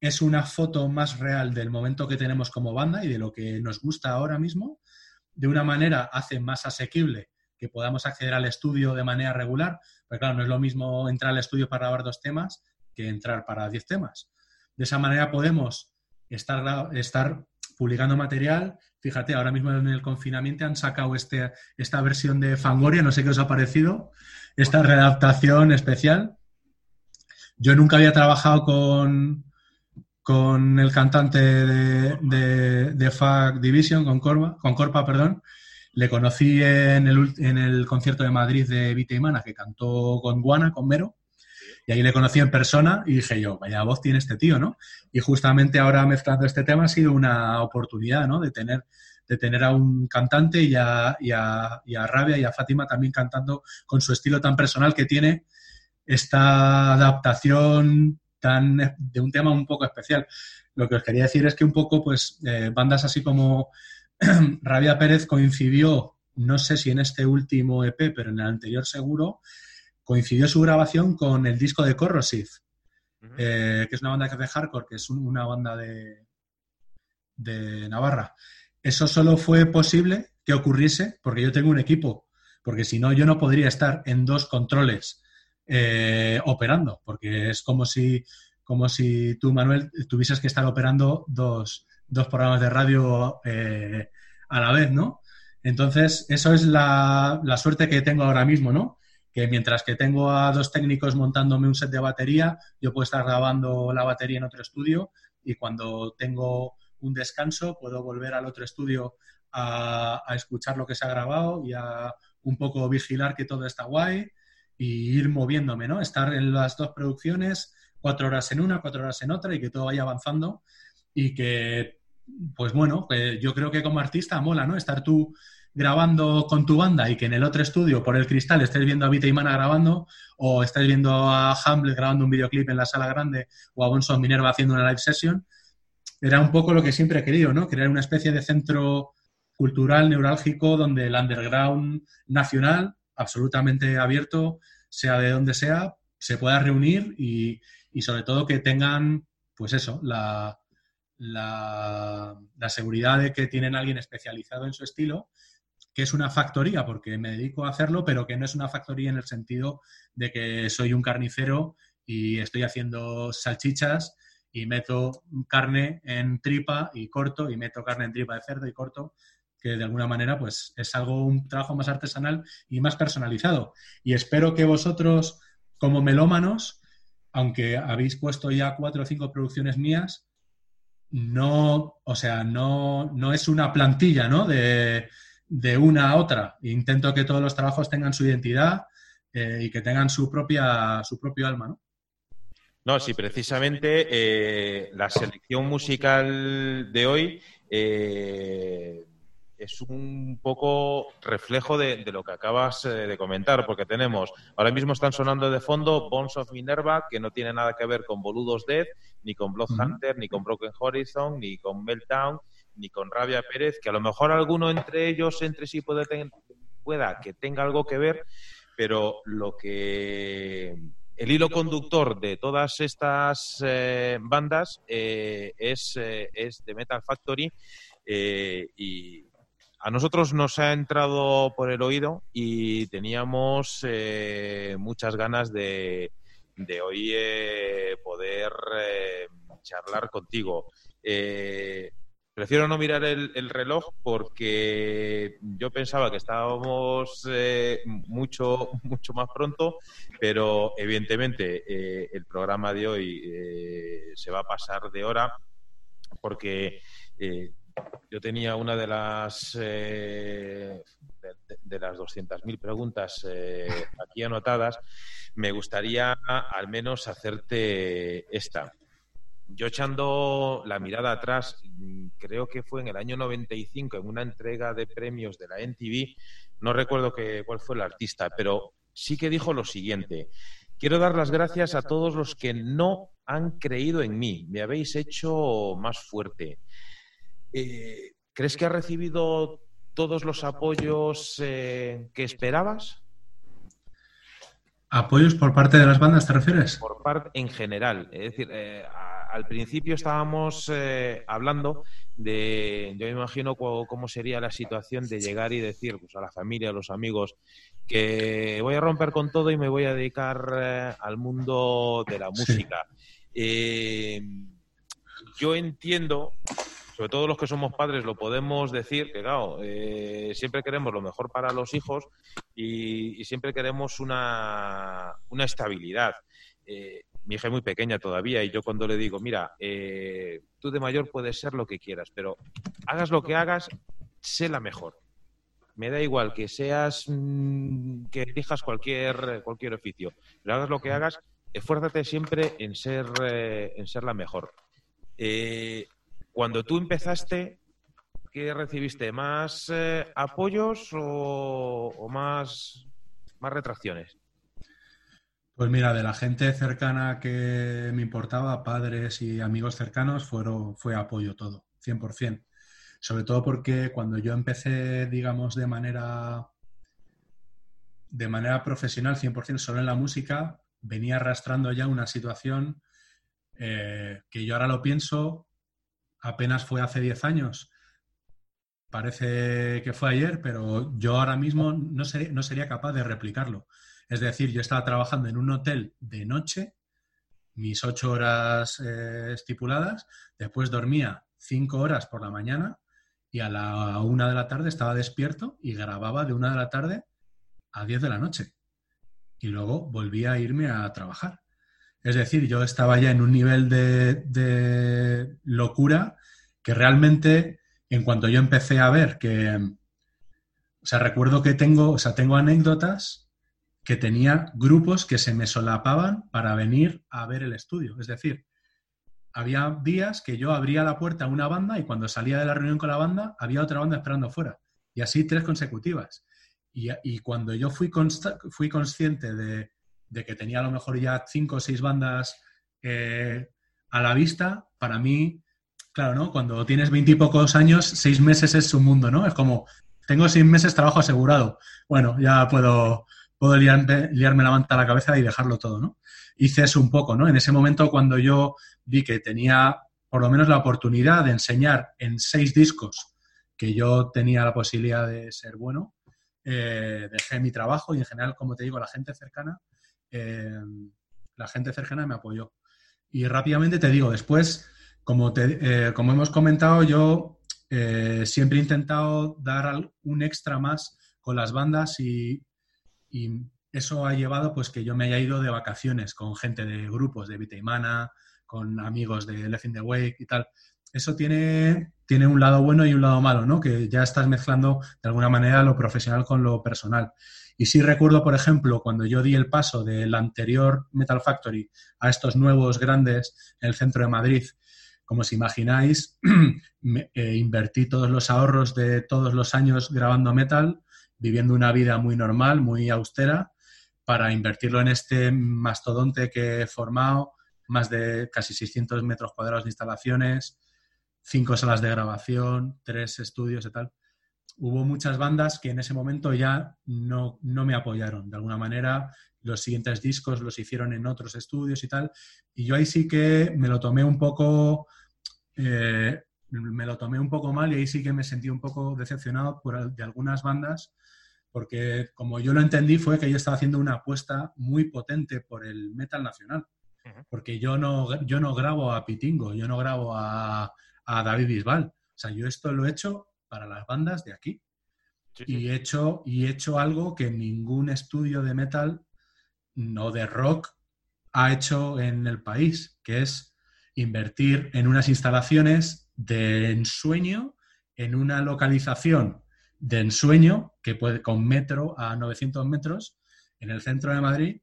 es una foto más real del momento que tenemos como banda y de lo que nos gusta ahora mismo. De una manera hace más asequible que podamos acceder al estudio de manera regular, pero claro, no es lo mismo entrar al estudio para grabar dos temas que entrar para diez temas. De esa manera podemos estar, estar publicando material. Fíjate, ahora mismo en el confinamiento han sacado este, esta versión de Fangoria, no sé qué os ha parecido, esta readaptación especial. Yo nunca había trabajado con, con el cantante de, de, Division, con Corpa, con Corpa, perdón. Le conocí en el, en el concierto de Madrid de Vita y Mana, que cantó con Guana, con Mero. Y ahí le conocí en persona y dije yo, vaya voz tiene este tío, ¿no? Y justamente ahora mezclando este tema ha sido una oportunidad, ¿no? De tener, de tener a un cantante y a, y, a, y a Rabia y a Fátima también cantando con su estilo tan personal que tiene esta adaptación tan de un tema un poco especial. Lo que os quería decir es que un poco, pues, eh, bandas así como Rabia Pérez coincidió, no sé si en este último EP, pero en el anterior seguro, coincidió su grabación con el disco de Corrosive, eh, que es una banda que hace hardcore, que es un- una banda de, de Navarra. Eso solo fue posible que ocurriese porque yo tengo un equipo, porque si no yo no podría estar en dos controles eh, operando, porque es como si, como si tú, Manuel, tuvieses que estar operando dos, dos programas de radio eh, a la vez, ¿no? Entonces, eso es la, la suerte que tengo ahora mismo, ¿no? Que mientras que tengo a dos técnicos montándome un set de batería, yo puedo estar grabando la batería en otro estudio y cuando tengo un descanso puedo volver al otro estudio a, a escuchar lo que se ha grabado y a un poco vigilar que todo está guay y ir moviéndome, ¿no? Estar en las dos producciones, cuatro horas en una, cuatro horas en otra y que todo vaya avanzando y que, pues bueno, eh, yo creo que como artista mola, ¿no? Estar tú grabando con tu banda y que en el otro estudio, por el cristal, estés viendo a Vita y Mana grabando o estés viendo a Hamlet grabando un videoclip en la sala grande o a Bonson Minerva haciendo una live session, era un poco lo que siempre he querido, ¿no? Crear una especie de centro cultural neurálgico donde el underground nacional, absolutamente abierto, sea de donde sea, se pueda reunir y, y sobre todo que tengan, pues eso, la, la, la seguridad de que tienen alguien especializado en su estilo que es una factoría porque me dedico a hacerlo, pero que no es una factoría en el sentido de que soy un carnicero y estoy haciendo salchichas y meto carne en tripa y corto y meto carne en tripa de cerdo y corto que de alguna manera pues es algo un trabajo más artesanal y más personalizado. Y espero que vosotros como melómanos aunque habéis puesto ya cuatro o cinco producciones mías no o sea no no es una plantilla no de, de una a otra. Intento que todos los trabajos tengan su identidad eh, y que tengan su propia su propio alma no No, sí, precisamente eh, la selección musical de hoy eh, es un poco reflejo de, de lo que acabas eh, de comentar, porque tenemos, ahora mismo están sonando de fondo Bones of Minerva, que no tiene nada que ver con Boludos Death, ni con Bloodhunter, ni con Broken Horizon, ni con Meltdown, ni con Rabia Pérez, que a lo mejor alguno entre ellos, entre sí, puede ten- pueda que tenga algo que ver, pero lo que el hilo conductor de todas estas eh, bandas eh, es, eh, es de Metal Factory eh, y a nosotros nos ha entrado por el oído y teníamos eh, muchas ganas de, de hoy eh, poder charlar contigo. Eh, Prefiero no mirar el, el reloj porque yo pensaba que estábamos eh, mucho, mucho más pronto, pero evidentemente eh, el programa de hoy se va a pasar de hora porque yo tenía una de las eh, de, de- las 200.000 preguntas eh, aquí anotadas. Me gustaría al menos hacerte esta. Yo echando la mirada atrás, creo que fue en el año 95, en una entrega de premios de la NTV, no recuerdo que, cuál fue el artista, pero sí que dijo lo siguiente. Quiero dar las gracias a todos los que no han creído en mí. Me habéis hecho más fuerte. Eh, ¿Crees que has recibido todos los apoyos eh, que esperabas? ¿Apoyos por parte de las bandas te refieres? por parte en general. Es decir, eh, a- al principio estábamos eh, hablando de, yo me imagino cómo sería la situación de llegar y decir pues, a la familia, a los amigos, que voy a romper con todo y me voy a dedicar eh, al mundo de la música. Yo entiendo, sobre todo los que somos padres lo podemos decir, que claro, eh, siempre queremos lo mejor para los hijos y, siempre queremos una, una estabilidad. Eh, mi hija es muy pequeña todavía y yo cuando le digo, mira, eh, tú de mayor puedes ser lo que quieras, pero hagas lo que hagas, sé la mejor. Me da igual que seas, mm, que elijas cualquier, cualquier oficio, pero hagas lo que hagas, esfuérzate siempre en ser, en ser la mejor. Cuando tú empezaste, ¿qué recibiste? ¿Más eh, apoyos o, más, más retracciones? Pues mira, de la gente cercana que me importaba, padres y amigos cercanos, fue apoyo todo, 100%. Sobre todo porque cuando yo empecé, digamos, de manera, de manera profesional, 100% solo en la música, venía arrastrando ya una situación eh, que yo ahora lo pienso, apenas fue hace 10 años. Parece que fue ayer, pero yo ahora mismo no, no sería capaz de replicarlo. Es decir, yo estaba trabajando en un hotel de noche, mis ocho horas eh, estipuladas, después dormía cinco horas por la mañana y a la una de la tarde estaba despierto y grababa de una de la tarde a diez de la noche. Y luego volvía a irme a trabajar. Es decir, yo estaba ya en un nivel de, locura que realmente, en cuanto yo empecé a ver que, o sea, recuerdo que tengo, o sea, tengo anécdotas que tenía grupos que se me solapaban para venir a ver el estudio. Es decir, había días que yo abría la puerta a una banda y cuando salía de la reunión con la banda había otra banda esperando afuera. Y así tres consecutivas. Y, y cuando yo fui, consta- fui consciente de, de que tenía a lo mejor ya cinco o seis bandas eh, a la vista, para mí, claro, ¿no? Cuando tienes veintipocos años, seis meses es un mundo, ¿no? Es como, tengo seis meses trabajo asegurado. Bueno, ya puedo, puedo liarme, liarme la manta a la cabeza y dejarlo todo, ¿no? Hice eso un poco, ¿no? En ese momento cuando yo vi que tenía por lo menos la oportunidad de enseñar en seis discos que yo tenía la posibilidad de ser bueno, eh, dejé mi trabajo y en general, como te digo, la gente cercana, eh, la gente cercana me apoyó. Y rápidamente te digo, después, como, te- eh, como hemos comentado, yo eh, siempre he intentado dar un extra más con las bandas y, y eso ha llevado pues que yo me haya ido de vacaciones con gente de grupos de Vitaimana, con amigos de Left in the Wake y tal. Eso tiene, tiene un lado bueno y un lado malo, ¿no? Que ya estás mezclando de alguna manera lo profesional con lo personal. Y sí recuerdo, por ejemplo, cuando yo di el paso del anterior Metal Factory a estos nuevos grandes en el centro de Madrid, como os imagináis, eh, invertí todos los ahorros de todos los años grabando metal, viviendo una vida muy normal, muy austera, para invertirlo en este mastodonte que he formado, más de casi 600 metros cuadrados de instalaciones, cinco salas de grabación, tres estudios y tal. Hubo muchas bandas que en ese momento ya no, no me apoyaron. De alguna manera, los siguientes discos los hicieron en otros estudios y tal. Y yo ahí sí que me lo tomé un poco, eh, me lo tomé un poco mal y ahí sí que me sentí un poco decepcionado por, de algunas bandas, porque como yo lo entendí fue que yo estaba haciendo una apuesta muy potente por el metal nacional. Porque yo no, yo no grabo a Pitingo, yo no grabo a, a David Bisbal. O sea, yo esto lo he hecho para las bandas de aquí Sí, sí. y he hecho, y he hecho algo que ningún estudio de metal o de rock ha hecho en el país, que es invertir en unas instalaciones de ensueño, en una localización de ensueño, que puede con metro a 900 metros, en el centro de Madrid.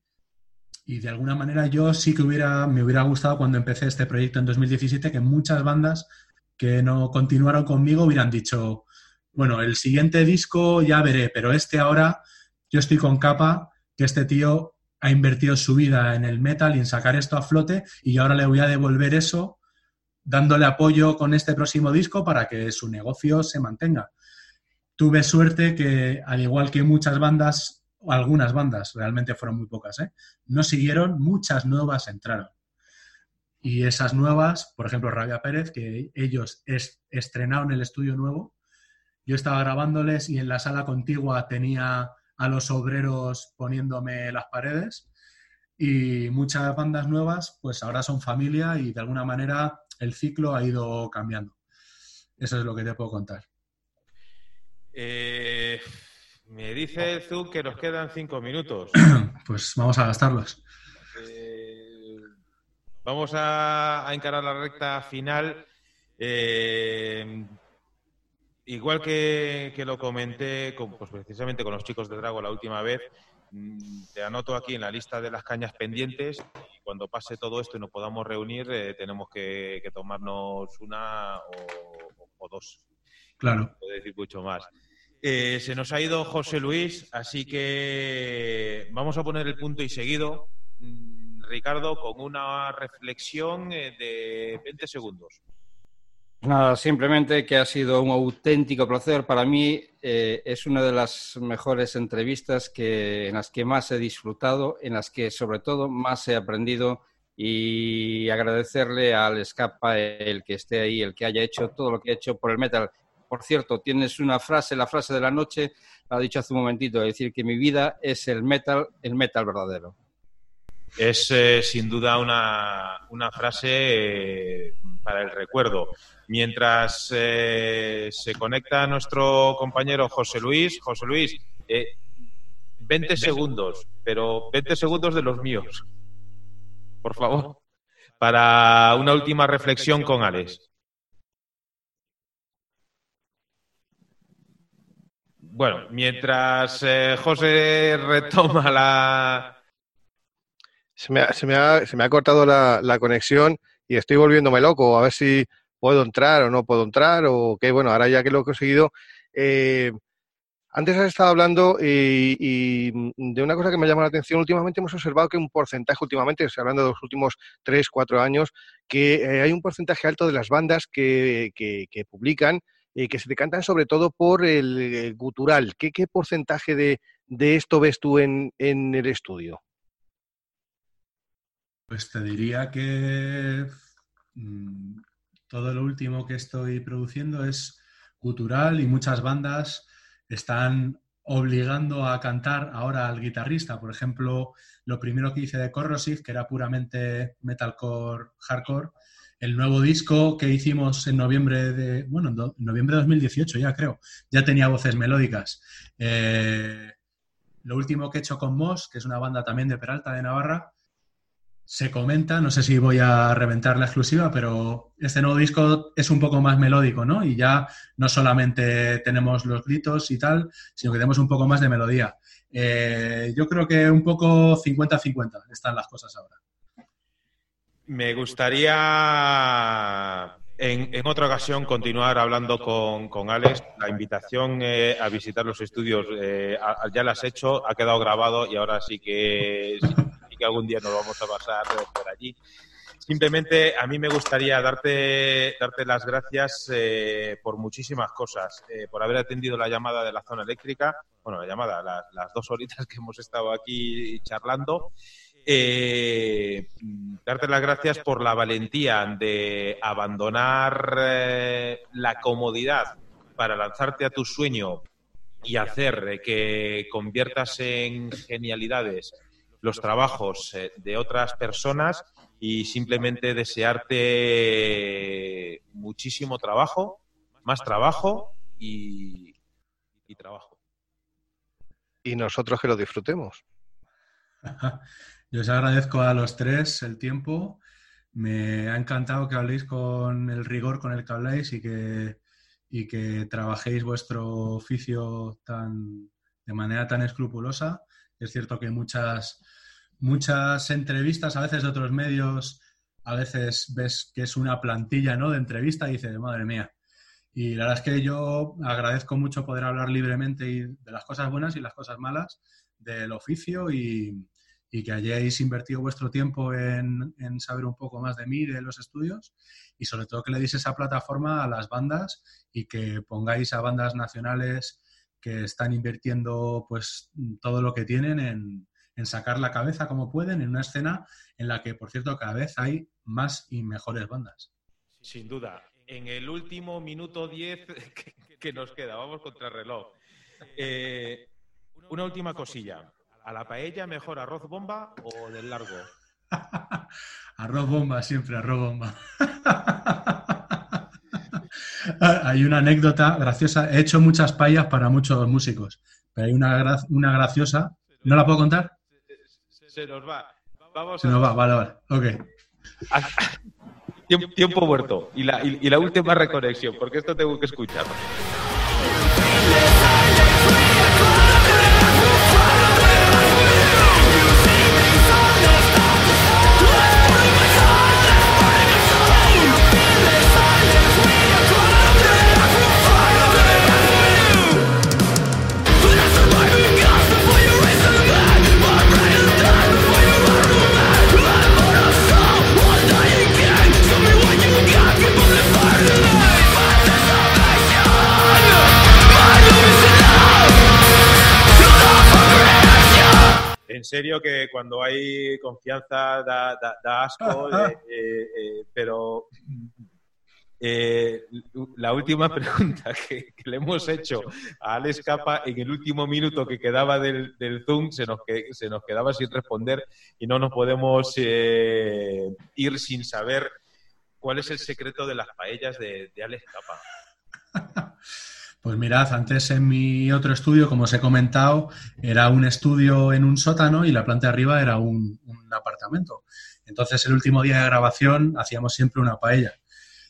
Y de alguna manera yo sí que hubiera, me hubiera gustado cuando empecé este proyecto en 2017 que muchas bandas que no continuaron conmigo hubieran dicho, bueno, el siguiente disco ya veré, pero este ahora yo estoy con capa, que este tío ha invertido su vida en el metal y en sacar esto a flote y ahora le voy a devolver eso dándole apoyo con este próximo disco para que su negocio se mantenga. Tuve suerte que, al igual que muchas bandas, algunas bandas, realmente fueron muy pocas, ¿eh? no siguieron, muchas nuevas entraron. Y esas nuevas, por ejemplo, Rabia Pérez, que ellos es- estrenaron el estudio nuevo, yo estaba grabándoles y en la sala contigua tenía a los obreros poniéndome las paredes y muchas bandas nuevas pues ahora son familia y de alguna manera el ciclo ha ido cambiando. Eso es lo que te puedo contar. Eh, me dice Zug que nos quedan cinco minutos. Pues vamos a gastarlos. Vamos a, a encarar la recta final. Eh, igual que, que lo comenté con, pues precisamente con los chicos de Drago la última vez, mm, te anoto aquí en la lista de las cañas pendientes y cuando pase todo esto y nos podamos reunir eh, tenemos que, que tomarnos una o, o dos Claro. puedo decir mucho más. Eh, se nos ha ido José Luis, así que vamos a poner el punto y seguido, mm, Ricardo, con una reflexión eh, de 20 segundos. Nada, simplemente que ha sido un auténtico placer. Para mí eh, es una de las mejores entrevistas que, en las que más he disfrutado, en las que sobre todo más he aprendido y agradecerle al Escapa el que esté ahí, el que haya hecho todo lo que ha hecho por el metal. Por cierto, tienes una frase, la frase de la noche, la ha dicho hace un momentito, decir, que mi vida es el metal, el metal verdadero. Es eh, sin duda una, una frase eh, para el recuerdo. Mientras eh, se conecta nuestro compañero José Luis, José Luis, eh, 20 segundos, pero 20 segundos de los míos, por favor, para una última reflexión con Alex. Bueno, mientras José retoma la, Se me ha, se me ha- se me ha cortado la, conexión y estoy volviéndome loco, a ver si puedo entrar o no puedo entrar, o qué, bueno, ahora ya que lo he conseguido. eh, antes has estado hablando y, y de una cosa que me llama la atención. Últimamente hemos observado que un porcentaje, últimamente, estoy hablando de los últimos 3, 4 años, que eh, hay un porcentaje alto de las bandas que, que- que publican y que se decantan sobre todo por el, eh, gutural. ¿Qué, porcentaje de, de esto ves tú en el estudio? Pues te diría que mm, todo lo último que estoy produciendo es gutural y muchas bandas están obligando a cantar ahora al guitarrista. Por ejemplo, lo primero que hice de Corrosive, que era puramente metalcore, hardcore, el nuevo disco que hicimos en noviembre de, bueno, noviembre de 2018 ya creo, ya tenía voces melódicas. Eh, lo último que he hecho con Moss, que es una banda también de Peralta, de Navarra, se comenta, no sé si voy a reventar la exclusiva, pero este nuevo disco es un poco más melódico, ¿no? Y ya no solamente tenemos los gritos y tal, sino que tenemos un poco más de melodía. Eh, yo creo que un poco 50-50 están las cosas ahora. Me gustaría en, otra ocasión continuar hablando con, con Alex. La invitación eh, a visitar los estudios eh, ya la has hecho, ha quedado grabado y ahora sí que, sí, que algún día nos vamos a pasar por allí. Simplemente a mí me gustaría darte, darte las gracias eh, por muchísimas cosas, eh, por haber atendido la llamada de la zona eléctrica, bueno, la llamada, la- las dos horitas que hemos estado aquí charlando. Eh, darte las gracias por la valentía de abandonar la comodidad para lanzarte a tu sueño y hacer que conviertas en genialidades los trabajos eh, de otras personas y simplemente desearte muchísimo trabajo, más trabajo y, y trabajo. Y nosotros que lo disfrutemos. Yo os agradezco a los tres el tiempo. Me ha encantado que habléis con el rigor con el que habláis y que, y que trabajéis vuestro oficio tan, de manera tan escrupulosa. Es cierto que muchas, muchas entrevistas, a veces de otros medios, a veces ves que es una plantilla ¿no? de entrevista y dices, madre mía. Y la verdad es que yo agradezco mucho poder hablar libremente y de las cosas buenas y las cosas malas del oficio y, y que hayáis invertido vuestro tiempo en, en saber un poco más de mí, de los estudios, y sobre todo que le deis esa plataforma a las bandas y que pongáis a bandas nacionales que están invirtiendo pues todo lo que tienen en, en sacar la cabeza como pueden en una escena en la que, por cierto, cada vez hay más y mejores bandas. Sin duda. En el último minuto 10 que, que nos queda, vamos contra el reloj. Eh, una última cosilla. ¿A la paella mejor arroz bomba o del largo? arroz bomba, siempre arroz bomba. hay una anécdota graciosa. He hecho muchas payas para muchos músicos, pero hay una, gra- una graciosa. ¿No la puedo contar? Se nos va. Vamos Se a- nos va, vale, vale. Ok. Tiempo, tiempo muerto. Y la, y, y la última reconexión, porque esto tengo que escucharlo. Serio que cuando hay confianza da, da- da asco, eh, eh, eh, pero eh, la última pregunta que, que le hemos hecho a Alex Capa en el último minuto que quedaba del, del Zoom se nos, que- se nos quedaba sin responder y no nos podemos eh, ir sin saber cuál es el secreto de las paellas de, de Alex Capa. Pues mirad, antes en mi otro estudio, como os he comentado, era un estudio en un sótano y la planta de arriba era un, apartamento. Entonces, el último día de grabación hacíamos siempre una paella.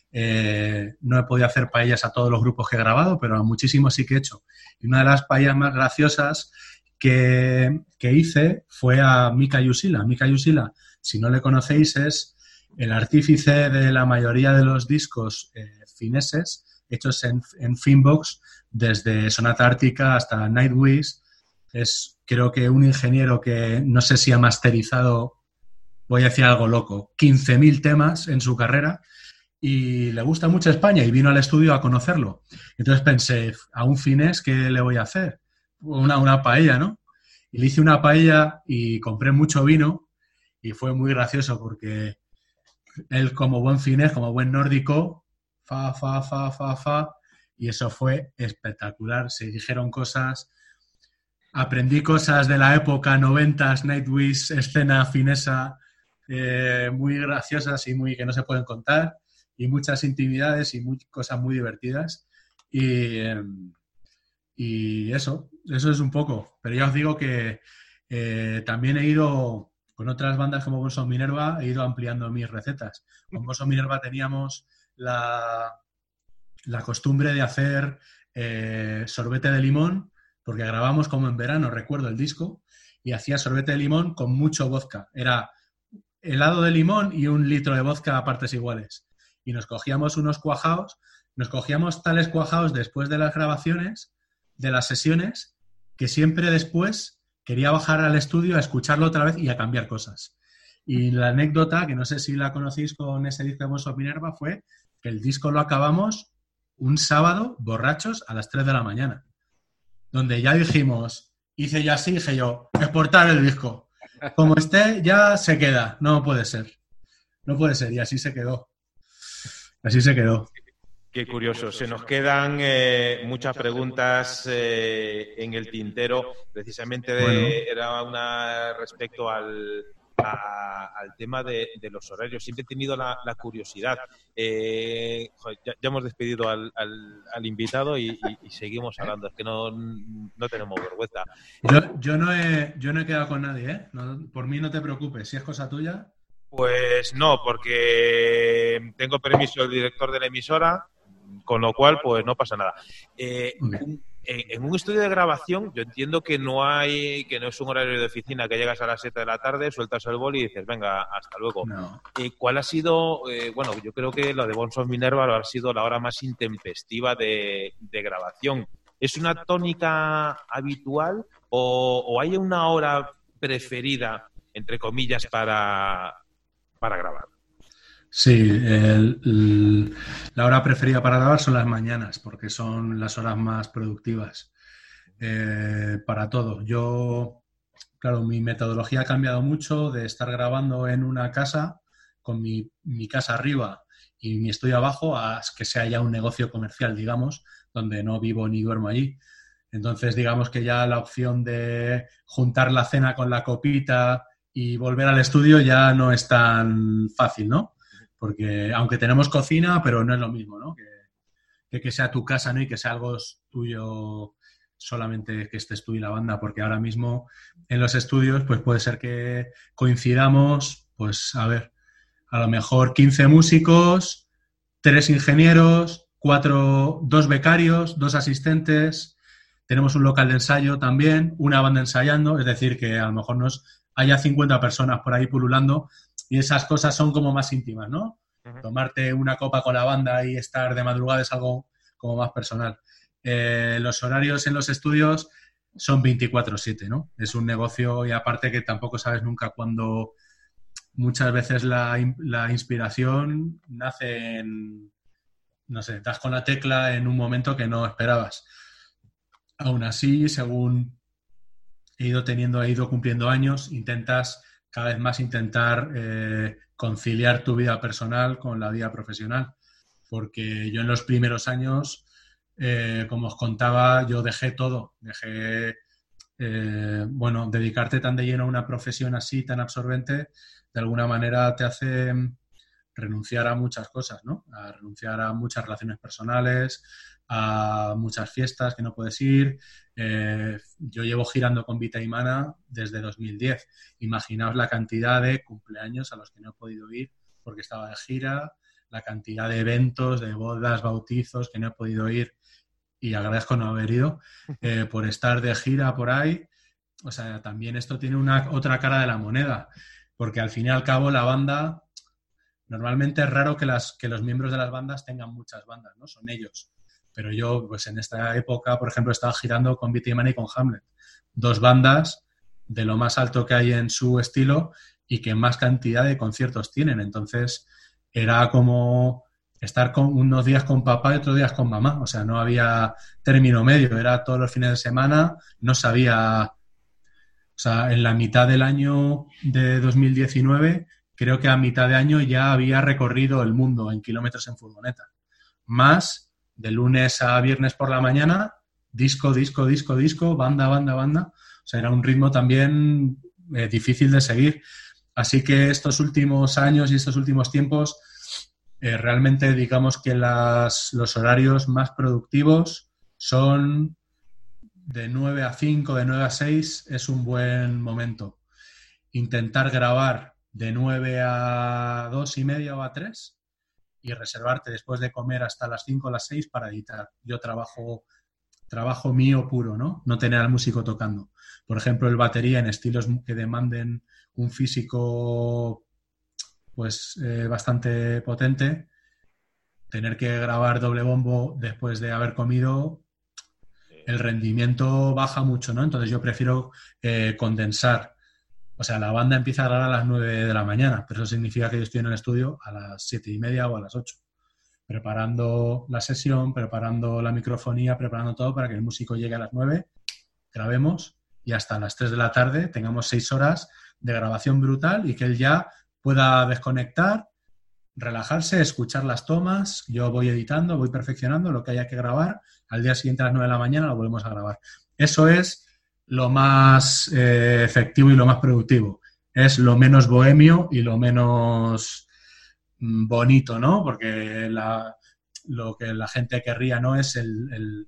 Eh, no he podido hacer paellas a todos los grupos que he grabado, pero a muchísimos sí que he hecho. Y una de las paellas más graciosas que, que hice fue a Mika Yusila. Mika Yusila, si no le conocéis, es el artífice de la mayoría de los discos eh, fineses hechos en, en Finbox, desde Sonata Ártica hasta Nightwish. Es, creo que, un ingeniero que no sé si ha masterizado, voy a decir algo loco, 15.000 temas en su carrera y le gusta mucho España y vino al estudio a conocerlo. Entonces pensé, a un finés, ¿qué le voy a hacer? Una, una paella, ¿no? Y le hice una paella y compré mucho vino y fue muy gracioso porque él como buen finés, como buen nórdico, fa, fa, fa, fa, fa, y eso fue espectacular. Se dijeron cosas, aprendí cosas de la época, noventas, Nightwish, escena finesa, eh, muy graciosas y muy que no se pueden contar, y muchas intimidades y muy- cosas muy divertidas. Y, eh, y eso, eso es un poco. Pero ya os digo que eh, también he ido con otras bandas como Bolso Minerva, he ido ampliando mis recetas. Con Bolso Minerva teníamos la, costumbre de hacer eh, sorbete de limón, porque grabamos como en verano, recuerdo el disco, y hacía sorbete de limón con mucho vodka. Era helado de limón y un litro de vodka a partes iguales. Y nos cogíamos unos cuajaos, nos cogíamos tales cuajaos después de las grabaciones, de las sesiones, que siempre después quería bajar al estudio a escucharlo otra vez y a cambiar cosas. Y la anécdota, que no sé si la conocéis con ese disco de Bonso Minerva, fue que el disco lo acabamos un sábado borrachos a las 3 de la mañana. Donde ya dijimos, hice yo así, dije yo, exportar el disco. Como esté, ya se queda. No puede ser. No puede ser. Y así se quedó. Así se quedó. Qué curioso. Se nos quedan eh, muchas preguntas eh, en el tintero. Precisamente de- Bueno. era una respecto al, a- al tema de, de los horarios. Siempre he tenido la, la curiosidad. Eh, ya, ya hemos despedido al, al- al invitado y, y- y seguimos hablando. Es que no, no tenemos vergüenza. Yo, yo, no he, yo no he quedado con nadie, ¿eh? No- por mí no te preocupes. Si es cosa tuya, Pues no, porque tengo permiso del director de la emisora, con lo cual, pues no pasa nada. Eh, un- en, en un estudio de grabación, yo entiendo que no hay, que no es un horario de oficina que llegas a las 7 de la tarde, sueltas el boli y dices, venga, hasta luego. no. Eh, ¿Cuál ha sido, eh, bueno, yo creo que lo de Bonson Minerva ha sido la hora más intempestiva de, de grabación? ¿Es una tónica habitual o, o hay una hora preferida, entre comillas, para, para grabar? Sí, la hora preferida para grabar son las mañanas, porque son las horas más productivas eh, para todo. Yo, claro, mi metodología ha cambiado mucho de estar grabando en una casa con mi, mi casa arriba y mi estudio abajo a que sea ya un negocio comercial, digamos, donde no vivo ni duermo allí. Entonces, digamos que ya la opción de juntar la cena con la copita y volver al estudio ya no es tan fácil, ¿no? Porque aunque tenemos cocina, pero no es lo mismo, ¿no? Que, que, sea tu casa, ¿no? Y que sea algo tuyo solamente que estés tú y la banda, porque ahora mismo en los estudios, pues puede ser que coincidamos, pues a ver, a lo mejor 15 músicos, tres ingenieros, cuatro, dos becarios, dos asistentes, tenemos un local de ensayo también, una banda ensayando, es decir, que a lo mejor nos haya 50 personas por ahí pululando y esas cosas son como más íntimas, ¿no? Tomarte una copa con la banda y estar de madrugada es algo como más personal. Eh, los horarios en los estudios son 24/7, ¿no? Es un negocio y aparte que tampoco sabes nunca cuándo muchas veces la, la inspiración nace en, no sé, das con la tecla en un momento que no esperabas. Aún así, según he ido teniendo, he ido cumpliendo años, intentas cada vez más intentar eh, conciliar tu vida personal con la vida profesional. Porque yo en los primeros años, eh, como os contaba, yo dejé todo. Dejé, eh, bueno, dedicarte tan de lleno a una profesión así, tan absorbente, de alguna manera te hace renunciar a muchas cosas, ¿no? A renunciar a muchas relaciones personales, a muchas fiestas que no puedes ir. Eh, yo llevo girando con Vita y Mana desde 2010. Imaginaos la cantidad de cumpleaños a los que no he podido ir porque estaba de gira, la cantidad de eventos, de bodas, bautizos que no he podido ir y agradezco no haber ido eh, por estar de gira por ahí. O sea, también esto tiene una otra cara de la moneda, porque al fin y al cabo la banda, normalmente es raro que, las, que los miembros de las bandas tengan muchas bandas, ¿no? Son ellos. Pero yo, pues en esta época, por ejemplo, estaba girando con Man y con Hamlet. Dos bandas de lo más alto que hay en su estilo y que más cantidad de conciertos tienen. Entonces, era como estar con unos días con papá y otros días con mamá. O sea, no había término medio. Era todos los fines de semana. No sabía... O sea, en la mitad del año de 2019, creo que a mitad de año ya había recorrido el mundo en kilómetros en furgoneta. Más de lunes a viernes por la mañana, disco, disco, disco, disco, banda, banda, banda. O sea, era un ritmo también eh, difícil de seguir. Así que estos últimos años y estos últimos tiempos, eh, realmente digamos que las, los horarios más productivos son de 9 a 5, de 9 a 6, es un buen momento. Intentar grabar de 9 a 2 y media o a 3 y reservarte después de comer hasta las 5 o las 6 para editar. Yo trabajo, trabajo mío puro, ¿no? No tener al músico tocando. Por ejemplo, el batería en estilos que demanden un físico pues eh, bastante potente, tener que grabar doble bombo después de haber comido, el rendimiento baja mucho, ¿no? Entonces yo prefiero eh, condensar. O sea, la banda empieza a grabar a las 9 de la mañana, pero eso significa que yo estoy en el estudio a las 7 y media o a las 8, preparando la sesión, preparando la microfonía, preparando todo para que el músico llegue a las 9, grabemos y hasta las 3 de la tarde tengamos 6 horas de grabación brutal y que él ya pueda desconectar, relajarse, escuchar las tomas, yo voy editando, voy perfeccionando lo que haya que grabar, al día siguiente a las 9 de la mañana lo volvemos a grabar. Eso es lo más eh, efectivo y lo más productivo. Es lo menos bohemio y lo menos mm, bonito, ¿no? Porque la- lo que la gente querría no es el, el-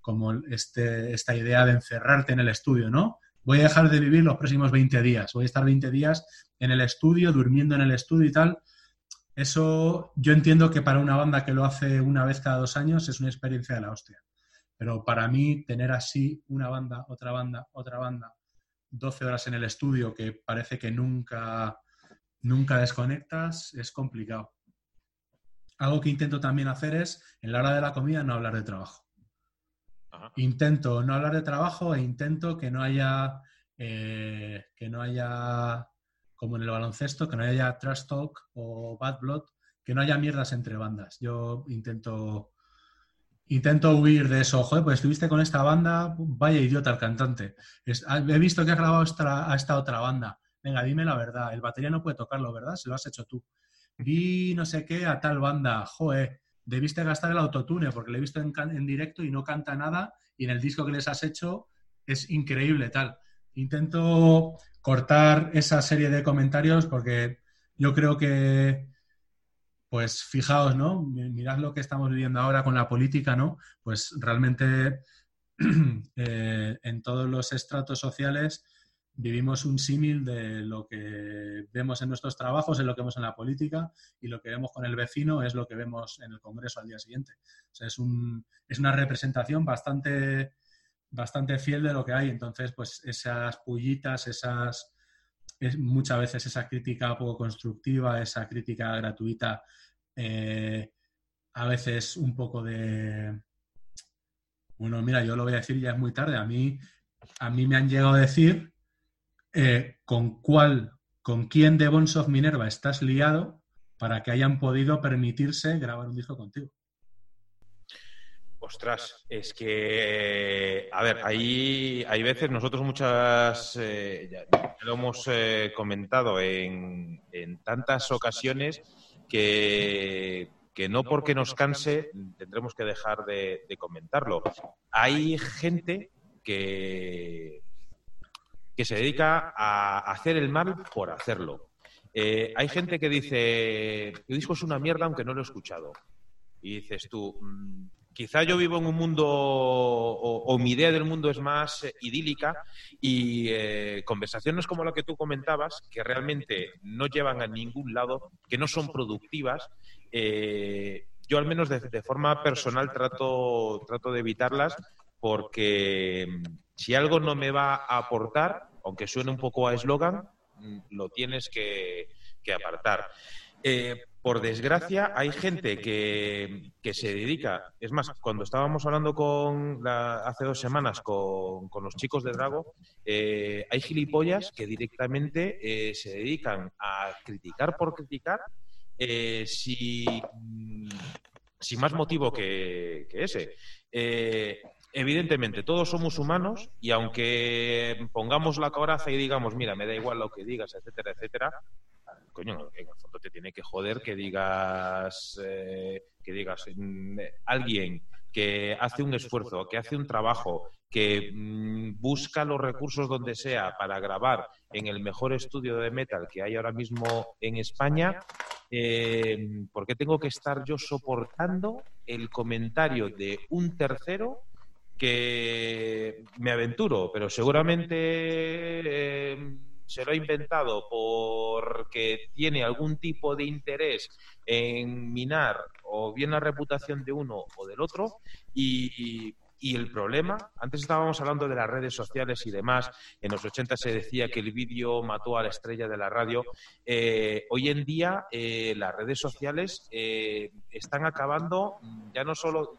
como este, esta idea de encerrarte en el estudio, ¿no? Voy a dejar de vivir los próximos 20 días, voy a estar 20 días en el estudio, durmiendo en el estudio y tal. Eso yo entiendo que para una banda que lo hace una vez cada dos años es una experiencia de la hostia. Pero para mí tener así una banda, otra banda, otra banda, 12 horas en el estudio que parece que nunca, nunca desconectas, es complicado. Algo que intento también hacer es, en la hora de la comida, no hablar de trabajo. Ajá. Intento no hablar de trabajo e intento que no haya, eh, que no haya, como en el baloncesto, que no haya trash talk o bad blood, que no haya mierdas entre bandas. Yo intento, intento huir de eso. Joder, pues estuviste con esta banda, vaya idiota el cantante. Es- ah, he visto que has grabado esta, a esta otra banda. Venga, dime la verdad. El batería no puede tocarlo, ¿verdad? Se lo has hecho tú. Vi no sé qué a tal banda. Joder, debiste gastar el autotune porque le he visto en, en directo y no canta nada y en el disco que les has hecho es increíble tal. Intento cortar esa serie de comentarios porque yo creo que, pues fijaos, ¿no? Mi- Mirad lo que estamos viviendo ahora con la política, ¿no? Pues realmente eh, en todos los estratos sociales vivimos un símil de lo que vemos en nuestros trabajos, en lo que vemos en la política y lo que vemos con el vecino es lo que vemos en el Congreso al día siguiente. O sea, es, un, es una representación bastante, bastante fiel de lo que hay. Entonces, pues esas pullitas, esas, es, muchas veces esa crítica poco constructiva, esa crítica gratuita, eh, a veces un poco de... Bueno, mira, yo lo voy a decir ya es muy tarde. A mí, a mí me han llegado a decir eh, con cuál, con quién de Bones of Minerva estás liado para que hayan podido permitirse grabar un disco contigo. Ostras, es que, a ver, hay, hay veces, nosotros muchas, eh, ya, lo hemos eh, comentado en, en tantas ocasiones que, que no porque nos canse tendremos que dejar de, comentarlo. Hay gente que, que se dedica a hacer el mal por hacerlo. Eh, hay gente que dice, el disco es una mierda aunque no lo he escuchado. Y dices tú, mm, quizá yo vivo en un mundo, o, mi idea del mundo es más eh, idílica, y eh, conversaciones como la que tú comentabas, que realmente no llevan a ningún lado, que no son productivas, eh, yo al menos de, de forma personal trato, trato de evitarlas porque mm, si algo no me va a aportar, aunque suene un poco a eslogan, mm, lo tienes que, que apartar. Eh, por desgracia, hay gente que, que, se dedica. Es más, cuando estábamos hablando con la, hace dos semanas con, con, los chicos de Drago, eh, hay gilipollas que directamente eh, se dedican a criticar por criticar eh, si, sin más motivo que, que ese. Evidentemente, todos somos humanos y aunque pongamos la coraza y digamos, mira, me da igual lo que digas, etcétera, etcétera, coño, en el fondo te tiene que joder que digas, eh, que digas, mm, alguien que hace un esfuerzo, que hace un trabajo, que mm, busca los recursos donde sea para grabar en el mejor estudio de metal que hay ahora mismo en España, eh, ¿por qué tengo que estar yo soportando el comentario de un tercero que me aventuro, pero seguramente eh, se lo ha inventado porque tiene algún tipo de interés en minar o bien la reputación de uno o del otro y, el problema, antes estábamos hablando de las redes sociales y demás, en los 80 se decía que el vídeo mató a la estrella de la radio, eh, hoy en día eh, las redes sociales eh, están acabando ya no solo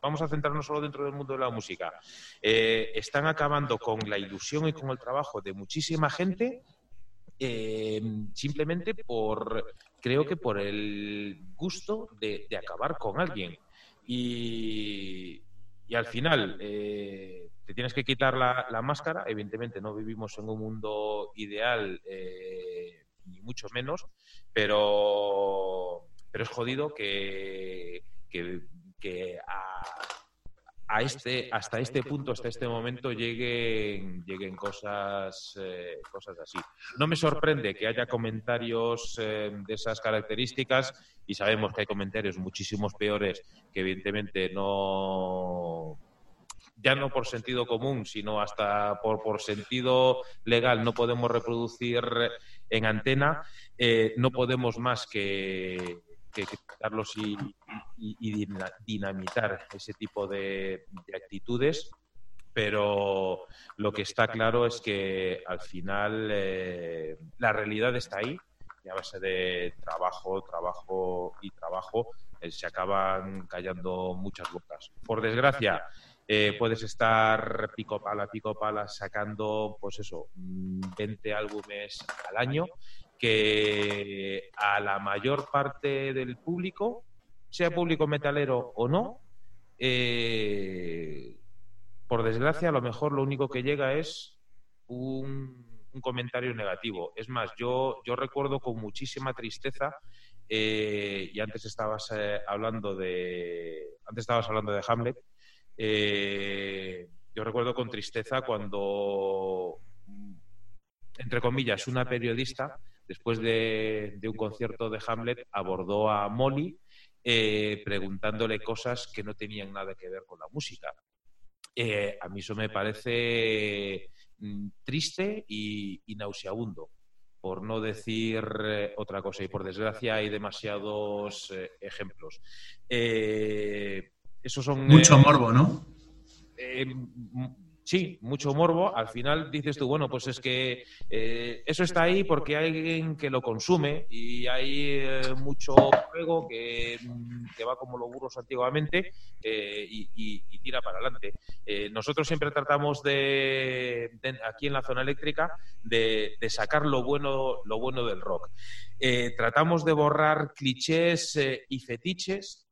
vamos a centrarnos solo dentro del mundo de la música, eh, están acabando con la ilusión y con el trabajo de muchísima gente eh, simplemente por, creo que por el gusto de, acabar con alguien. Y, al final eh, te tienes que quitar la, máscara. Evidentemente no vivimos en un mundo ideal, ni mucho menos, pero, pero es jodido que que a, este, hasta este punto, hasta este momento, lleguen, lleguen cosas, eh, cosas así. No me sorprende que haya comentarios eh, de esas características y sabemos que hay comentarios muchísimos peores que evidentemente no ya no por sentido común, sino hasta por, por sentido legal no podemos reproducir en antena, eh, no podemos más que, que quitarlos y, y, y, dinamitar ese tipo de, de, actitudes, pero lo que está claro es que al final eh, la realidad está ahí y a base de trabajo, trabajo y trabajo eh, se acaban callando muchas bocas. Por desgracia, eh, puedes estar pico pala, pico pala, sacando, pues eso, 20 álbumes al año que a la mayor parte del público, sea público metalero o no, eh, por desgracia, a lo mejor lo único que llega es un, comentario negativo. Es más, yo, yo recuerdo con muchísima tristeza, eh, y antes estabas eh, hablando de. Antes estabas hablando de Hamlet. Yo recuerdo con tristeza cuando, entre comillas, una periodista después de, de, un concierto de Hamlet, abordó a Molly eh, preguntándole cosas que no tenían nada que ver con la música. Eh, a mí eso me parece mm, triste y, y, nauseabundo, por no decir eh, otra cosa. Y por desgracia hay demasiados ejemplos. Esos son, Mucho morbo, ¿no? Sí, mucho morbo, al final dices tú, bueno, pues es que eh, eso está ahí porque hay alguien que lo consume y hay eh, mucho juego que, que, va como los burros antiguamente eh, y, tira para adelante. Nosotros siempre tratamos de, aquí en la zona eléctrica, de, de, sacar lo bueno, lo bueno del rock. Tratamos de borrar clichés y fetiches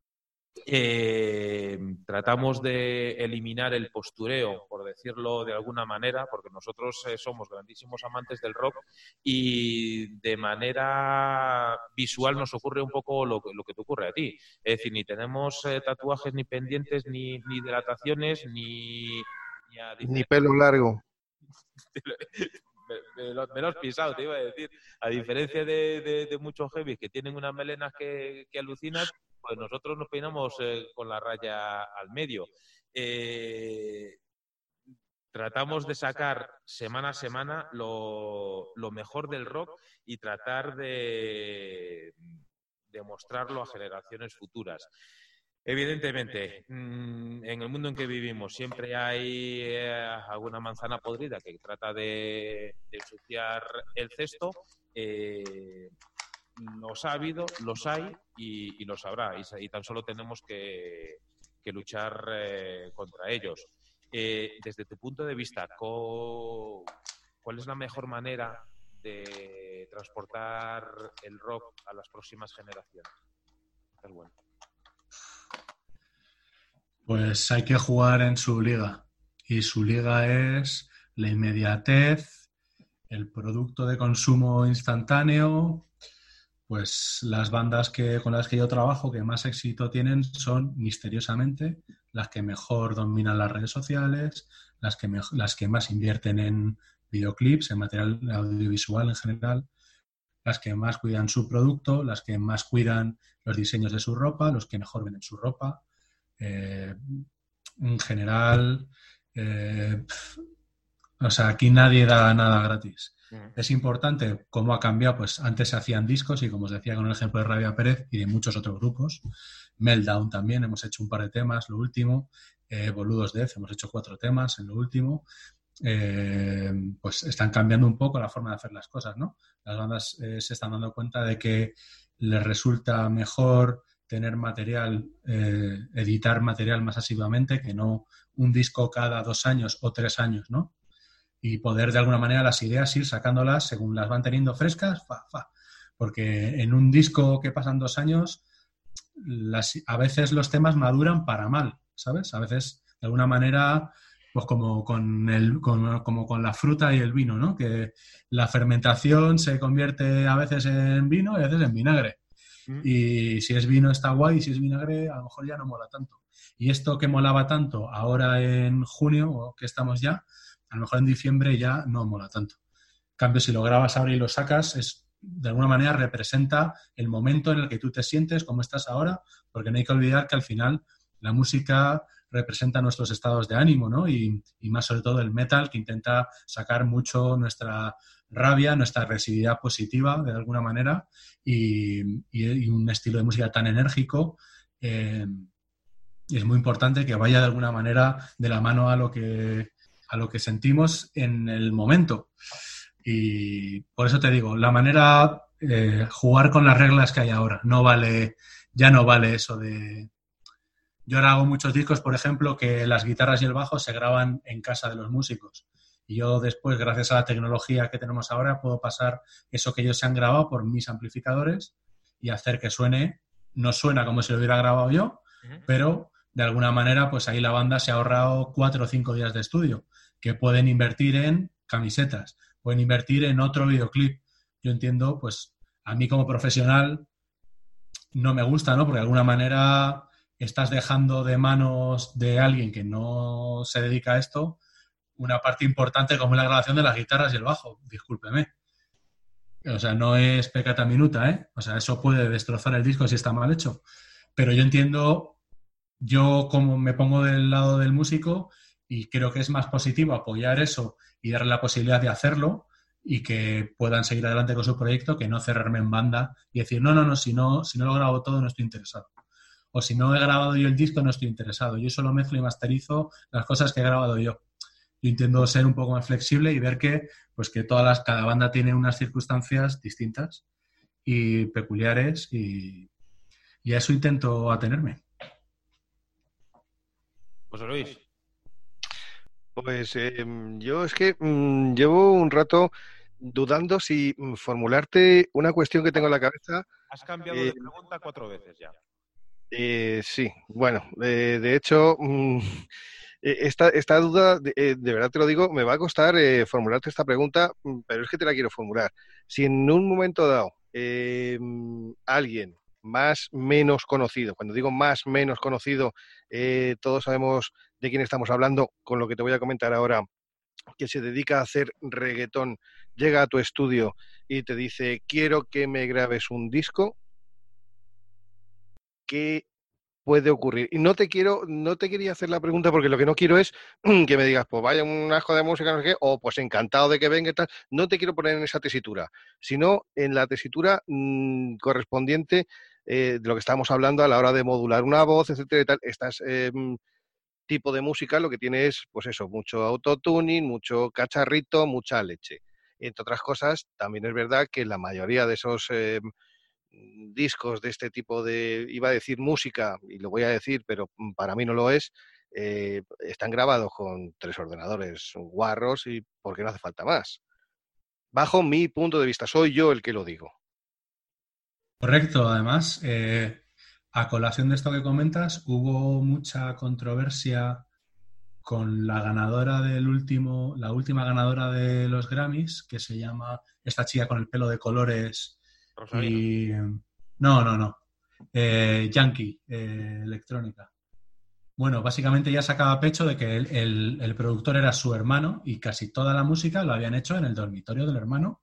eh, tratamos de eliminar el postureo, por decirlo de alguna manera, porque nosotros eh, somos grandísimos amantes del rock y de manera visual nos ocurre un poco lo, lo que te ocurre a ti. Es decir, ni tenemos eh, tatuajes, ni pendientes, ni, ni dilataciones, ni... Ni, ni pelo largo. Me, me, lo, me, lo, has pisado, te iba a decir. A diferencia de, de, de muchos heavies que tienen unas melenas que, que alucinas, pues nosotros nos peinamos eh, con la raya al medio. Eh, tratamos de sacar semana a semana lo, mejor del rock y tratar de, mostrarlo a generaciones futuras. Evidentemente, mm, en el mundo en que vivimos siempre hay eh, alguna manzana podrida que trata de, ensuciar el cesto. Los ha habido, los hay y, los habrá. Y, tan solo tenemos que, luchar eh, contra ellos. Eh, desde tu punto de vista, ¿cuál es la mejor manera de transportar el rock a las próximas generaciones? Es bueno. Pues hay que jugar en su liga. Y su liga es la inmediatez, el producto de consumo instantáneo, pues las bandas que, con las que yo trabajo que más éxito tienen son misteriosamente las que mejor dominan las redes sociales, las que, las que más invierten en videoclips, en material audiovisual en general, las que más cuidan su producto, las que más cuidan los diseños de su ropa, los que mejor venden su ropa. Eh, en general, eh, o sea, aquí nadie da nada gratis. Es importante cómo ha cambiado, pues antes se hacían discos y como os decía con el ejemplo de Rabia Pérez y de muchos otros grupos, Meltdown también, hemos hecho un par de temas, lo último, eh, Boludos Death, hemos hecho cuatro temas en lo último, eh, pues están cambiando un poco la forma de hacer las cosas, ¿no? Las bandas eh, se están dando cuenta de que les resulta mejor tener material, editar material más asiduamente que no un disco cada dos años o tres años, ¿no? Y poder de alguna manera las ideas ir sacándolas según las van teniendo frescas, fa, fa. porque en un disco que pasan dos años, las, a veces los temas maduran para mal, ¿sabes? A veces, de alguna manera, pues como con, el, como con la fruta y el vino, ¿no? Que la fermentación se convierte a veces en vino y a veces en vinagre. Mm. Y si es vino está guay, y si es vinagre a lo mejor ya no mola tanto. Y esto que molaba tanto ahora en junio, o que estamos ya, a lo mejor en diciembre ya no mola tanto. En cambio, si lo grabas ahora y lo sacas, es de alguna manera representa el momento en el que tú te sientes, como estás ahora, porque no hay que olvidar que al final la música representa nuestros estados de ánimo, ¿no? Y, más sobre todo el metal, que intenta sacar mucho nuestra rabia, nuestra agresividad positiva, de alguna manera, y, un estilo de música tan enérgico. Eh, y es muy importante que vaya de alguna manera de la mano a lo que a lo que sentimos en el momento. Y por eso te digo, la manera, eh, jugar con las reglas que hay ahora, no vale, ya no vale eso de... Yo ahora hago muchos discos, por ejemplo, que las guitarras y el bajo se graban en casa de los músicos. Y yo después, gracias a la tecnología que tenemos ahora, puedo pasar eso que ellos se han grabado por mis amplificadores y hacer que suene, no suena como si lo hubiera grabado yo, pero de alguna manera, pues ahí la banda se ha ahorrado cuatro o cinco días de estudio que pueden invertir en camisetas, pueden invertir en otro videoclip. Yo entiendo, pues a mí como profesional no me gusta, ¿no? Porque de alguna manera estás dejando de manos de alguien que no se dedica a esto una parte importante como es la grabación de las guitarras y el bajo, discúlpeme. O sea, no es pecata minuta, ¿eh? O sea, eso puede destrozar el disco si está mal hecho. Pero yo entiendo, yo como me pongo del lado del músico, y creo que es más positivo apoyar eso y darle la posibilidad de hacerlo y que puedan seguir adelante con su proyecto que no cerrarme en banda y decir, no, no, no, si no, si no lo grabo todo no estoy interesado. O si no he grabado yo el disco no estoy interesado. Yo solo mezclo y masterizo las cosas que he grabado yo. Yo intento ser un poco más flexible y ver que, pues que todas las, cada banda tiene unas circunstancias distintas y peculiares y, y a eso intento atenerme. José Luis. Pues em, yo es que mm, llevo un rato dudando si mm, formularte una cuestión que tengo en la cabeza. Has cambiado de eh, pregunta cuatro veces ya. Eh, sí, bueno, eh, de hecho, mm, esta, esta, duda, de, verdad te lo digo, me va a costar formularte esta pregunta, pero es que te la quiero formular. Si en un momento dado em, alguien más menos conocido, cuando digo más menos conocido, todos sabemos de quién estamos hablando con lo que te voy a comentar ahora, que se dedica a hacer reggaetón, llega a tu estudio y te dice, quiero que me grabes un disco, ¿qué puede ocurrir? Y no te quiero, no te quería hacer la pregunta porque lo que no quiero es que me digas, pues vaya un asco de música, no sé qué, o pues encantado de que venga y tal. No te quiero poner en esa tesitura, sino en la tesitura mm, correspondiente eh, de lo que estábamos hablando a la hora de modular una voz, etcétera y tal. Estás em, tipo de música lo que tiene es, pues eso, mucho autotuning, mucho cacharrito, mucha leche. Entre otras cosas, también es verdad que la mayoría de esos eh, discos de este tipo de, iba a decir música, y lo voy a decir, pero mm, para mí no lo es, eh, están grabados con tres ordenadores guarros y porque no hace falta más. Bajo mi punto de vista, soy yo el que lo digo. Correcto, además, eh, a colación de esto que comentas, hubo mucha controversia con la ganadora del último, la última ganadora de los Grammys, que se llama esta chica con el pelo de colores Rosalía. y no, no, no, Eh, Yankee, eh, electrónica. Bueno, básicamente ya sacaba pecho de que el, el- el productor era su hermano y casi toda la música lo habían hecho en el dormitorio del hermano.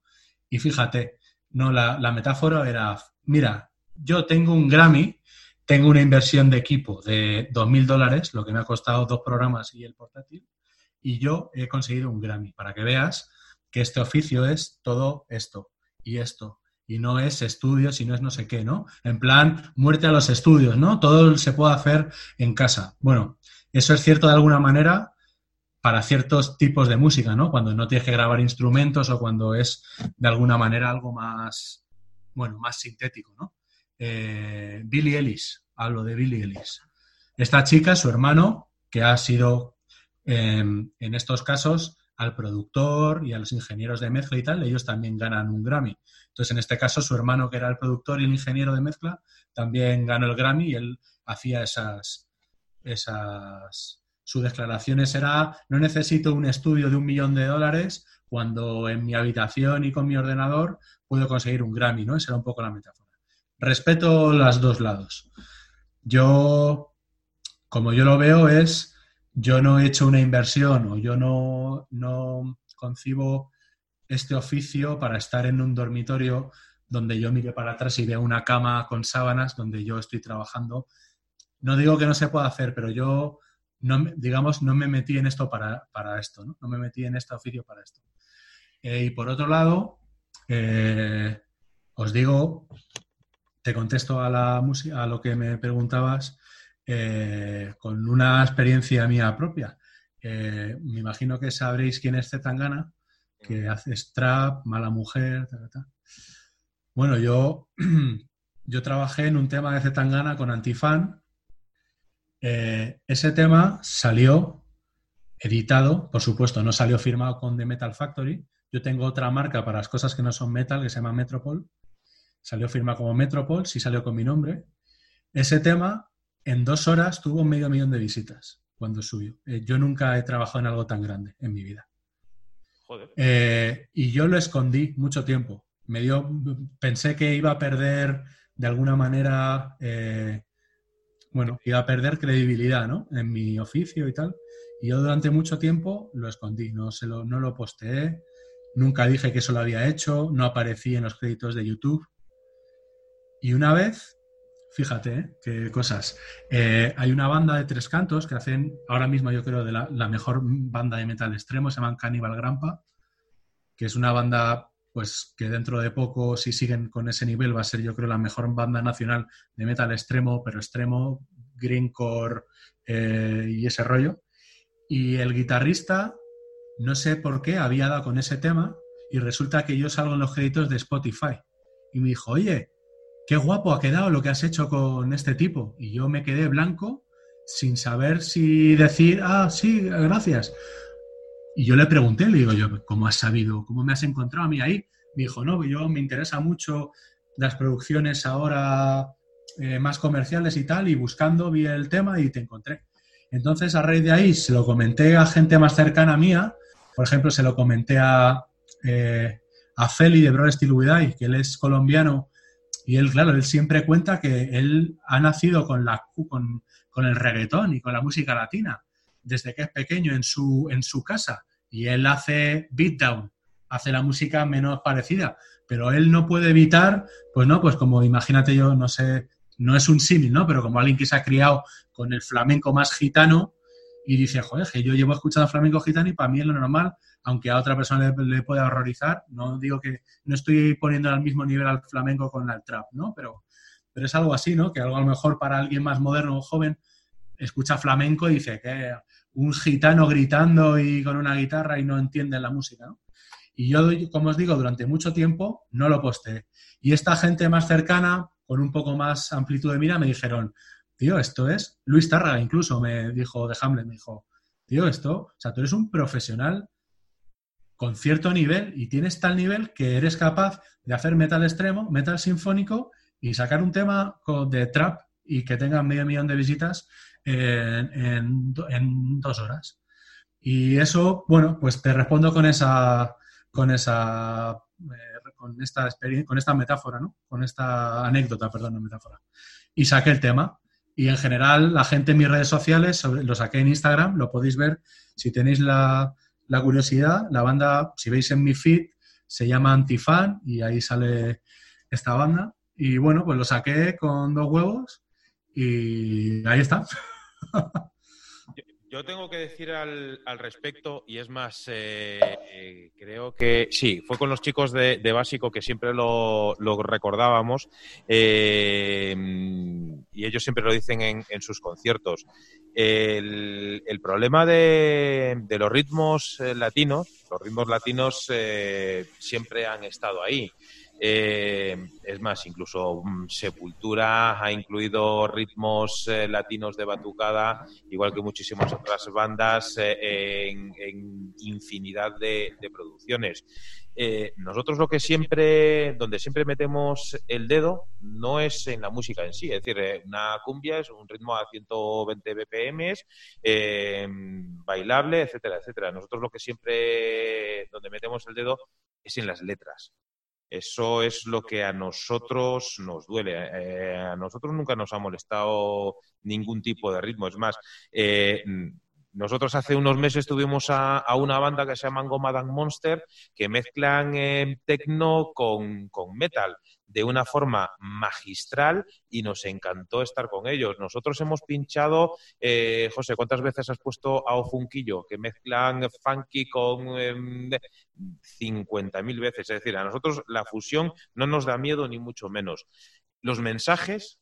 Y fíjate, no, la, la metáfora era, mira, yo tengo un Grammy, tengo una inversión de equipo de 2.000 dólares, lo que me ha costado dos programas y el portátil, y yo he conseguido un Grammy, para que veas que este oficio es todo esto y esto, y no es estudios y no es no sé qué, ¿no? En plan, muerte a los estudios, ¿no? Todo se puede hacer en casa. Bueno, eso es cierto de alguna manera para ciertos tipos de música, ¿no? Cuando no tienes que grabar instrumentos o cuando es de alguna manera algo más, bueno, más sintético, ¿no? Eh, Billie Ellis, hablo de Billie Ellis. Esta chica, su hermano, que ha sido eh, en estos casos al productor y a los ingenieros de mezcla y tal, ellos también ganan un Grammy. Entonces, en este caso, su hermano, que era el productor y el ingeniero de mezcla, también ganó el Grammy y él hacía esas, esas... Sus declaraciones era, no necesito un estudio de un millón de dólares cuando en mi habitación y con mi ordenador puedo conseguir un Grammy, ¿no? Esa era un poco la metáfora. Respeto los dos lados. Yo, como yo lo veo, es, yo no he hecho una inversión o yo no, no concibo este oficio para estar en un dormitorio donde yo mire para atrás y vea una cama con sábanas donde yo estoy trabajando. No digo que no se pueda hacer, pero yo, no, digamos, no me metí en esto para, para esto, ¿no? No me metí en este oficio para esto. Eh, y por otro lado, eh, os digo, te contesto a la a lo que me preguntabas, eh, con una experiencia mía propia. Eh, me imagino que sabréis quién es Zetangana, que hace trap, mala mujer, ta, ta, ta. Bueno, yo, yo trabajé en un tema de Zetangana con Antifan. Eh, ese tema salió editado, por supuesto, no salió firmado con The Metal Factory. Yo tengo otra marca para las cosas que no son metal, que se llama Metropol. Salió firmado como Metropol, sí salió con mi nombre. Ese tema en dos horas tuvo medio millón de visitas cuando subió. Eh, yo nunca he trabajado en algo tan grande en mi vida. Joder. Eh, y yo lo escondí mucho tiempo. Me dio, pensé que iba a perder de alguna manera, eh, bueno, iba a perder credibilidad, ¿no? En mi oficio y tal. Y yo durante mucho tiempo lo escondí, no, se lo, no lo posteé, nunca dije que eso lo había hecho, no aparecí en los créditos de YouTube. Y una vez, fíjate, ¿eh? qué cosas. Eh, hay una banda de tres cantos que hacen, ahora mismo yo creo, de la, mejor banda de metal extremo, se llaman Cannibal Grampa, que es una banda, pues que dentro de poco, si siguen con ese nivel, va a ser yo creo la mejor banda nacional de metal extremo, pero extremo, greencore eh, y ese rollo. Y el guitarrista, no sé por qué, había dado con ese tema y resulta que yo salgo en los créditos de Spotify. Y me dijo, oye, qué guapo ha quedado lo que has hecho con este tipo. Y yo me quedé blanco sin saber si decir, ah, sí, gracias. Y yo le pregunté, le digo yo, ¿cómo has sabido? ¿Cómo me has encontrado a mí ahí? Me dijo, no, yo me interesa mucho las producciones ahora eh, más comerciales y tal, y buscando vi el tema y te encontré. Entonces, a raíz de ahí, se lo comenté a gente más cercana mía. Por ejemplo, se lo comenté a, eh, a Feli de Brother Die, que él es colombiano, y él, claro, él siempre cuenta que él ha nacido con, la, con, con el reggaetón y con la música latina desde que es pequeño en su, en su casa. Y él hace beatdown, hace la música menos parecida, pero él no puede evitar, pues no, pues como imagínate yo, no sé, no es un símil, ¿no? Pero como alguien que se ha criado con el flamenco más gitano y dice, joder, que yo llevo escuchando flamenco gitano y para mí es lo normal, aunque a otra persona le, le pueda horrorizar, no digo que no estoy poniendo al mismo nivel al flamenco con el trap, ¿no? Pero, pero es algo así, ¿no? Que algo a lo mejor para alguien más moderno o joven escucha flamenco y dice que un gitano gritando y con una guitarra y no entiende la música. Y yo, como os digo, durante mucho tiempo no lo posteé. Y esta gente más cercana, con un poco más amplitud de mira, me dijeron, tío, esto es Luis Tárraga, incluso me dijo de Hamlet, me dijo, tío, esto, o sea, tú eres un profesional con cierto nivel y tienes tal nivel que eres capaz de hacer metal extremo, metal sinfónico y sacar un tema de trap y que tenga medio millón de visitas en, en en dos horas. Y eso, bueno, pues te respondo con esa, con esa, eh, con esta experiencia, con esta metáfora, ¿no? Con esta anécdota, perdón, metáfora. Y saqué el tema. Y en general, la gente en mis redes sociales, lo saqué en Instagram, lo podéis ver si tenéis la, la curiosidad. La banda, si veis en mi feed, se llama Antifan y ahí sale esta banda. Y bueno, pues lo saqué con dos huevos y ahí está. Yo tengo que decir al, respecto, y es más, eh, creo que sí, fue con los chicos de, Básico que siempre lo, recordábamos, eh, y ellos siempre lo dicen en, en sus conciertos. El, problema de, de los ritmos eh, latinos, los ritmos latinos eh, siempre han estado ahí. Eh, es más, incluso mm, Sepultura ha incluido ritmos eh, latinos de batucada, igual que muchísimas otras bandas, eh, en, infinidad de, de producciones. Nosotros lo que siempre, donde siempre metemos el dedo, no es en la música en sí, es decir, una cumbia es un ritmo a 120 BPM, bailable, etcétera, etcétera. Nosotros lo que siempre, donde metemos el dedo, es en las letras. Eso es lo que a nosotros nos duele. Eh, a nosotros nunca nos ha molestado ningún tipo de ritmo. Es más, eh, nosotros hace unos meses tuvimos a, una banda que se llama Gomadan Monster que mezclan eh, techno con, con metal de una forma magistral y nos encantó estar con ellos. Nosotros hemos pinchado, eh, José, ¿cuántas veces has puesto a Ofunquillo? Que mezclan funky con eh, 50.000 veces. Es decir, a nosotros la fusión no nos da miedo ni mucho menos. Los mensajes,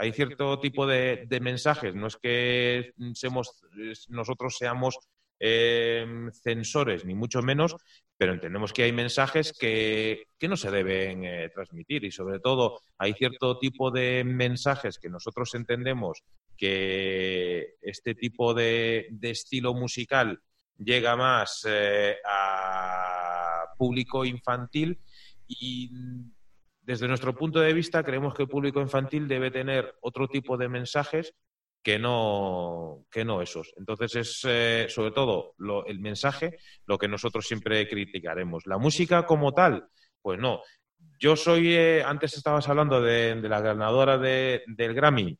hay cierto tipo de, de mensajes, no es que seamos, nosotros seamos eh, censores, ni mucho menos, pero entendemos que hay mensajes que, que no se deben eh, transmitir. Y sobre todo hay cierto tipo de mensajes que nosotros entendemos que este tipo de, de estilo musical llega más eh, a público infantil y desde nuestro punto de vista creemos que el público infantil debe tener otro tipo de mensajes que no, que no esos. Entonces es eh, sobre todo el mensaje lo que nosotros siempre criticaremos. La música como tal, pues no. Yo soy, eh, antes estabas hablando de, la ganadora de- del Grammy.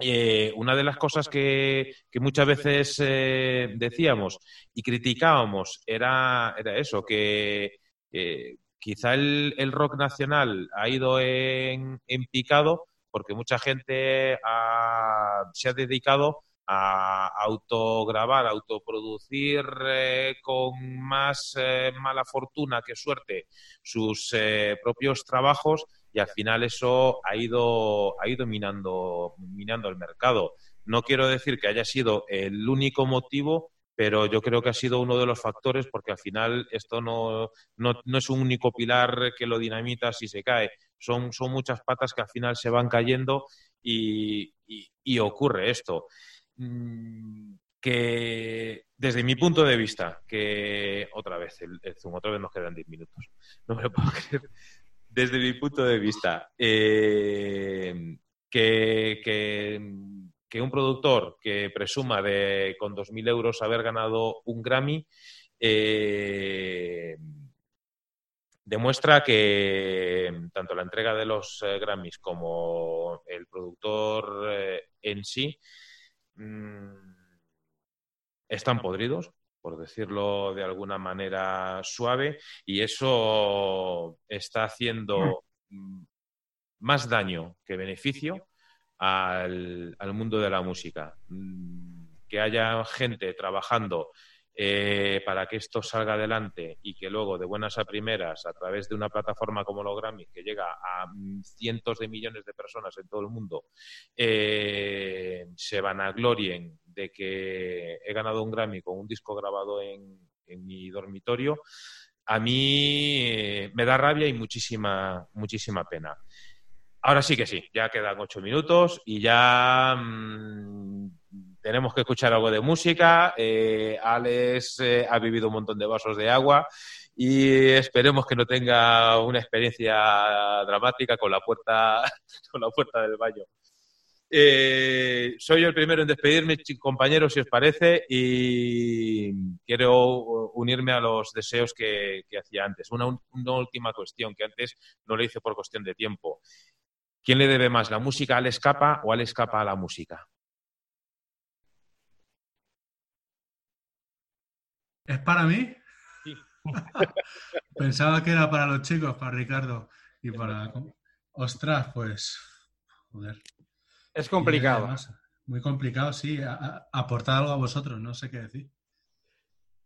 Eh, una de las cosas que, muchas veces eh, decíamos y criticábamos era, eso, que quizá el, el rock nacional ha ido en, picado porque mucha gente ha- se ha dedicado a autograbar, autoproducir eh, con más eh, mala fortuna que suerte sus eh, propios trabajos y al final eso ha ido, ha ido minando, minando el mercado. No quiero decir que haya sido el único motivo, pero yo creo que ha sido uno de los factores porque al final esto no, no, no es un único pilar que lo dinamita si se cae. Son, son muchas patas que al final se van cayendo y, y- ocurre esto. Mm, Que desde mi punto de vista, que otra vez, el, el Zoom, otra vez nos quedan 10 minutos. No me lo puedo creer. Desde mi punto de vista, eh, que, que, que un productor que presuma de con 2.000 euros haber ganado un Grammy, eh, demuestra que tanto la entrega de los eh, Grammys como el productor eh, en sí mm, están podridos, por decirlo de alguna manera suave, y eso está haciendo mm, más daño que beneficio al, al mundo de la música. Mm, Que haya gente trabajando eh, para que esto salga adelante y que luego de buenas a primeras, a través de una plataforma como los Grammy, que llega a mm, cientos de millones de personas en todo el mundo, eh, se vanaglorien de que he ganado un Grammy con un disco grabado en, mi dormitorio, a mí eh, me da rabia y muchísima, muchísima pena. Ahora sí que sí, ya quedan ocho minutos y ya mm, tenemos que escuchar algo de música. Eh, Alex eh, ha bebido un montón de vasos de agua y esperemos que no tenga una experiencia dramática con la puerta, con la puerta del baño. Eh, soy yo el primero en despedirme, compañeros, si os parece, y quiero unirme a los deseos que, que hacía antes. Una, un- una última cuestión que antes no le hice por cuestión de tiempo. ¿Quién le debe más, la música al escapa o al escapa a la música? ¿Es para mí? Sí. Pensaba que era para los chicos, para Ricardo y para... Ostras, pues... Joder. Es complicado. además, Muy complicado, sí. A- a- aportar algo a vosotros, no sé qué decir.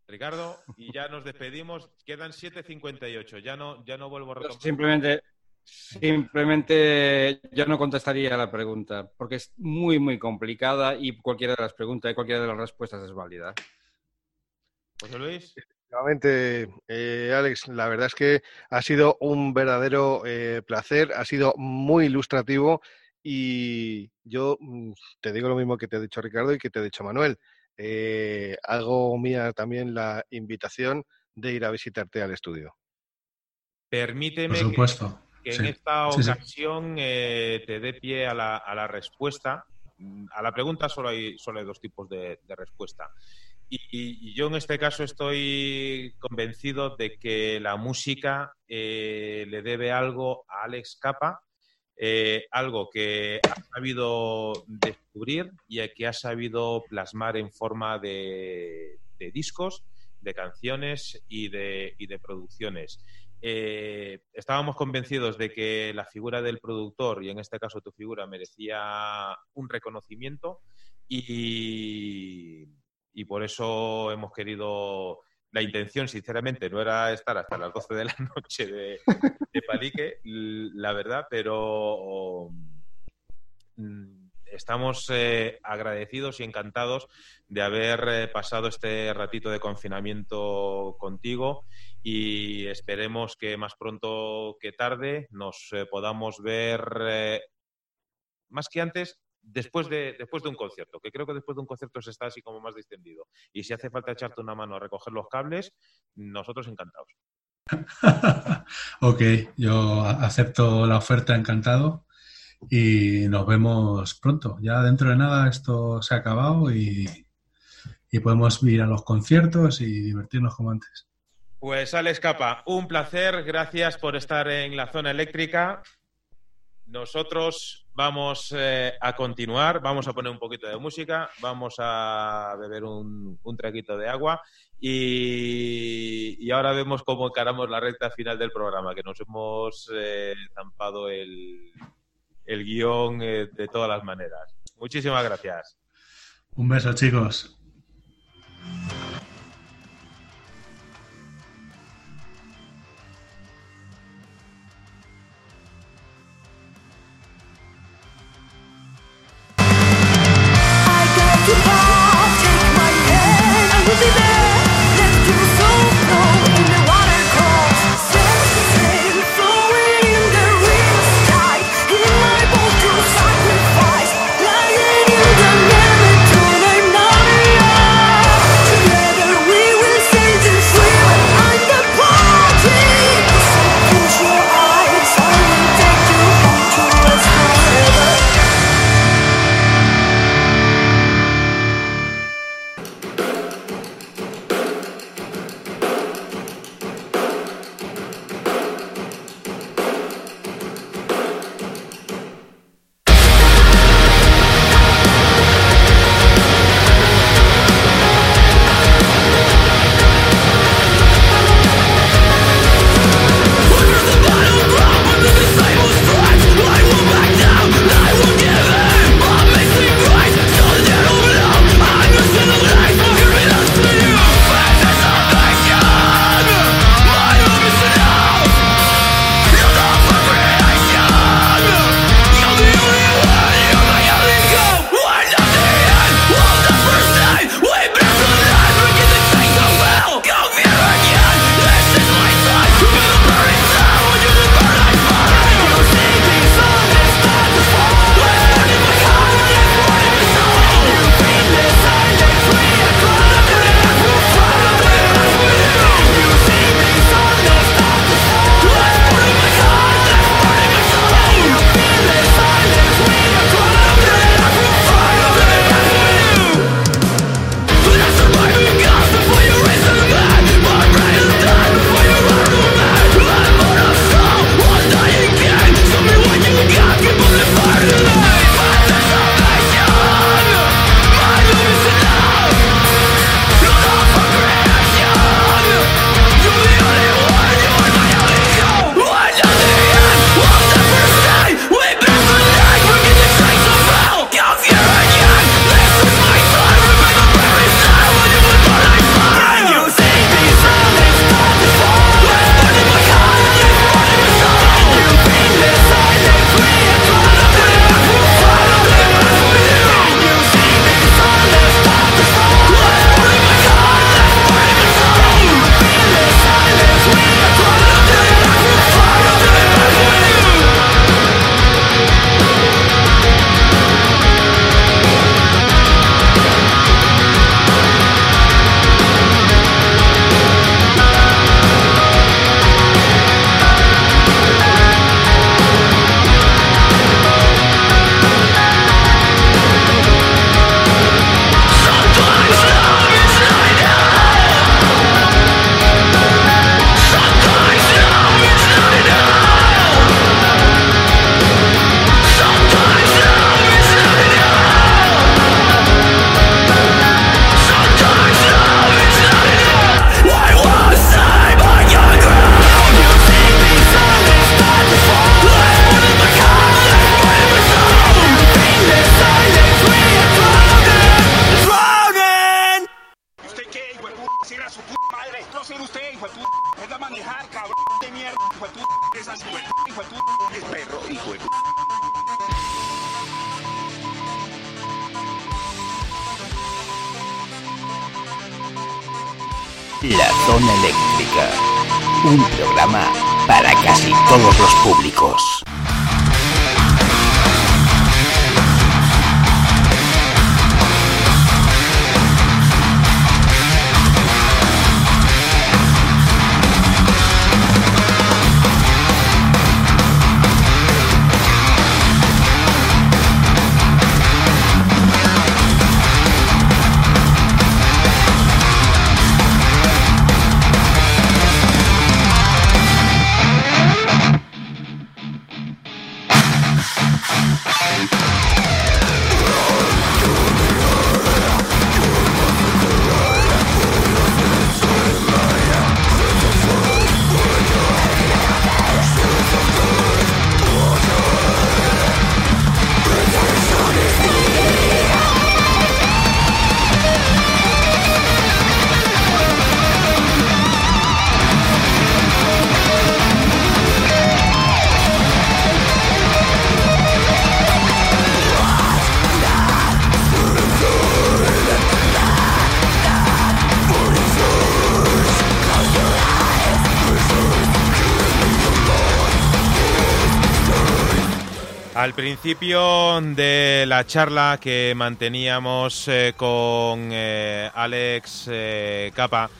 Ricardo, y ya nos despedimos. Quedan 7.58. Ya no, ya no vuelvo a retomar. Simplemente, simplemente yo no contestaría a la pregunta, porque es muy, muy complicada y cualquiera de las preguntas y cualquiera de las respuestas es válida. José Luis. Efectivamente, eh, Alex, la verdad es que ha sido un verdadero eh, placer, ha sido muy ilustrativo y yo mm, te digo lo mismo que te ha dicho Ricardo y que te ha dicho Manuel. Eh, hago mía también la invitación de ir a visitarte al estudio. Permíteme Por supuesto. que sí. en esta Sí, sí. ocasión eh, te dé pie a la, a la respuesta. A la pregunta solo hay, solo hay dos tipos de, de respuesta. Y yo en este caso estoy convencido de que la música eh, le debe algo a Alex Capa, eh, algo que ha sabido descubrir y que ha sabido plasmar en forma de, de discos, de canciones y de, y de producciones. Eh, estábamos convencidos de que la figura del productor, y en este caso tu figura, merecía un reconocimiento y, y por eso hemos querido... La intención, sinceramente, no era estar hasta las 12 de la noche de, de Palique, la verdad, pero mm, estamos eh, agradecidos y encantados de haber eh, pasado este ratito de confinamiento contigo y esperemos que más pronto que tarde nos eh, podamos ver más que antes después de, después de un concierto, que creo que después de un concierto se está así como más distendido. Y si hace falta echarte una mano a recoger los cables, nosotros encantados. ok, yo acepto la oferta encantado y nos vemos pronto. Ya dentro de nada esto se ha acabado y, y podemos ir a los conciertos y divertirnos como antes. Pues Alex Capa, un placer, gracias por estar en la zona eléctrica. Nosotros vamos eh, a continuar, vamos a poner un poquito de música, vamos a beber un, un traguito de agua y, y ahora vemos cómo encaramos la recta final del programa, que nos hemos eh, zampado el, el guion eh, de todas las maneras. Muchísimas gracias. Un beso, chicos. Principio de la charla que manteníamos eh, con eh, Alex eh, Capa,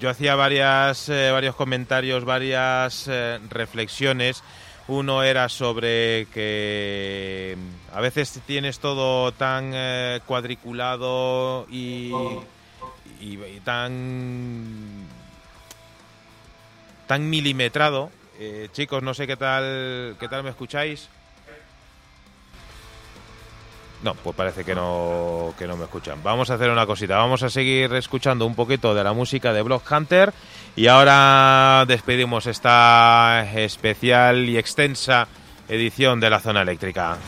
yo hacía varias, varios comentarios, varias reflexiones. Uno era sobre que a veces tienes todo tan cuadriculado y, y- y tan tan milimetrado. Eh, chicos, no sé qué tal qué tal me escucháis. No, pues parece que no, que no me escuchan. Vamos a hacer una cosita. Vamos a seguir escuchando un poquito de la música de Block Hunter. Y ahora despedimos esta especial y extensa edición de la zona eléctrica.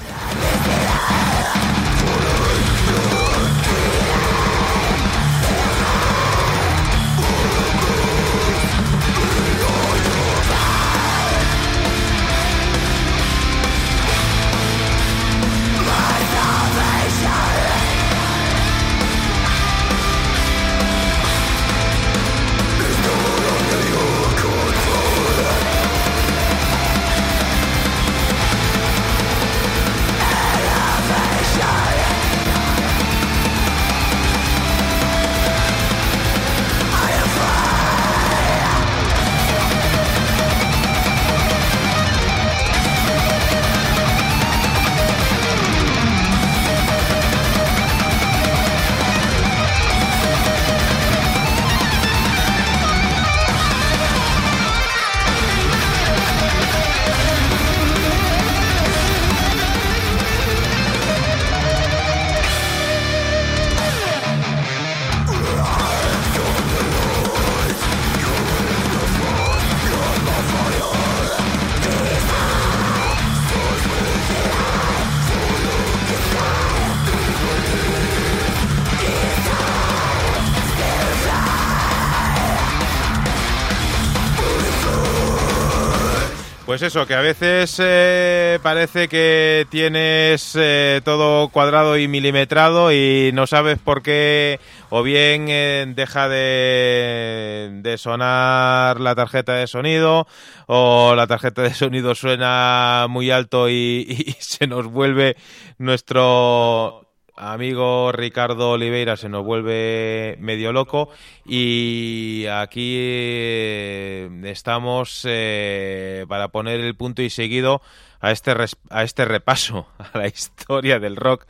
Eso, que a veces eh, parece que tienes eh, todo cuadrado y milimetrado y no sabes por qué o bien eh, deja de, de sonar la tarjeta de sonido o la tarjeta de sonido suena muy alto y, y se nos vuelve nuestro amigo Ricardo Oliveira se nos vuelve medio loco y aquí eh, estamos eh, para poner el punto y seguido a este, a este repaso a la historia del rock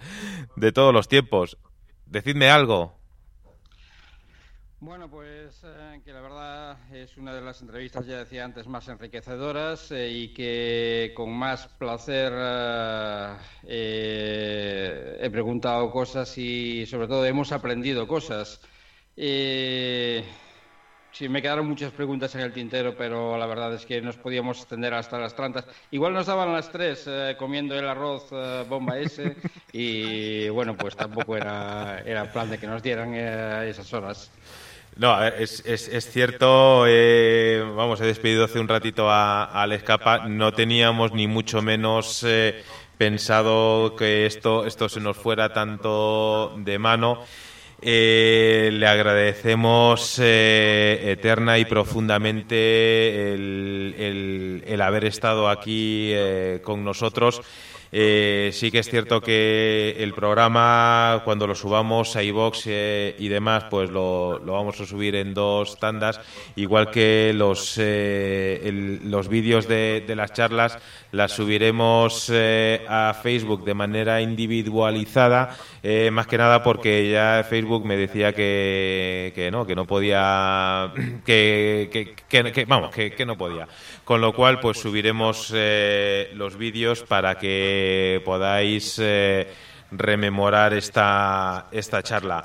de todos los tiempos. Decidme algo. Bueno, pues es una de las entrevistas, ya decía antes, más enriquecedoras eh, y que con más placer eh, eh, he preguntado cosas y sobre todo hemos aprendido cosas. Eh, sí, me quedaron muchas preguntas en el tintero, pero la verdad es que nos podíamos extender hasta las trantas. Igual nos daban las tres comiendo el arroz bomba ese y bueno, pues tampoco era, era plan de que nos dieran esas horas. No, es, es- es cierto, eh, vamos, he despedido hace un ratito a, a Alex no teníamos ni mucho menos eh, pensado que esto, esto se nos fuera tanto de mano. Eh, le agradecemos eterna y profundamente el, el- haber estado aquí con nosotros. Eh, sí que es cierto que el programa, cuando lo subamos a iVox eh, y demás, pues lo, vamos a subir en dos tandas, igual que los, eh, los vídeos de, de las charlas las subiremos eh, a Facebook de manera individualizada, eh, más que nada porque ya Facebook me decía que, que no, que no podía, que, que- que- que- vamos, que, no podía. Con lo cual, pues subiremos eh, los vídeos para que podáis eh, rememorar esta, esta charla.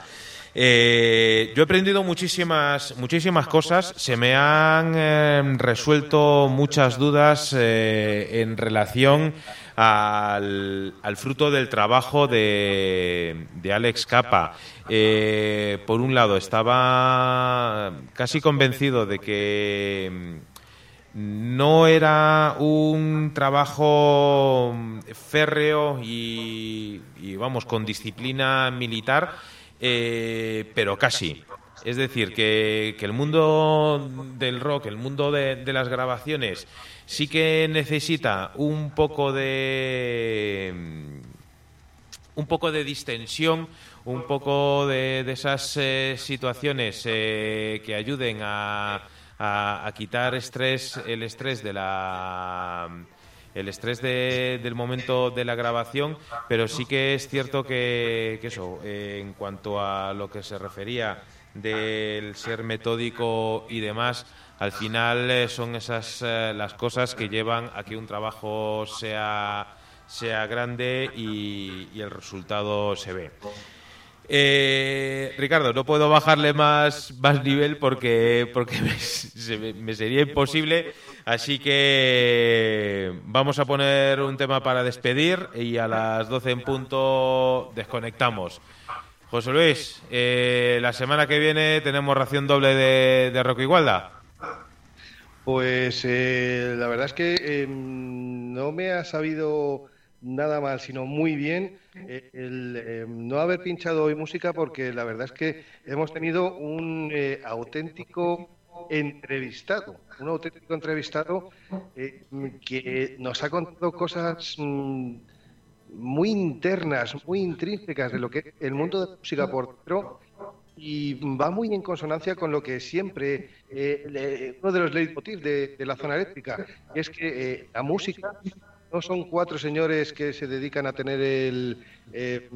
Yo he aprendido muchísimas, muchísimas cosas. Se me han resuelto muchas dudas en relación al, al fruto del trabajo de, de Alex Capa. Eh, por un lado, estaba casi convencido de que mm, no era un trabajo férreo y, y, vamos, con disciplina militar, eh, pero casi. Es decir, que, que el mundo del rock, el mundo de las grabaciones, sí que necesita un poco de mm, un poco de distensión, un poco de, de esas eh, situaciones eh, que ayuden a, a- quitar estrés, el estrés de la el estrés de- del momento de la grabación, pero sí que es cierto que, eso, en cuanto a lo que se refería del ser metódico y demás, al final eh, son esas eh, las cosas que llevan a que un trabajo sea sea grande y, el resultado se ve. Eh, Ricardo, no puedo bajarle más, más nivel porque, porque me sería imposible, así que vamos a poner un tema para despedir y a las 12 en punto desconectamos. José Luis, eh, la semana que viene tenemos ración doble de, de Rock Igualda. Pues eh, la verdad es que eh, no me ha sabido nada mal, sino muy bien eh, eh, no haber pinchado hoy música porque la verdad es que hemos tenido un eh, auténtico entrevistado, un auténtico entrevistado eh, que nos ha contado cosas mm, muy internas, muy intrínsecas de lo que es el mundo de la música por dentro y va muy en consonancia con lo que siempre, eh, le- uno de los leitmotiv de, la zona eléctrica, es que eh, la música no son cuatro señores que se dedican a tener el eh,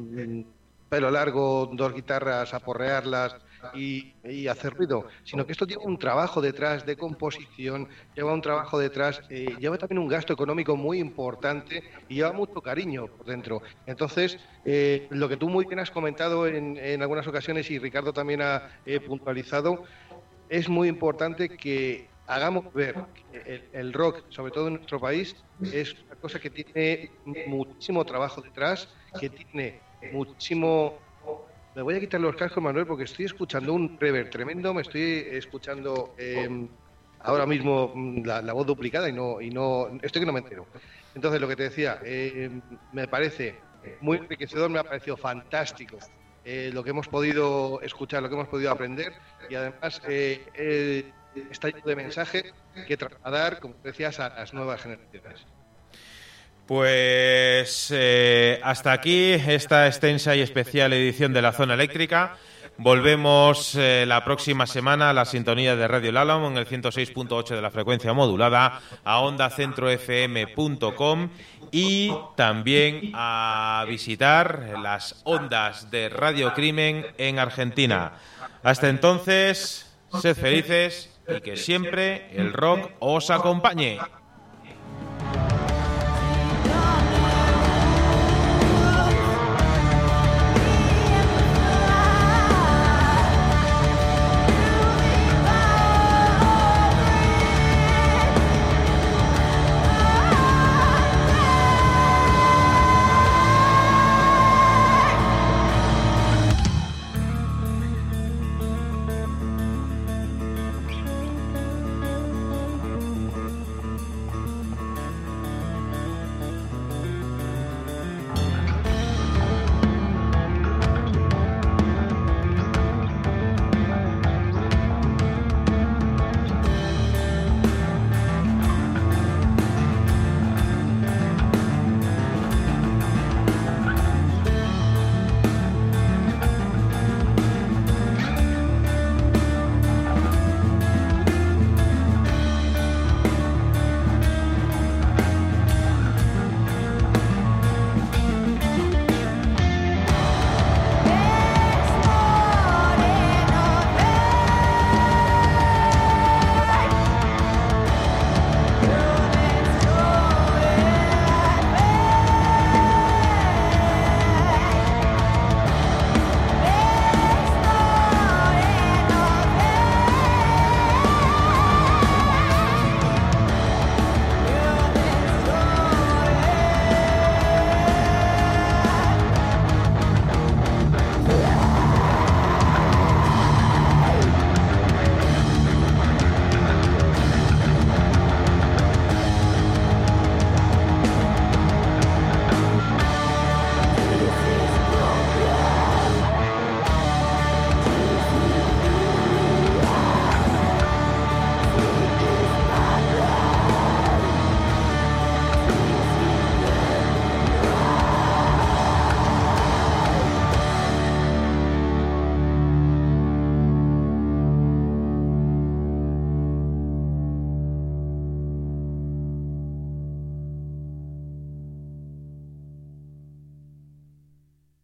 pelo largo, dos guitarras, a porrearlas y, hacer ruido, sino que esto lleva un trabajo detrás de composición, lleva un trabajo detrás, eh, lleva también un gasto económico muy importante y lleva mucho cariño por dentro. Entonces, eh, lo que tú muy bien has comentado en, en algunas ocasiones y Ricardo también ha puntualizado, es muy importante que hagamos ver que el rock, sobre todo en nuestro país, es una cosa que tiene muchísimo trabajo detrás, que tiene muchísimo... Me voy a quitar los cascos, Manuel, porque estoy escuchando un reverb tremendo, me estoy escuchando eh, ahora mismo mm, la, voz duplicada y no, y no, estoy que no me entero. Entonces, lo que te decía, eh, me parece muy enriquecedor, me ha parecido fantástico eh, lo que hemos podido escuchar, lo que hemos podido aprender y además eh, eh, está lleno de mensaje que trasladar, como decías, a las nuevas generaciones. Pues eh, hasta aquí esta extensa y especial edición de la zona eléctrica. Volvemos eh, la próxima semana a la sintonía de Radio Lálamo en el 106.8 de la frecuencia modulada, a ondacentrofm.com y también a visitar las ondas de Radio Crimen en Argentina. Hasta entonces, sed felices y que siempre el rock os acompañe.